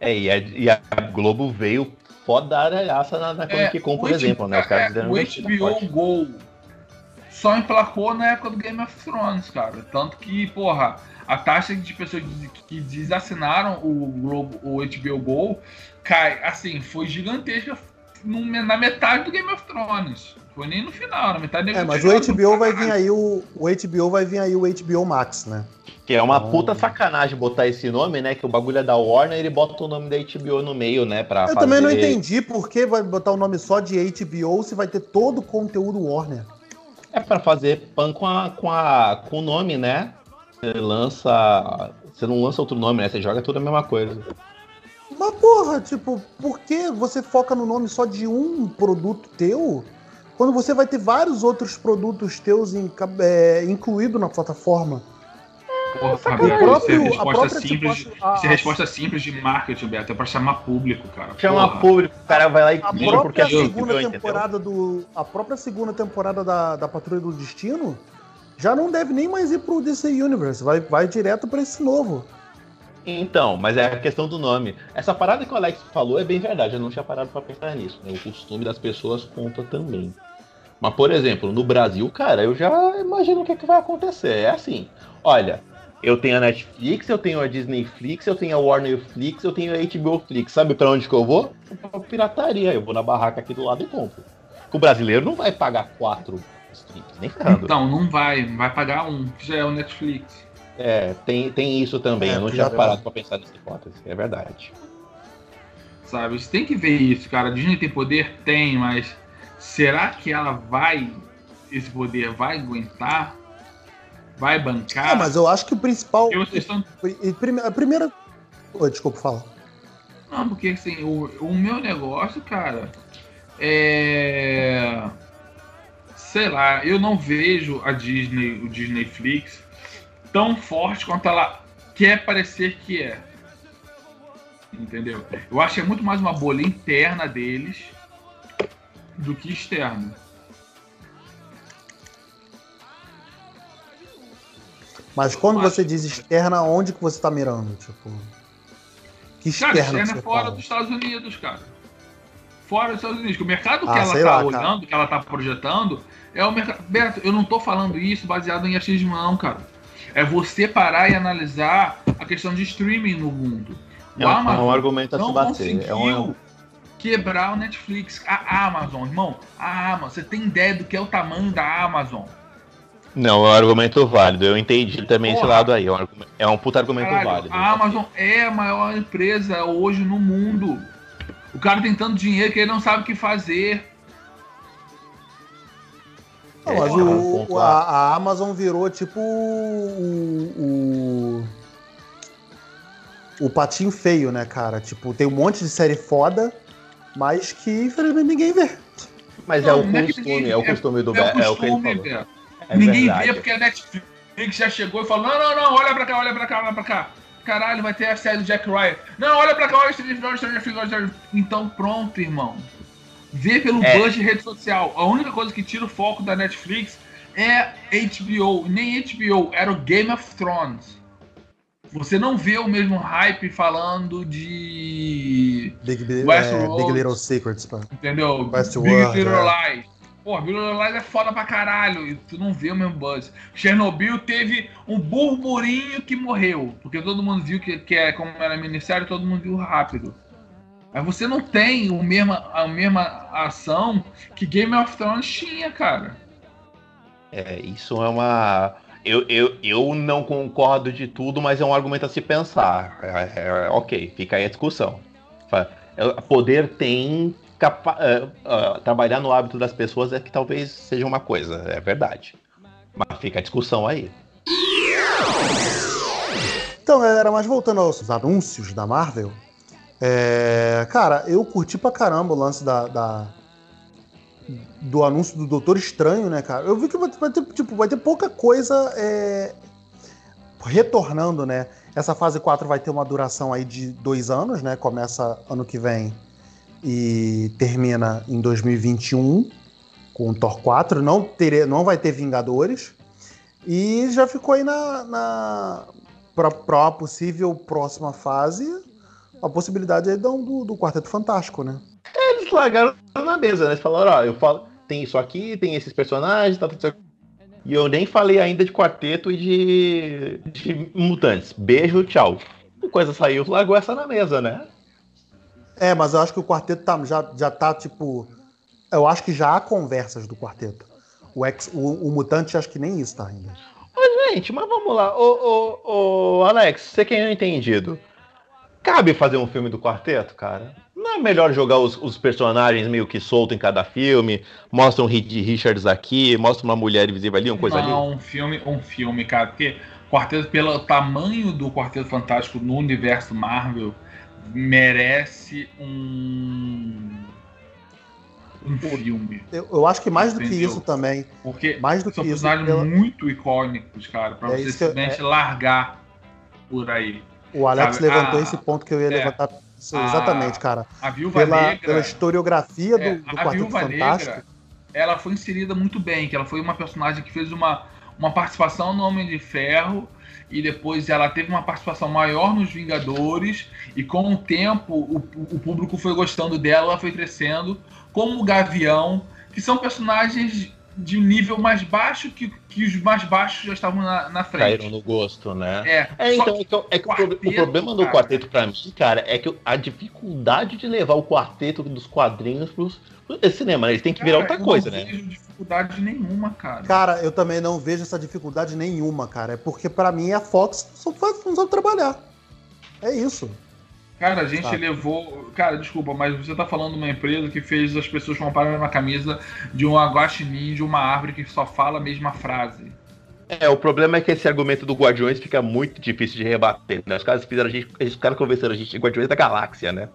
É, e a, e a Globo veio fodaraça na, na Comic Con, por exemplo, né? Os caras é, o HBO Go só emplacou na época do Game of Thrones, cara. Tanto que, porra, a taxa de pessoas que desassinaram o, Globo, o HBO Go cai, assim, foi gigantesca na metade do Game of Thrones. Foi nem no final, na metade É, mas o HBO vai vir aí o, o HBO vai vir aí o HBO Max, né? Que é uma então... puta sacanagem botar esse nome, né? Que o bagulho é da Warner, ele bota o nome da HBO no meio, né? Pra Eu fazer... também não entendi por que vai botar o nome só de HBO se vai ter todo o conteúdo Warner. É para fazer pan com, a, com, a, com o nome, né? Você lança. Você não lança outro nome, né? Você joga tudo a mesma coisa. Mas porra, tipo, por que você foca no nome só de um produto teu? quando você vai ter vários outros produtos teus em, é, incluído na plataforma. Porra, Fabio, próprio, isso é resposta simples, tipo, a, isso é resposta simples de marketing, Beto. É pra chamar público, cara. Chama público, o cara vai lá e a clica porque segunda eu, temporada do A própria segunda temporada da, da Patrulha do Destino já não deve nem mais ir pro DC Universe. Vai, vai direto pra esse novo. Então, mas é a questão do nome. Essa parada que o Alex falou é bem verdade, eu não tinha parado para pensar nisso. Né? O costume das pessoas conta também. Mas, por exemplo, no Brasil, cara, eu já imagino o que, é que vai acontecer. É assim: olha, eu tenho a Netflix, eu tenho a Disney Flix, eu tenho a Warner Flix, eu tenho a HBO Flix. Sabe para onde que eu vou? Pra pirataria. Eu vou na barraca aqui do lado e compro. O brasileiro não vai pagar quatro streams, nem ferrando. Então, não vai. Vai pagar um, que já é o Netflix. É, tem, tem isso também. É, eu não tinha parado para pensar nessa hipótese. É verdade. Sabe, você tem que ver isso, cara. A Disney tem poder? Tem, mas será que ela vai, esse poder vai aguentar? Vai bancar? É, mas eu acho que o principal. Estão... A primeira. Oh, desculpa, fala. Não, porque assim, o, o meu negócio, cara, é. Sei lá, eu não vejo a Disney, o Disney Flix, tão forte quanto ela quer parecer que é. Entendeu? Eu acho que é muito mais uma bolha interna deles do que externa. Mas quando você diz externa, onde que você está mirando? Tipo, que externa? Cara, externa é fora fala? dos Estados Unidos, cara. Fora dos Estados Unidos. O mercado ah, que ela está olhando, cara. que ela está projetando, é o mercado. Beto, eu não estou falando isso baseado em achismo, não, cara. É você parar e analisar a questão de streaming no mundo. O é, Amazon é um argumento a não se bater. É um... quebrar o Netflix. A Amazon, irmão, a Amazon, você tem ideia do que é o tamanho da Amazon? Não, é um argumento válido. Eu entendi também Porra. esse lado aí. É um, é um puta argumento Caralho, válido. A Amazon é a maior empresa hoje no mundo. O cara tem tanto dinheiro que ele não sabe o que fazer. Não, mas é, o, a, a, Amazon virou tipo o, o, o, patinho feio, né, cara? Tipo, tem um monte de série foda, mas que infelizmente ninguém vê. Mas é não, é o costume, é, o costume do é, é, o que ele falou. É ninguém verdade. vê porque a Netflix já chegou e falou: não, não, não, olha pra cá, olha pra cá, olha pra cá. Caralho, vai ter a série do Jack Ryan. Não, olha pra cá, olha Stranger Things, Então pronto, irmão vê pelo é. buzz de rede social. A única coisa que tira o foco da Netflix é HBO. Nem HBO, era o Game of Thrones. Você não vê o mesmo hype falando de Big, é, Big Little Secrets, pá. entendeu? Westworld, Big Little é. Lies. Pô, Big Little Lies é foda pra caralho e tu não vê o mesmo buzz. Chernobyl teve um burburinho que morreu, porque todo mundo viu que, que é como era ministério, todo mundo viu rápido. Mas você não tem o mesma, a mesma ação que Game of Thrones tinha, cara. É, isso é uma. Eu, eu, eu não concordo de tudo, mas é um argumento a se pensar. É, é, ok, fica aí a discussão. É, poder tem. Capa... Uh, uh, trabalhar no hábito das pessoas é que talvez seja uma coisa, é verdade. Mas fica a discussão aí. Então, galera, mas voltando aos anúncios da Marvel, é, cara, eu curti pra caramba o lance da, da, do anúncio do Doutor Estranho, né, cara? Eu vi que vai, ter, tipo, vai ter pouca coisa é, retornando, né? Essa fase 4 vai ter uma duração aí de dois anos, né? Começa ano que vem e termina em 2021 com o Thor 4. Não, ter, não vai ter Vingadores. E já ficou aí na, na para uma possível próxima fase a possibilidade aí do, do Quarteto Fantástico, né? É, eles largaram na mesa, né? Eles falaram, ó, eu falo, tem isso aqui, tem esses personagens, tá, tá. E eu nem falei ainda de quarteto e de, de mutantes. Beijo, tchau. A coisa saiu, largou essa na mesa, né? É, mas eu acho que o quarteto tá, já, já tá, tipo. Eu acho que já há conversas do quarteto. O, ex, o, o mutante, acho que nem isso tá ainda. Mas, gente, mas vamos lá. Ô, ô, ô Alex, você que é entendido. Cabe fazer um filme do quarteto, cara? Não é melhor jogar os, os personagens meio que solto em cada filme? Mostra um Richards aqui, mostra uma mulher invisível ali, uma coisa Não, ali? Não, um filme, um filme, cara. Porque Quarteto, pelo tamanho do Quarteto Fantástico no universo Marvel, merece um um filme. Eu, eu acho que mais do que Entendeu? isso também. Porque Mais do são que isso. personagens pela- muito icônicos, cara, pra É você isso que eu- simplesmente largar por aí. O Alex Sabe, levantou a- esse ponto que eu ia é. levantar. A- exatamente, cara. A Viúva Pela, Negra. pela historiografia do, é, do a Quarteto Viúva Fantástico. Negra, ela foi inserida muito bem, que ela foi uma personagem que fez uma, uma participação no Homem de Ferro e depois ela teve uma participação maior nos Vingadores e com o tempo o, o público foi gostando dela, ela foi crescendo, como o Gavião, que são personagens de nível mais baixo que, que os mais baixos já estavam na, na frente. Caíram no gosto, né? É, É, então, que é que, é que o, pro- o quarteto, problema do cara. quarteto pra mim, cara, é que a dificuldade de levar o quarteto dos quadrinhos pros, pro cinema, né? Eles têm que virar cara, outra eu coisa, não né? vejo dificuldade nenhuma, cara. Cara, eu também não vejo essa dificuldade nenhuma, cara. É porque pra mim a Fox só faz, não sabe trabalhar. É isso. Cara, a gente Sabe? levou. Cara, desculpa, mas você tá falando de uma empresa que fez as pessoas comprarem uma camisa de um guaxinim de uma árvore que só fala a mesma frase. É, o problema é que esse argumento do Guardiões fica muito difícil de rebater, né? Os caras fizeram a gente, os caras convenceram a gente de Guardiões da Galáxia, né?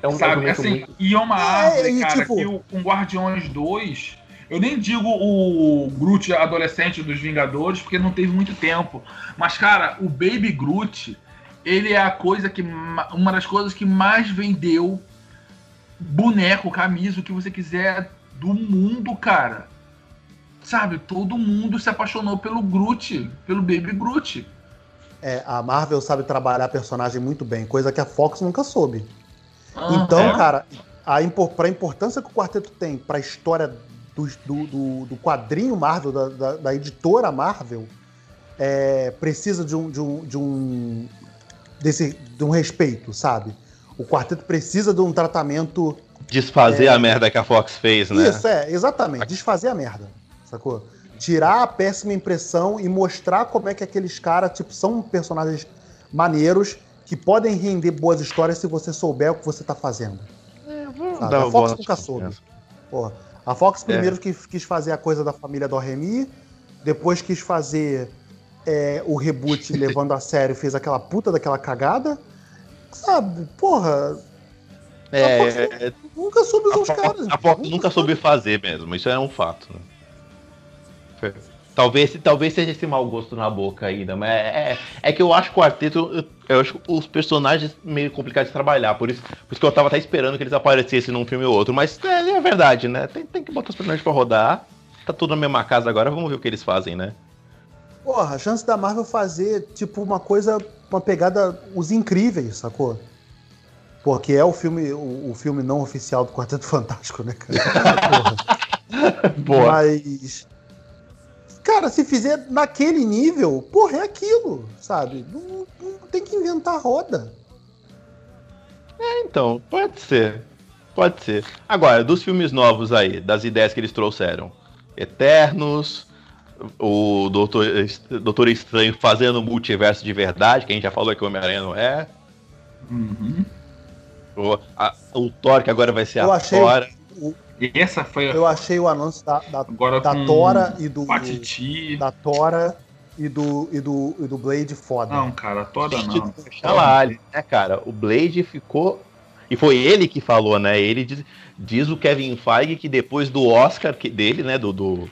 É um Sabe? argumento Assim, muito... e é uma É, árvore, e cara, tipo- que o, com Guardiões 2. Eu nem digo o Groot adolescente dos Vingadores, porque não teve muito tempo. Mas, cara, o Baby Groot, ele é a coisa que. ma- Uma das coisas que mais vendeu boneco, camisa, o que você quiser do mundo, cara. Sabe, todo mundo se apaixonou pelo Groot, pelo Baby Groot. É, a Marvel sabe trabalhar personagem muito bem, coisa que a Fox nunca soube. Então, cara, a impor, pra importância que o quarteto tem pra história do, do, do- do quadrinho Marvel, da, da- da editora Marvel, é, precisa de um, de um, de um desse, de um respeito, sabe? O quarteto precisa de um tratamento. Desfazer a merda que a Fox fez, né? Isso, é, exatamente. Desfazer a merda, sacou? Tirar a péssima impressão e mostrar como é que aqueles caras, tipo, são personagens maneiros que podem render boas histórias se você souber o que você tá fazendo. Sabe? Dá A Fox nunca soube. Porra, a Fox primeiro que quis fazer a coisa da família do Remy, depois quis fazer é, o reboot levando a sério, fez aquela puta daquela cagada. Sabe, porra, É, é, nunca soube os caras. a Fox nunca soube fazer mesmo, isso é um fato. Né? Talvez, talvez seja esse mau gosto na boca ainda, mas é, é, é que eu acho que o quarteto, eu, eu acho os personagens meio complicados de trabalhar, por isso, por isso que eu tava até esperando que eles aparecessem num filme ou outro, mas é, é verdade, né? Tem, tem que botar os personagens pra rodar, tá tudo na mesma casa agora, vamos ver o que eles fazem, né? Porra, a chance da Marvel fazer, tipo, uma coisa, uma pegada Os Incríveis, sacou? Porque é o filme, o, o filme não oficial do Quarteto Fantástico, né, cara? Porra. Boa. Mas. Cara, se fizer naquele nível, porra, é aquilo, sabe? Não, não tem que inventar roda. Então, pode ser. Pode ser. Agora, dos filmes novos aí, das ideias que eles trouxeram. Eternos, o Doutor, Doutor Estranho fazendo multiverso de verdade, que a gente já falou que o Homem-Aranha não é. Uhum. O, a- o Thor, que agora vai ser Eu a achei- Tora. E essa foi Eu achei o anúncio da, da, agora da Tora e do. Patiti. Da Tora e do, e do, e do Blade foda. Não, cara, Tora não. Olha lá, ali, né, cara? O Blade ficou. E foi ele que falou, né? Ele diz, diz o Kevin Feige que depois do Oscar que- dele, né? Do, do-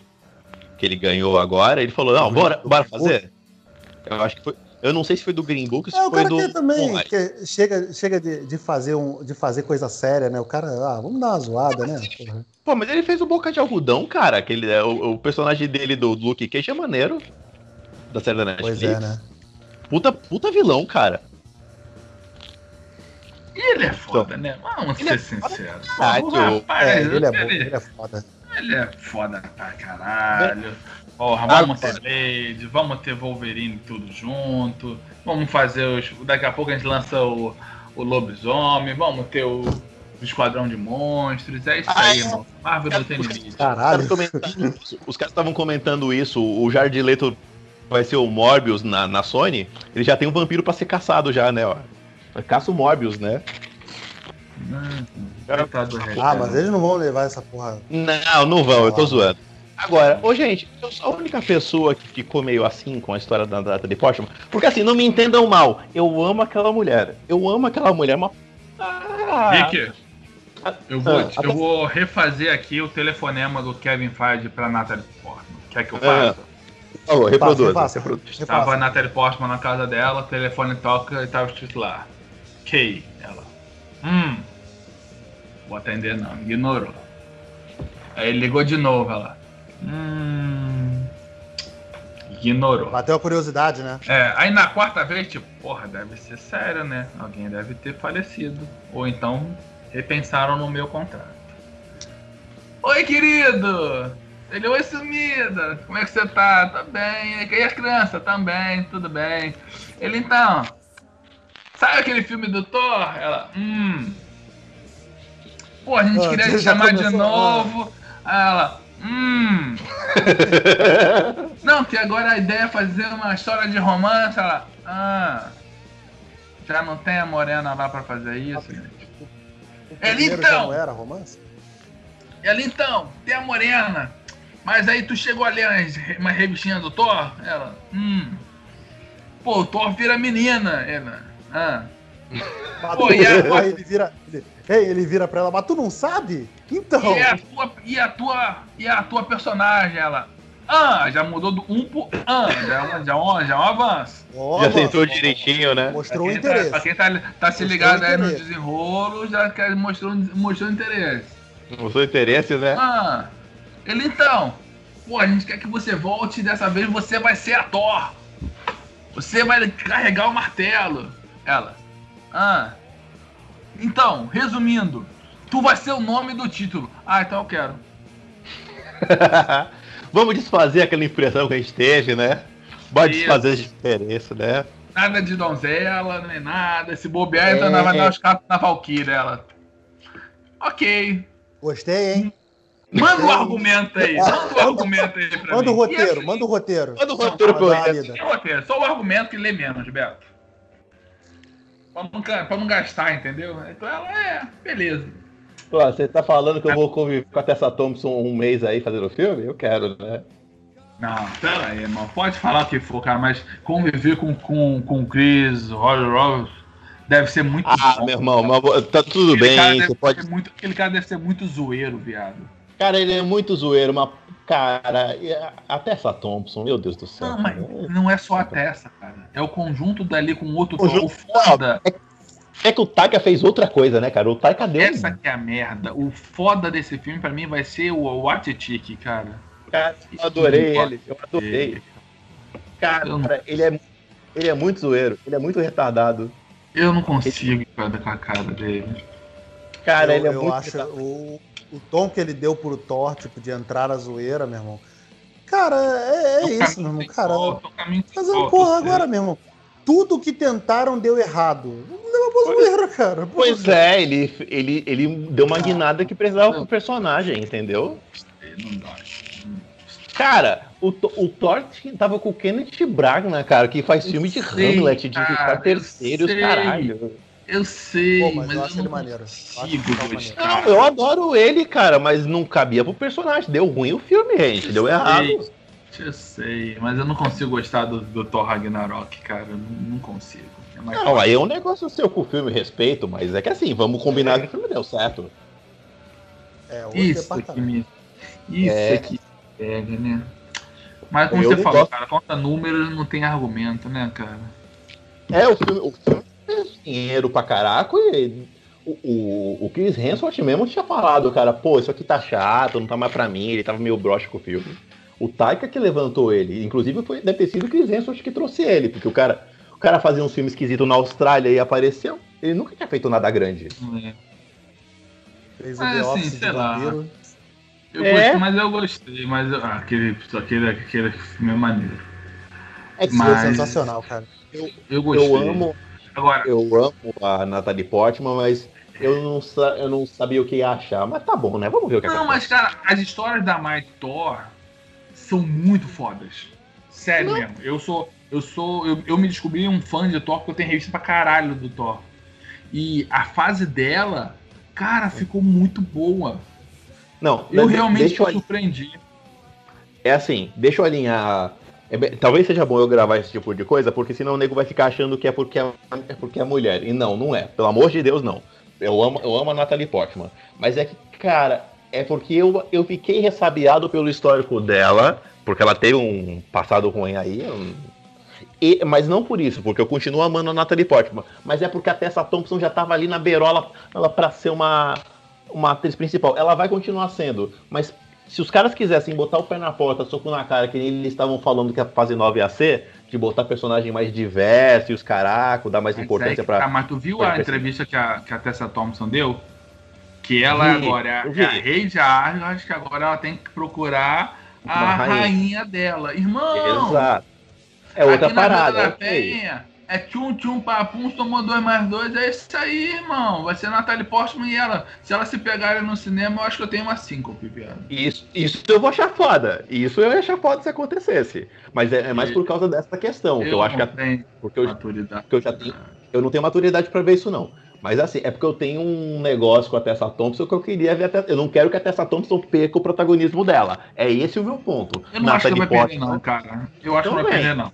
que ele ganhou agora, ele falou: não, bora, bora fazer. Eu acho que foi. Eu não sei se foi do Green Book, se É, o foi cara do. também, que chega, chega de, de, fazer um, de fazer coisa séria, né? O cara, ah, vamos dar uma zoada, né? Porra. Pô, mas ele fez o Boca de Algodão, cara. Aquele, é, o, o personagem dele do Luke Cage é maneiro. Da série da Netflix. Pois é, né? Puta, puta vilão, cara. Ele é foda, né? Vamos Ele ser é sinceros. Ah, o rapaz, É, ele é bom, ele, ele é foda. Ele é foda pra caralho. Porra, Ah, vamos ter Blade, vamos ter Wolverine tudo junto. Vamos fazer os. Daqui a pouco a gente lança o, o Lobisomem, vamos ter o, o Esquadrão de Monstros. É isso Ah, aí, é. irmão. Marvel não tem limite. Caralho. Os caras estavam comentando isso. O Jared Leto vai ser o Morbius na, na Sony. Ele já tem um vampiro pra ser caçado já, né? Ó. Caça o Morbius, né? Ah, mas eles não vão levar essa porra. Não, não vão, eu tô zoando. Agora, ô gente, eu sou a única pessoa que ficou meio assim com a história da Natalie Portman. Porque assim, não me entendam mal, eu amo aquela mulher. Eu amo aquela mulher, mas. Ah, Rick, Eu vou, ah, eu vou refazer aqui o telefonema do Kevin Feige pra Natalie Portman. Quer que eu faça? Por favor, reproduz. Estava a Natalie Portman na casa dela, o telefone toca e tava escrito lá. Kay. Ela. Hum. Vou atender não. Ignorou. Aí ele ligou de novo, ela. Hum. Ignorou. Bateu a curiosidade, né? É, aí na quarta vez, tipo, porra, deve ser sério, né? Alguém deve ter falecido. Ou então repensaram no meu contrato. Oi, querido! Ele, oi, sumida! Como é que você tá? Tá bem. E as crianças? Também, tudo bem. Ele, então, sabe aquele filme do Thor? Ela, hum. Pô, a gente ah, queria te chamar de novo. Aí ela, hum. não, que agora a ideia é fazer uma história de romance. Ela, ah. Já não tem a Morena lá pra fazer isso, gente? Ele então. não era romance? Ela então, tem a morena. Mas aí tu chegou a ler uma revistinha do Thor? Ela, hum. Pô, o Thor vira menina. Ela, ah. Pô, e a... Aí ele vira. Ele, ele vira pra ela, mas tu não sabe? Então. E a tua, e a tua, e a tua personagem, ela. Ah, já mudou do 1 um pro. Ah, já, já, já é um avanço. Oh, já sentou direitinho, né? Mostrou o tá- interesse. Tá, pra quem tá, tá se ligado aí no desenrolo, já mostrou, mostrou interesse. Mostrou interesse, né? Ah, ele então. Pô, a gente quer que você volte e dessa vez você vai ser a Thor. Você vai carregar o martelo. Ela. Ah. Então, resumindo, tu vai ser o nome do título. Ah, então eu quero. Vamos desfazer aquela impressão que a gente teve, né? Pode desfazer a diferença, né? Nada de donzela, nem nada. Se bobear, é... então vai dar os capos na Valkyrie, ela. Ok. Gostei, hein? Manda o um argumento aí. Manda o um argumento aí pra manda mim. O roteiro, assim, manda o roteiro. Manda o roteiro pra eu roteiro. Só o argumento que lê menos, Beto. Pra não, pra não gastar, entendeu? Então ela é, beleza. Pô, você tá falando que eu vou conviver com a Tessa Thompson um mês aí fazendo filme? Eu quero, né? Não, pera aí, mano. Pode falar o que for, cara, mas conviver com, com, com o Chris, Roger Roberts, deve ser muito Ah, bom, meu irmão, mas, tá tudo aquele bem. Você pode... muito, aquele cara deve ser muito zoeiro, viado. Cara, ele é muito zoeiro, mas, cara, a Tessa Thompson, meu Deus do céu. Não, mas não é só a Tessa, cara. É o conjunto dali com outro o, o foda. É é que o Taika fez outra coisa, né, cara? O Taika deu. Essa que é a merda. O foda desse filme, pra mim, vai ser o Watitik, cara. Cara, eu adorei ele. Eu adorei. Cara, não... ele, é, ele é muito zoeiro. Ele é muito retardado. Eu não consigo ele... com a cara dele. Cara, eu, ele é eu muito. Acho o, o tom que ele deu pro Thor, tipo, de entrar a zoeira, meu irmão. Cara, é, é isso, meu irmão. Cara, fazendo porra agora, meu irmão. Tudo que tentaram deu errado zoeira, cara. Pô, pois é, ele, ele, ele deu uma guinada que precisava pro personagem, entendeu? Não dá. Cara, o, o Thor tava com o Kenneth Branagh, cara, que faz filme de Hamlet, de cara, terceiros, caralho. Eu sei, Pô, mas, mas, eu acho ele maneiro. Eu não, eu adoro ele, cara, mas não cabia pro personagem. Deu ruim o filme, gente. Eu deu sei, errado. Eu sei, mas eu não consigo gostar do, do Thor Ragnarok, cara. Eu não, não consigo. É não, aí é um negócio seu com o filme, respeito, mas é que assim, vamos combinar é. que o filme deu certo. É, Isso que me. Isso é. que pega, né? Mas como eu você falou, gosto. cara, conta números não tem argumento, né, cara? É, o filme, o filme dinheiro pra caraca e o, o, o Chris Hemsworth mesmo tinha falado, cara, pô, isso aqui tá chato, não tá mais pra mim, ele tava meio broxa com o filme. O Taika que levantou ele, inclusive foi, deve ter sido o Chris Hemsworth que trouxe ele, porque o cara o cara fazia um filme esquisito na Austrália e apareceu. Ele nunca tinha feito nada grande. É. Fez o mas, assim, sei lá. Eu é. gostei, mas eu gostei, mas ah, aquele, aquele, aquele filme é maneiro. É que mas... sensacional, cara. Eu, eu gostei. Eu amo, Agora, eu amo a Natalie Portman, mas eu não, eu não sabia o que ia achar. Mas tá bom, né? Vamos ver o que Não, mas cara, as histórias da Mike Thor são muito fodas. Sério não. mesmo. Eu sou, eu sou. Eu, eu me descobri um fã de Thor porque eu tenho revista pra caralho do Thor. E a fase dela, cara, ficou muito boa. Não, eu realmente me surpreendi. É assim, deixa eu alinhar. É, talvez seja bom eu gravar esse tipo de coisa, porque senão o nego vai ficar achando que é porque é, é porque é mulher. E não, não é. Pelo amor de Deus, não. Eu amo, eu amo a Natalie Portman. Mas é que, cara, é porque eu, eu fiquei ressabiado pelo histórico dela, porque ela teve um passado ruim aí. E, mas não por isso, porque eu continuo amando a Natalie Portman. Mas é porque a Tessa Thompson já tava ali na beirola ela para ser uma, uma atriz principal. Ela vai continuar sendo, mas se os caras quisessem botar o pé na porta, soco na cara, que eles estavam falando que a fase 9 ia ser, de botar personagem mais diverso e os caracos, dar mais mas importância é pra. Tá, mas tu viu a entrevista que a, que a Tessa Thompson deu? Que ela vi, agora é, é a rei de Asgard, que agora ela tem que procurar a rainha. rainha. dela. Irmão! Exato. É outra parada. Da Penha, é tchum tchum papum, tomou dois mais dois, é isso aí, irmão. Vai ser a Natalie Portman e ela. Se ela se pegarem no cinema, eu acho que eu tenho uma síncope, piada. Isso, isso eu vou achar foda. Isso eu ia achar foda se acontecesse. Mas é, é mais por causa dessa questão. Eu que eu acho que. A, porque eu, maturidade. Porque eu já tenho. Eu não tenho maturidade para ver isso, não. Mas assim, é porque eu tenho um negócio com a Tessa Thompson que eu queria ver até. Eu não quero que a Tessa Thompson perca o protagonismo dela. É esse o meu ponto. Eu não acho que vai perder, não, cara. Eu acho que não vai perder, não.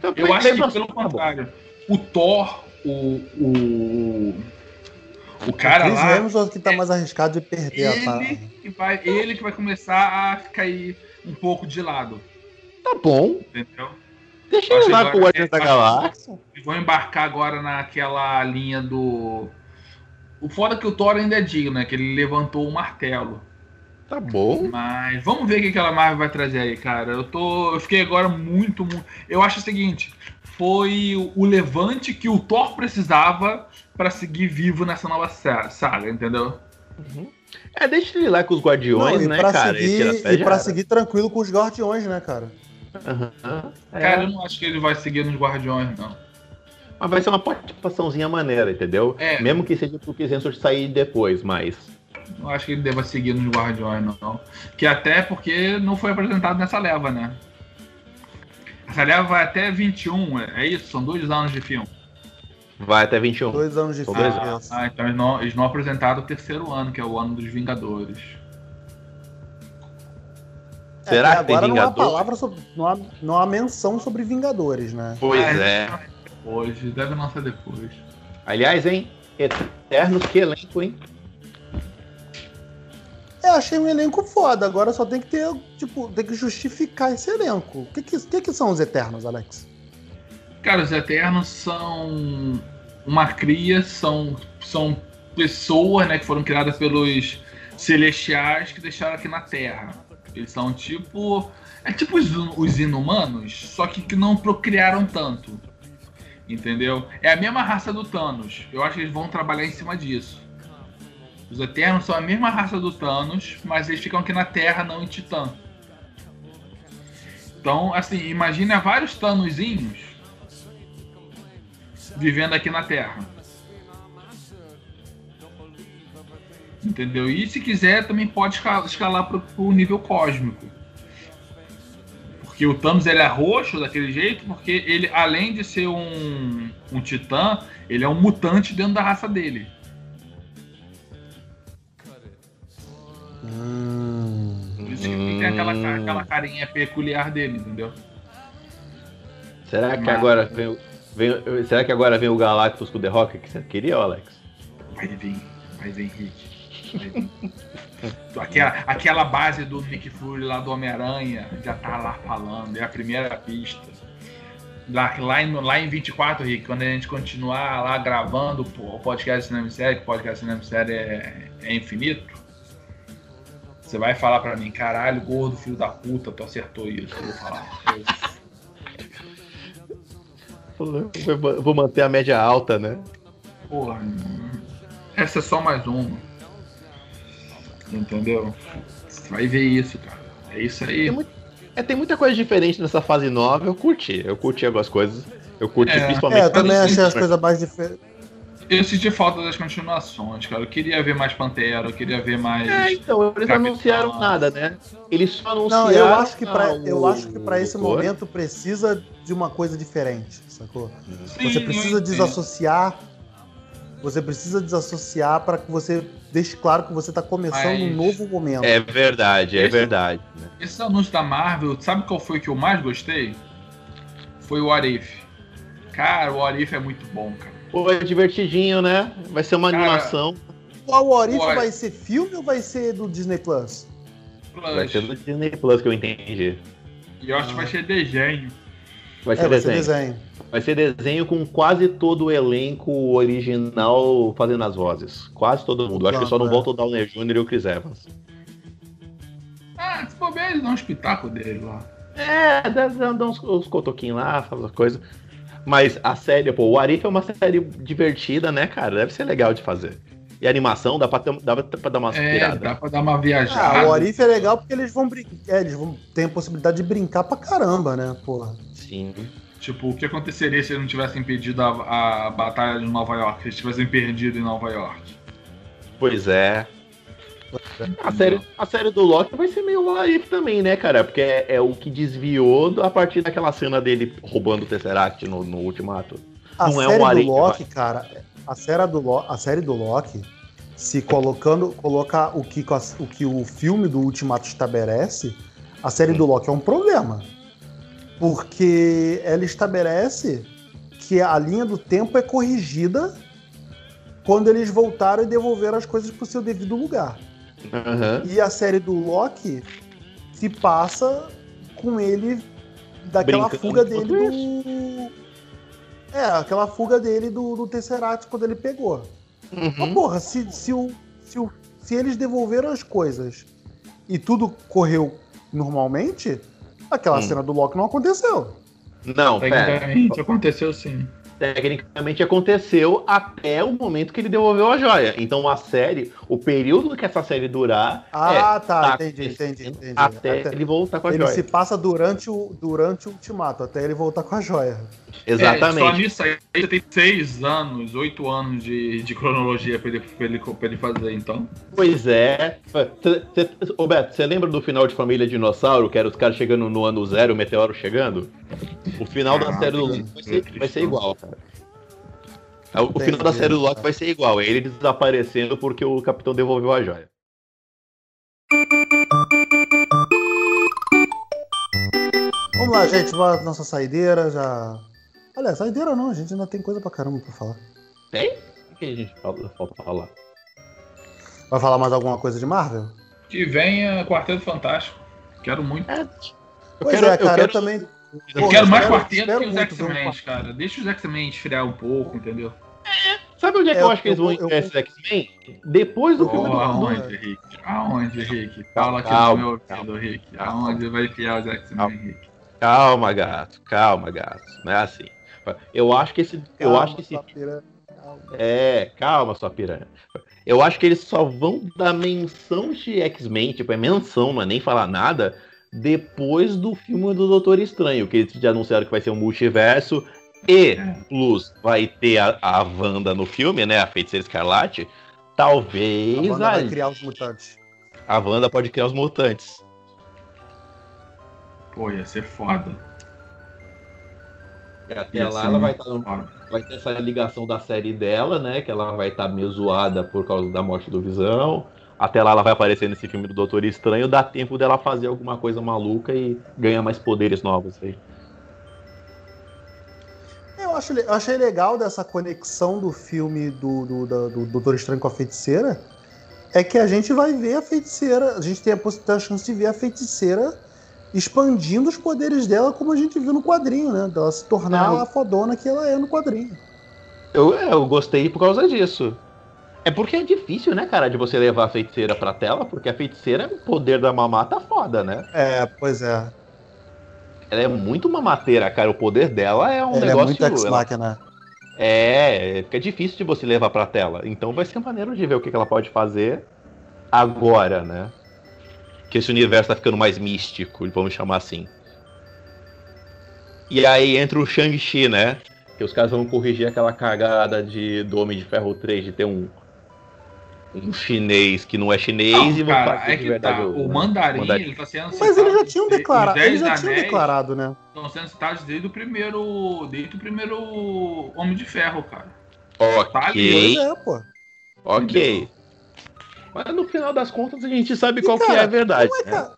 Então, eu acho que, pelo contrário, o Thor, o. o... O cara o lá. Hemsworth que tá mais arriscado de perder ele a que vai, Ele que vai começar a cair um pouco de lado. Tá bom. Entendeu? Deixa ele lá com o Guardiões da Galáxia. Vou embarcar agora naquela linha do. O foda é que o Thor ainda é digno, né? Que ele levantou o martelo. Tá bom. Mas vamos ver o que aquela Marvel vai trazer aí, cara. Eu tô. Eu fiquei agora muito, muito. Eu acho o seguinte: foi o levante que o Thor precisava para seguir vivo nessa nova saga, entendeu? Uhum. É, deixa ele lá com os Guardiões, Não, né, cara? Seguir, e pra seguir tranquilo com os Guardiões, né, cara? Uhum. É. Cara, eu não acho que ele vai seguir nos Guardiões, não. Mas vai ser uma participaçãozinha maneira, entendeu? É. Mesmo que seja pro Kizensor sair depois, mas. Não acho que ele deva seguir nos Guardiões, não. Que até porque não foi apresentado nessa leva, né? Essa leva vai até 21, é isso? São dois anos de filme. Vai até 21. Dois anos de filme. Ah, ah, então eles não, eles não apresentaram o terceiro ano, que é o ano dos Vingadores. Será é, que agora tem Vingadores? Não há, palavra sobre, não, há, não há menção sobre Vingadores, né? Pois ah, é. Depois, deve lançar depois. Aliás, hein? Eternos, que elenco, hein? Eu achei um elenco foda, agora só tem que ter, tipo, tem que justificar esse elenco. O que que, que, que são os Eternos, Alex? Cara, os Eternos são uma cria, são, são pessoas, né, que foram criadas pelos celestiais que deixaram aqui na Terra. Eles são tipo. É tipo os, os inumanos, só que, que não procriaram tanto. Entendeu? É a mesma raça do Thanos. Eu acho que eles vão trabalhar em cima disso. Os Eternos são a mesma raça do Thanos, mas eles ficam aqui na Terra, não em Titã. Então, assim, imagina vários Thanosinhos vivendo aqui na Terra. Entendeu? E se quiser, também pode escalar para o nível cósmico. Porque o Thanos ele é roxo daquele jeito, porque ele, além de ser um, um titã, ele é um mutante dentro da raça dele. Hum, Por isso que tem aquela, aquela carinha peculiar dele, entendeu? Será que Mas... agora vem, vem, será que agora vem o Galactus com o The Rock que você queria, Alex? Vai vir, vai vir, Rick. Aquela, aquela base do Nick Fury lá do Homem-Aranha já tá lá falando, é a primeira pista. Lá, lá, em, lá em 24, Rick, quando a gente continuar lá gravando o podcast Cinema Série, que o podcast Cinema Série é, é infinito, você vai falar pra mim, caralho, gordo, filho da puta, tu acertou isso. Eu vou falar. Eu vou manter a média alta, né? Porra, essa é só mais uma. Entendeu? Vai ver isso, cara. É isso aí. Tem, muito, é, tem muita coisa diferente nessa fase nova. Eu curti. Eu curti algumas coisas. Eu curti é, principalmente. É, eu também achei as coisas mais diferentes. Eu senti falta das continuações, cara. Eu queria ver mais Pantera, eu queria ver mais. É, então, eles Capitão. anunciaram nada, né? Eles só anunciaram. Não, eu acho que pra, o... eu acho que para esse momento precisa de uma coisa diferente, sacou? Sim, você precisa desassociar. Você precisa desassociar para que você deixe claro que você está começando Mas... um novo momento. É verdade, é esse, verdade. Né? Esse anúncio da Marvel, sabe qual foi que eu mais gostei? Foi o Arif. Cara, o Arif é muito bom, cara. Pô, é divertidinho, né? Vai ser uma Cara, animação. O What If What- vai ser filme ou vai ser do Disney Plus? Vai ser do Disney Plus que eu entendi. E eu acho que vai ser desenho. Vai ser É, vai ser desenho. desenho. Vai ser desenho com quase todo o elenco original fazendo as vozes. Quase todo mundo. Acho que só não É. volta o Downer Jr. e o Chris Evans. Ah, se for bem, eles dão um espetáculo dele lá. É, dá, dá dá uns, uns cotoquinhos lá, faz as coisas. Mas a série, pô, o Arif é uma série divertida, né, cara? Deve ser legal de fazer. E a animação dá pra, ter, dá pra dar uma É, pirada. dá pra dar uma Ah, viajada. o What If é legal porque eles vão brincar. É, eles vão ter a possibilidade de brincar pra caramba, né, porra? Sim. Tipo, o que aconteceria se eles não tivessem impedido a, a batalha de Nova York? Se eles tivessem perdido em Nova York? Pois é. A série, a série do Loki vai ser meio Arif também, né, cara? Porque é, é o que desviou a partir daquela cena dele roubando o Tesseract no, no Ultimato. A Não é série um do Loki, cara, a série do, Lo- a série do Loki, se colocando, colocar o que, o que o filme do Ultimato estabelece, a série do Loki é um problema. Porque ela estabelece que a linha do tempo é corrigida quando eles voltaram e devolveram as coisas para o seu devido lugar. Aham. E a série do Loki se passa com ele daquela Brincando fuga dele do. É, aquela fuga dele do, do Tesseract quando ele pegou. Mas, Uhum. porra, se, se, o, se, o, se eles devolveram as coisas e tudo correu normalmente, aquela Hum. cena do Loki não aconteceu. Não, pera. Tecnicamente aconteceu sim. Tecnicamente aconteceu até o momento que ele devolveu a joia. Então a série, o período que essa série durar Ah, é, tá, tá entendi, entendi, entendi. até, Até- ele voltar com a ele joia. se passa durante o, durante o ultimato, até ele voltar com a joia. É, só Exatamente. nisso aí você tem seis anos, oito anos de, de cronologia pra ele, pra, ele, pra ele fazer, então. Pois é. Cê, cê, ô Beto, você lembra do final de Família Dinossauro, que era os caras chegando no ano zero, o meteoro chegando? O final da Caraca, série do Loki vai ser, vai ser igual, cara. O o final da Entendi. série do Loki vai ser igual, é ele desaparecendo porque o capitão devolveu a joia. Vamos lá, gente, à nossa saideira já. Olha, saideira não, a gente ainda tem coisa pra caramba pra falar. Tem? O que a gente falta falar? Vai falar mais alguma coisa de Marvel? Que venha Quarteto Fantástico. Quero muito. É, eu pois quero, é, cara, eu, eu quero, também. Eu Pô, quero mais espero- Quarteto espero que os um X-Men, cara. Deixa os X-Men esfriar um pouco, entendeu? Sabe onde é que É, eu, eu- acho que eles vão eu- enfiar esses X-Men? Depois do Eu filme Oh, do, aonde, Rick? Aonde, Rick? Fala aqui Calma, no meu ouvido. Rick. Aonde vai enfiar os X-Men. Rick? Calma, gato, calma, gato. Não é assim. Eu acho que esse. Eu Calma, acho que esse. piranha, calma. É, calma, sua piranha. Eu acho que eles só vão dar menção de X-Men, tipo, é menção, não é nem falar nada, depois do filme do Doutor Estranho, que eles já anunciaram que vai ser um multiverso. E, plus, vai ter a, a Wanda no filme, né? A Feiticeira Escarlate. A Talvez banda vai criar os mutantes. a Wanda pode criar os mutantes. Pô, ia ser foda. Até Ia lá ela vai, tá vai ter essa ligação da série dela, né? Que ela vai estar meio zoada por causa da morte do Visão. Até lá ela vai aparecer nesse filme do Doutor Estranho. Dá tempo dela fazer alguma coisa maluca e ganhar mais poderes novos aí. Eu, acho, eu achei legal dessa conexão do filme do, do, da- do Doutor Estranho com a feiticeira. É que a gente vai ver a feiticeira. A gente tem a, tem a chance de ver a feiticeira expandindo os poderes dela, como a gente viu no quadrinho, né? Dela se tornar Não. a fodona que ela é no quadrinho. Eu, é, eu gostei por causa disso. É porque é difícil, né, cara, de você levar a feiticeira pra tela, porque a feiticeira, o poder da mamata foda, né? É, pois é. Ela é muito mamateira, cara. O poder dela é um ela é negócio. muito ela-. É, fica difícil de você levar pra tela. Então vai ser maneiro de ver o que ela pode fazer agora, né? Que esse universo tá ficando mais místico, vamos chamar assim. E aí entra o Shang-Chi, né? Que os caras vão corrigir aquela cagada de, do Homem de Ferro 3 de ter um, um chinês que não é chinês Não, e vão cara, fazer é que verdade tá. o- O Mandarim, Mandarim. ele tá sendo Mas eles já tinham de- declarado. Eles já tinham declarado, né? Estão sendo citados desde o primeiro. Desde o primeiro Homem de Ferro, cara. Tá Ok, ali. Pois é, pô. ok. Mas no final das contas a gente sabe E, qual que cara, é a verdade. Não é, né? ca-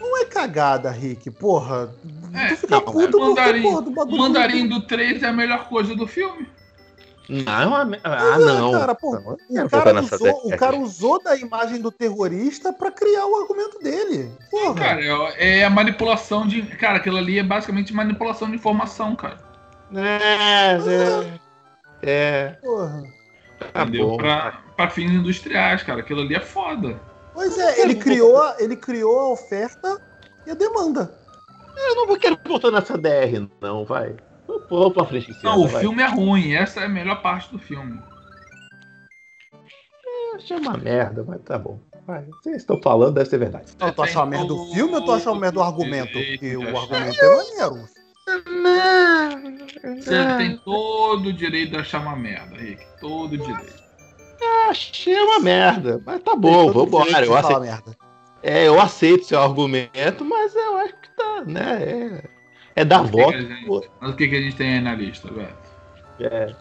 não é cagada, Rick, porra. É, tu fica não, puto o mandarim, porque, porra, do O bagulho. Mandarim do 3 é a melhor coisa do filme. Não, é ah, não. Cara, pô, o, cara usou, o cara usou da imagem do terrorista para criar o argumento dele. Porra. Cara, é, é a manipulação de. Cara, aquilo ali é basicamente manipulação de informação, cara. É, é. É. Porra. Tá Entendeu? Pra, pra fins industriais, cara. Aquilo ali é foda. Pois é, ele criou, ele criou a oferta e a demanda. Eu não vou querer voltar nessa DR, não, vai. Vou pra frente. Não, o vai. filme é ruim. Essa é a melhor parte do filme. É, achei uma merda, mas tá bom. Vai. Vocês estão falando, deve ser verdade. Eu tô achando merda do filme ou tô achando merda do argumento? Porque o argumento é maneiro. Não. Você tem todo o direito de achar uma merda, Rick. Todo o direito. É, achei uma merda. Mas tá bom, vambora. Eu aceito. Merda. É, eu aceito seu argumento, mas eu acho que tá, né? É, é dar voto. mas o que, que a gente tem aí na lista, Beto? É.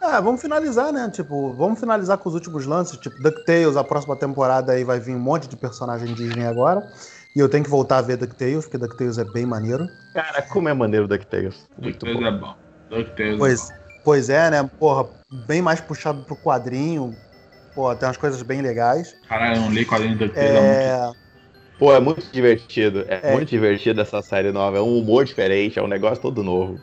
Ah, vamos finalizar, né? Tipo, vamos finalizar com os últimos lances, tipo DuckTales, a próxima temporada aí vai vir um monte de personagem Disney agora. E eu tenho que voltar a ver DuckTales, porque DuckTales é bem maneiro. Cara, como é maneiro DuckTales. Muito DuckTales bom. é bom. DuckTales pois, é bom. Pois é, né? Porra, bem mais puxado pro quadrinho. Pô, tem umas coisas bem legais. Caralho, eu não li quadrinho DuckTales é... muito... Pô, é muito divertido. É, é, muito divertido essa série nova. É um humor diferente, é um negócio todo novo.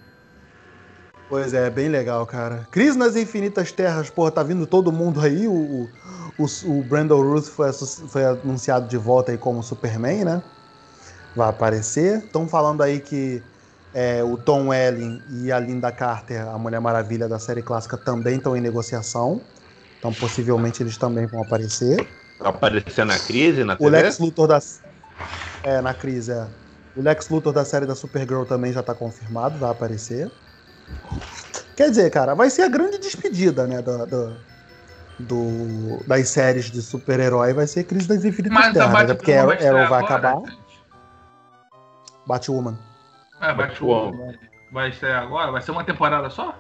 Pois é, bem legal, cara. Crise nas Infinitas Terras, porra, tá vindo todo mundo aí. O, o, o Brandon Ruth foi, foi anunciado de volta aí como Superman, né? Vai aparecer. Estão falando aí que é, o Tom Welling e a Linda Carter, a Mulher Maravilha da série clássica, também estão em negociação. Então, possivelmente, eles também vão aparecer. Vai aparecer na crise, na TV? O Lex Luthor da... É, na crise, é. O Lex Luthor da série da Supergirl também já está confirmado, vai aparecer. Quer dizer, cara, vai ser a grande despedida, né, do, do, do, das séries de super-herói vai ser Crise das Infinitas Mas Terras, né? Porque Arrow, Arrow vai acabar. Batwoman. É, Batwoman. Vai ser agora? Vai ser uma temporada só?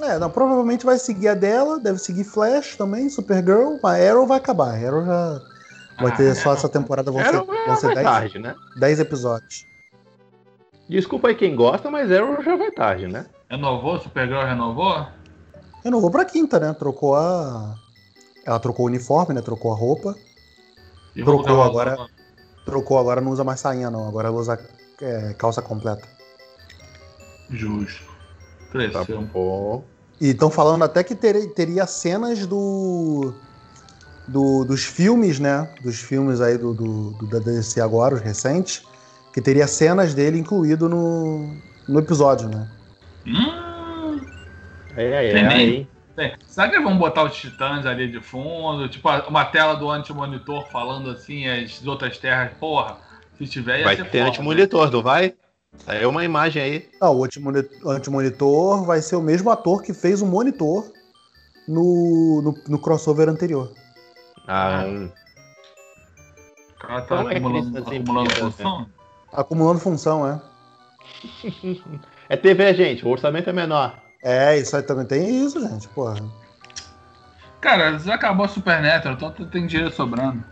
É, não, provavelmente vai seguir a dela, deve seguir Flash também, Supergirl, a Arrow vai acabar. A Arrow já vai ah, ter só essa temporada, vão Arrow ser, vão ser 10, tarde, né? 10 episódios. Desculpa aí quem gosta, mas Arrow já vai tarde, né? Renovou? Supergirl renovou? Renovou pra quinta, né? Trocou a. Ela trocou o uniforme, né? Trocou a roupa. E trocou agora. Trocou agora, não usa mais sainha, não. Agora ela usa é, calça completa. Justo. Cresceu. Tá bom. E estão falando até que ter, teria cenas do, do, dos filmes, né? Dos filmes aí do, do, do da DC agora, os recentes, que teria cenas dele incluído no, no episódio, né? Hum. É, é, é, é. Será que vão botar os titãs ali de fundo? Tipo, uma tela do anti-monitor falando assim, as outras terras, porra, se tiver. Vai ter anti-monitor, não vai? É uma imagem aí. Ah, o anti-monitor vai ser o mesmo ator que fez o monitor no, no, no crossover anterior. Ah. O cara tá Como acumulando, é acumulando função? Acumulando função, é. É TV, gente. O orçamento é menor. É, isso aí também tem isso, gente. Porra. Cara, já acabou a Supernatural, então tem dinheiro sobrando.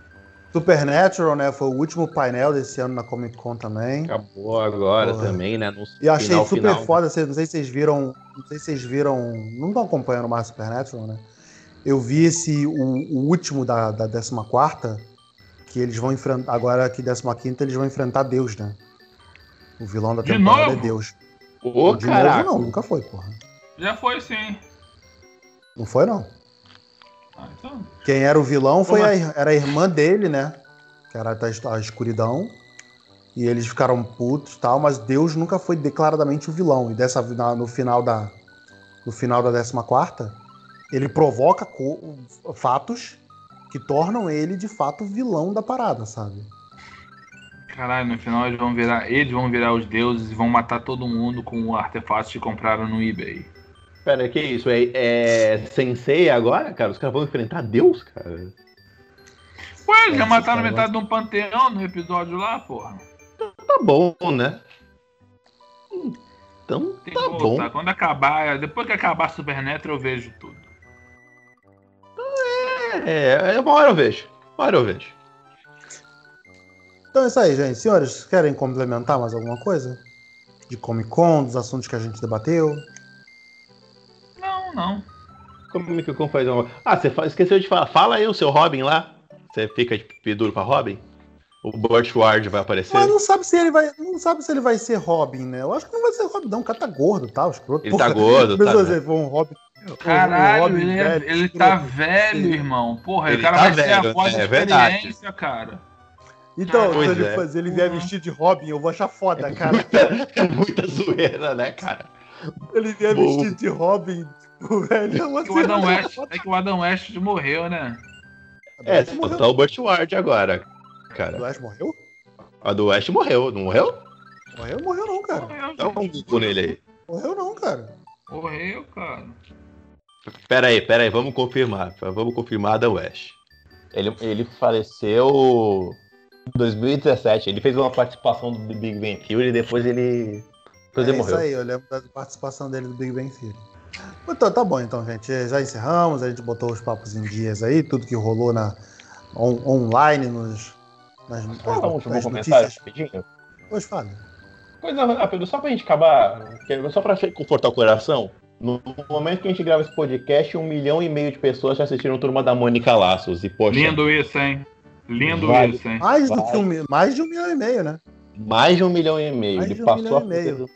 Supernatural, né? Foi o último painel desse ano na Comic Con também. Acabou agora Porra. também, né? No e achei final, super final. foda. Não sei se vocês viram. Não sei se vocês viram. Não estão acompanhando mais Supernatural, né? Eu vi esse, o, o último da, da 14, que eles vão enfrentar. Agora que 15 eles vão enfrentar Deus, né? O vilão da temporada é Deus. Ô, de caraca. novo, não, nunca foi, porra. Já foi sim. Não foi, não. Ah, então... Quem era o vilão foi a, era a irmã dele, né? Que era a escuridão. E eles ficaram putos tal, mas Deus nunca foi declaradamente o vilão. E dessa no final da no final da 14 ele provoca fatos que tornam ele de fato vilão da parada, sabe? Caralho, no final eles vão virar. Eles vão virar os deuses e vão matar todo mundo com artefatos que compraram no eBay. Pera, que isso? É, é Sensei agora, cara? Os caras vão enfrentar Deus, cara? Ué, eles já mataram metade de um panteão no episódio lá, porra. Então, tá bom, né? Então Tem tá bom. Quando acabar, depois que acabar Supernatural, eu vejo tudo. É, é, uma hora eu vejo. Uma hora eu vejo. Então é isso aí, gente. Senhores, querem complementar mais alguma coisa? De Comic Con, dos assuntos que a gente debateu? Não, não. Como que eu faz uma. Ah, você esqueceu de falar. Fala aí o seu Robin lá. Você fica de peduro pra Robin? O Burt Ward vai aparecer? Mas não sabe se ele vai. Não sabe se ele vai ser Robin, né? Eu acho que não vai ser Robin, não. O cara tá gordo, tá? Escroto. Ele tá gordo, tá. Né? Um Robin, Caralho, ele, é, velho, ele tá velho, irmão. Porra, ele o cara tá vai velho, ser a voz é, experiência, cara. Então, se ele, é. fazer, ele vier vestido de Robin, eu vou achar foda, cara. é muita zoeira, né, cara? Ele vier vestido de Robin, tipo, velho. É, que o Adam West, é que o Adam West morreu, né? É, só tá o Burt Ward agora cara. A do West morreu? A do West morreu, não morreu? Morreu, morreu não, cara. Morreu, Dá um Google nele aí. Morreu não, cara. Morreu, cara. Pera aí, pera aí, vamos confirmar. Vamos confirmar a da West. Ele, ele faleceu em 2017. Ele fez uma participação do Big Bang Theory e depois ele. Depois é ele morreu. Isso aí, eu lembro da participação dele do Big Bang Theory. Então, tá bom, então, gente. Já encerramos, a gente botou os papos em dias aí, tudo que rolou na, on, online nos, nas, nas, Fala um último comentário rapidinho. Pois fala. Coisa rápida, só pra gente acabar, só pra confortar o coração. No momento que a gente grava esse podcast, um milhão e meio de pessoas já assistiram Turma da Mônica Laços. E, poxa, Lindo isso, hein? Lindo vale, isso, hein? Mais, do que um, mais de um milhão e meio, né? Mais de um milhão e meio. Mais Ele um passou a meio.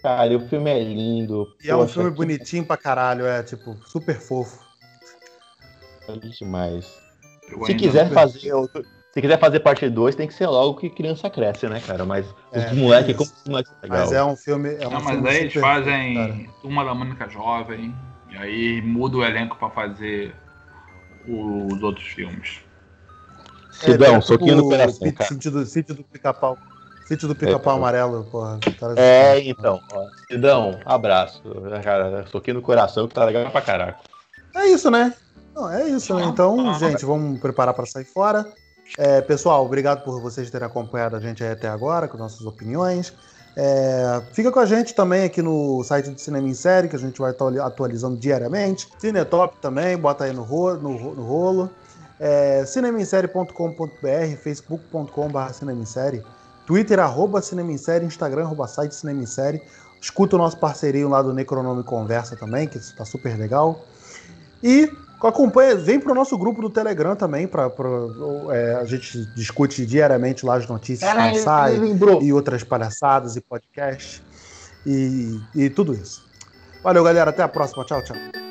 Cara, o filme é lindo. E poxa, é um filme que... bonitinho pra caralho, é tipo, super fofo. É demais. Se quiser fazer outro, se quiser fazer parte 2, tem que ser logo que criança cresce, né, cara? Mas é, os moleques, como os moleques legal. Mas é um filme. É um Não, filme mas aí eles fazem cara. Turma da Mônica Jovem, e aí muda o elenco pra fazer os outros filmes. Sidão, é, um soquinho no coração. Cara. Sítio do, sítio do pica-pau. Sítio do pica-pau é, amarelo, porra. É, então. Ó, Sidão, abraço. Cara, soquinho no coração que tá legal pra caraca. É isso, né? Não, é isso, né? Então, gente, vamos preparar para sair fora. É, pessoal, obrigado por vocês terem acompanhado a gente até agora com nossas opiniões. É, fica com a gente também aqui no site do Cinema em Série, que a gente vai estar atualizando diariamente. Cinetop também, bota aí no, rolo. No, no rolo. É, cinemissérie.com.br, facebook.com.br cinemissérie, twitter arroba cinemissérie, instagram arroba site cinemissérie. Escuta o nosso parceirinho lá do Necronome Conversa também, que está super legal. E Acompanha, vem para o nosso grupo do Telegram também, para é, a gente discute diariamente lá as notícias Caralho, que e outras palhaçadas e podcasts e, e tudo isso. Valeu, galera. Até a próxima. Tchau, tchau.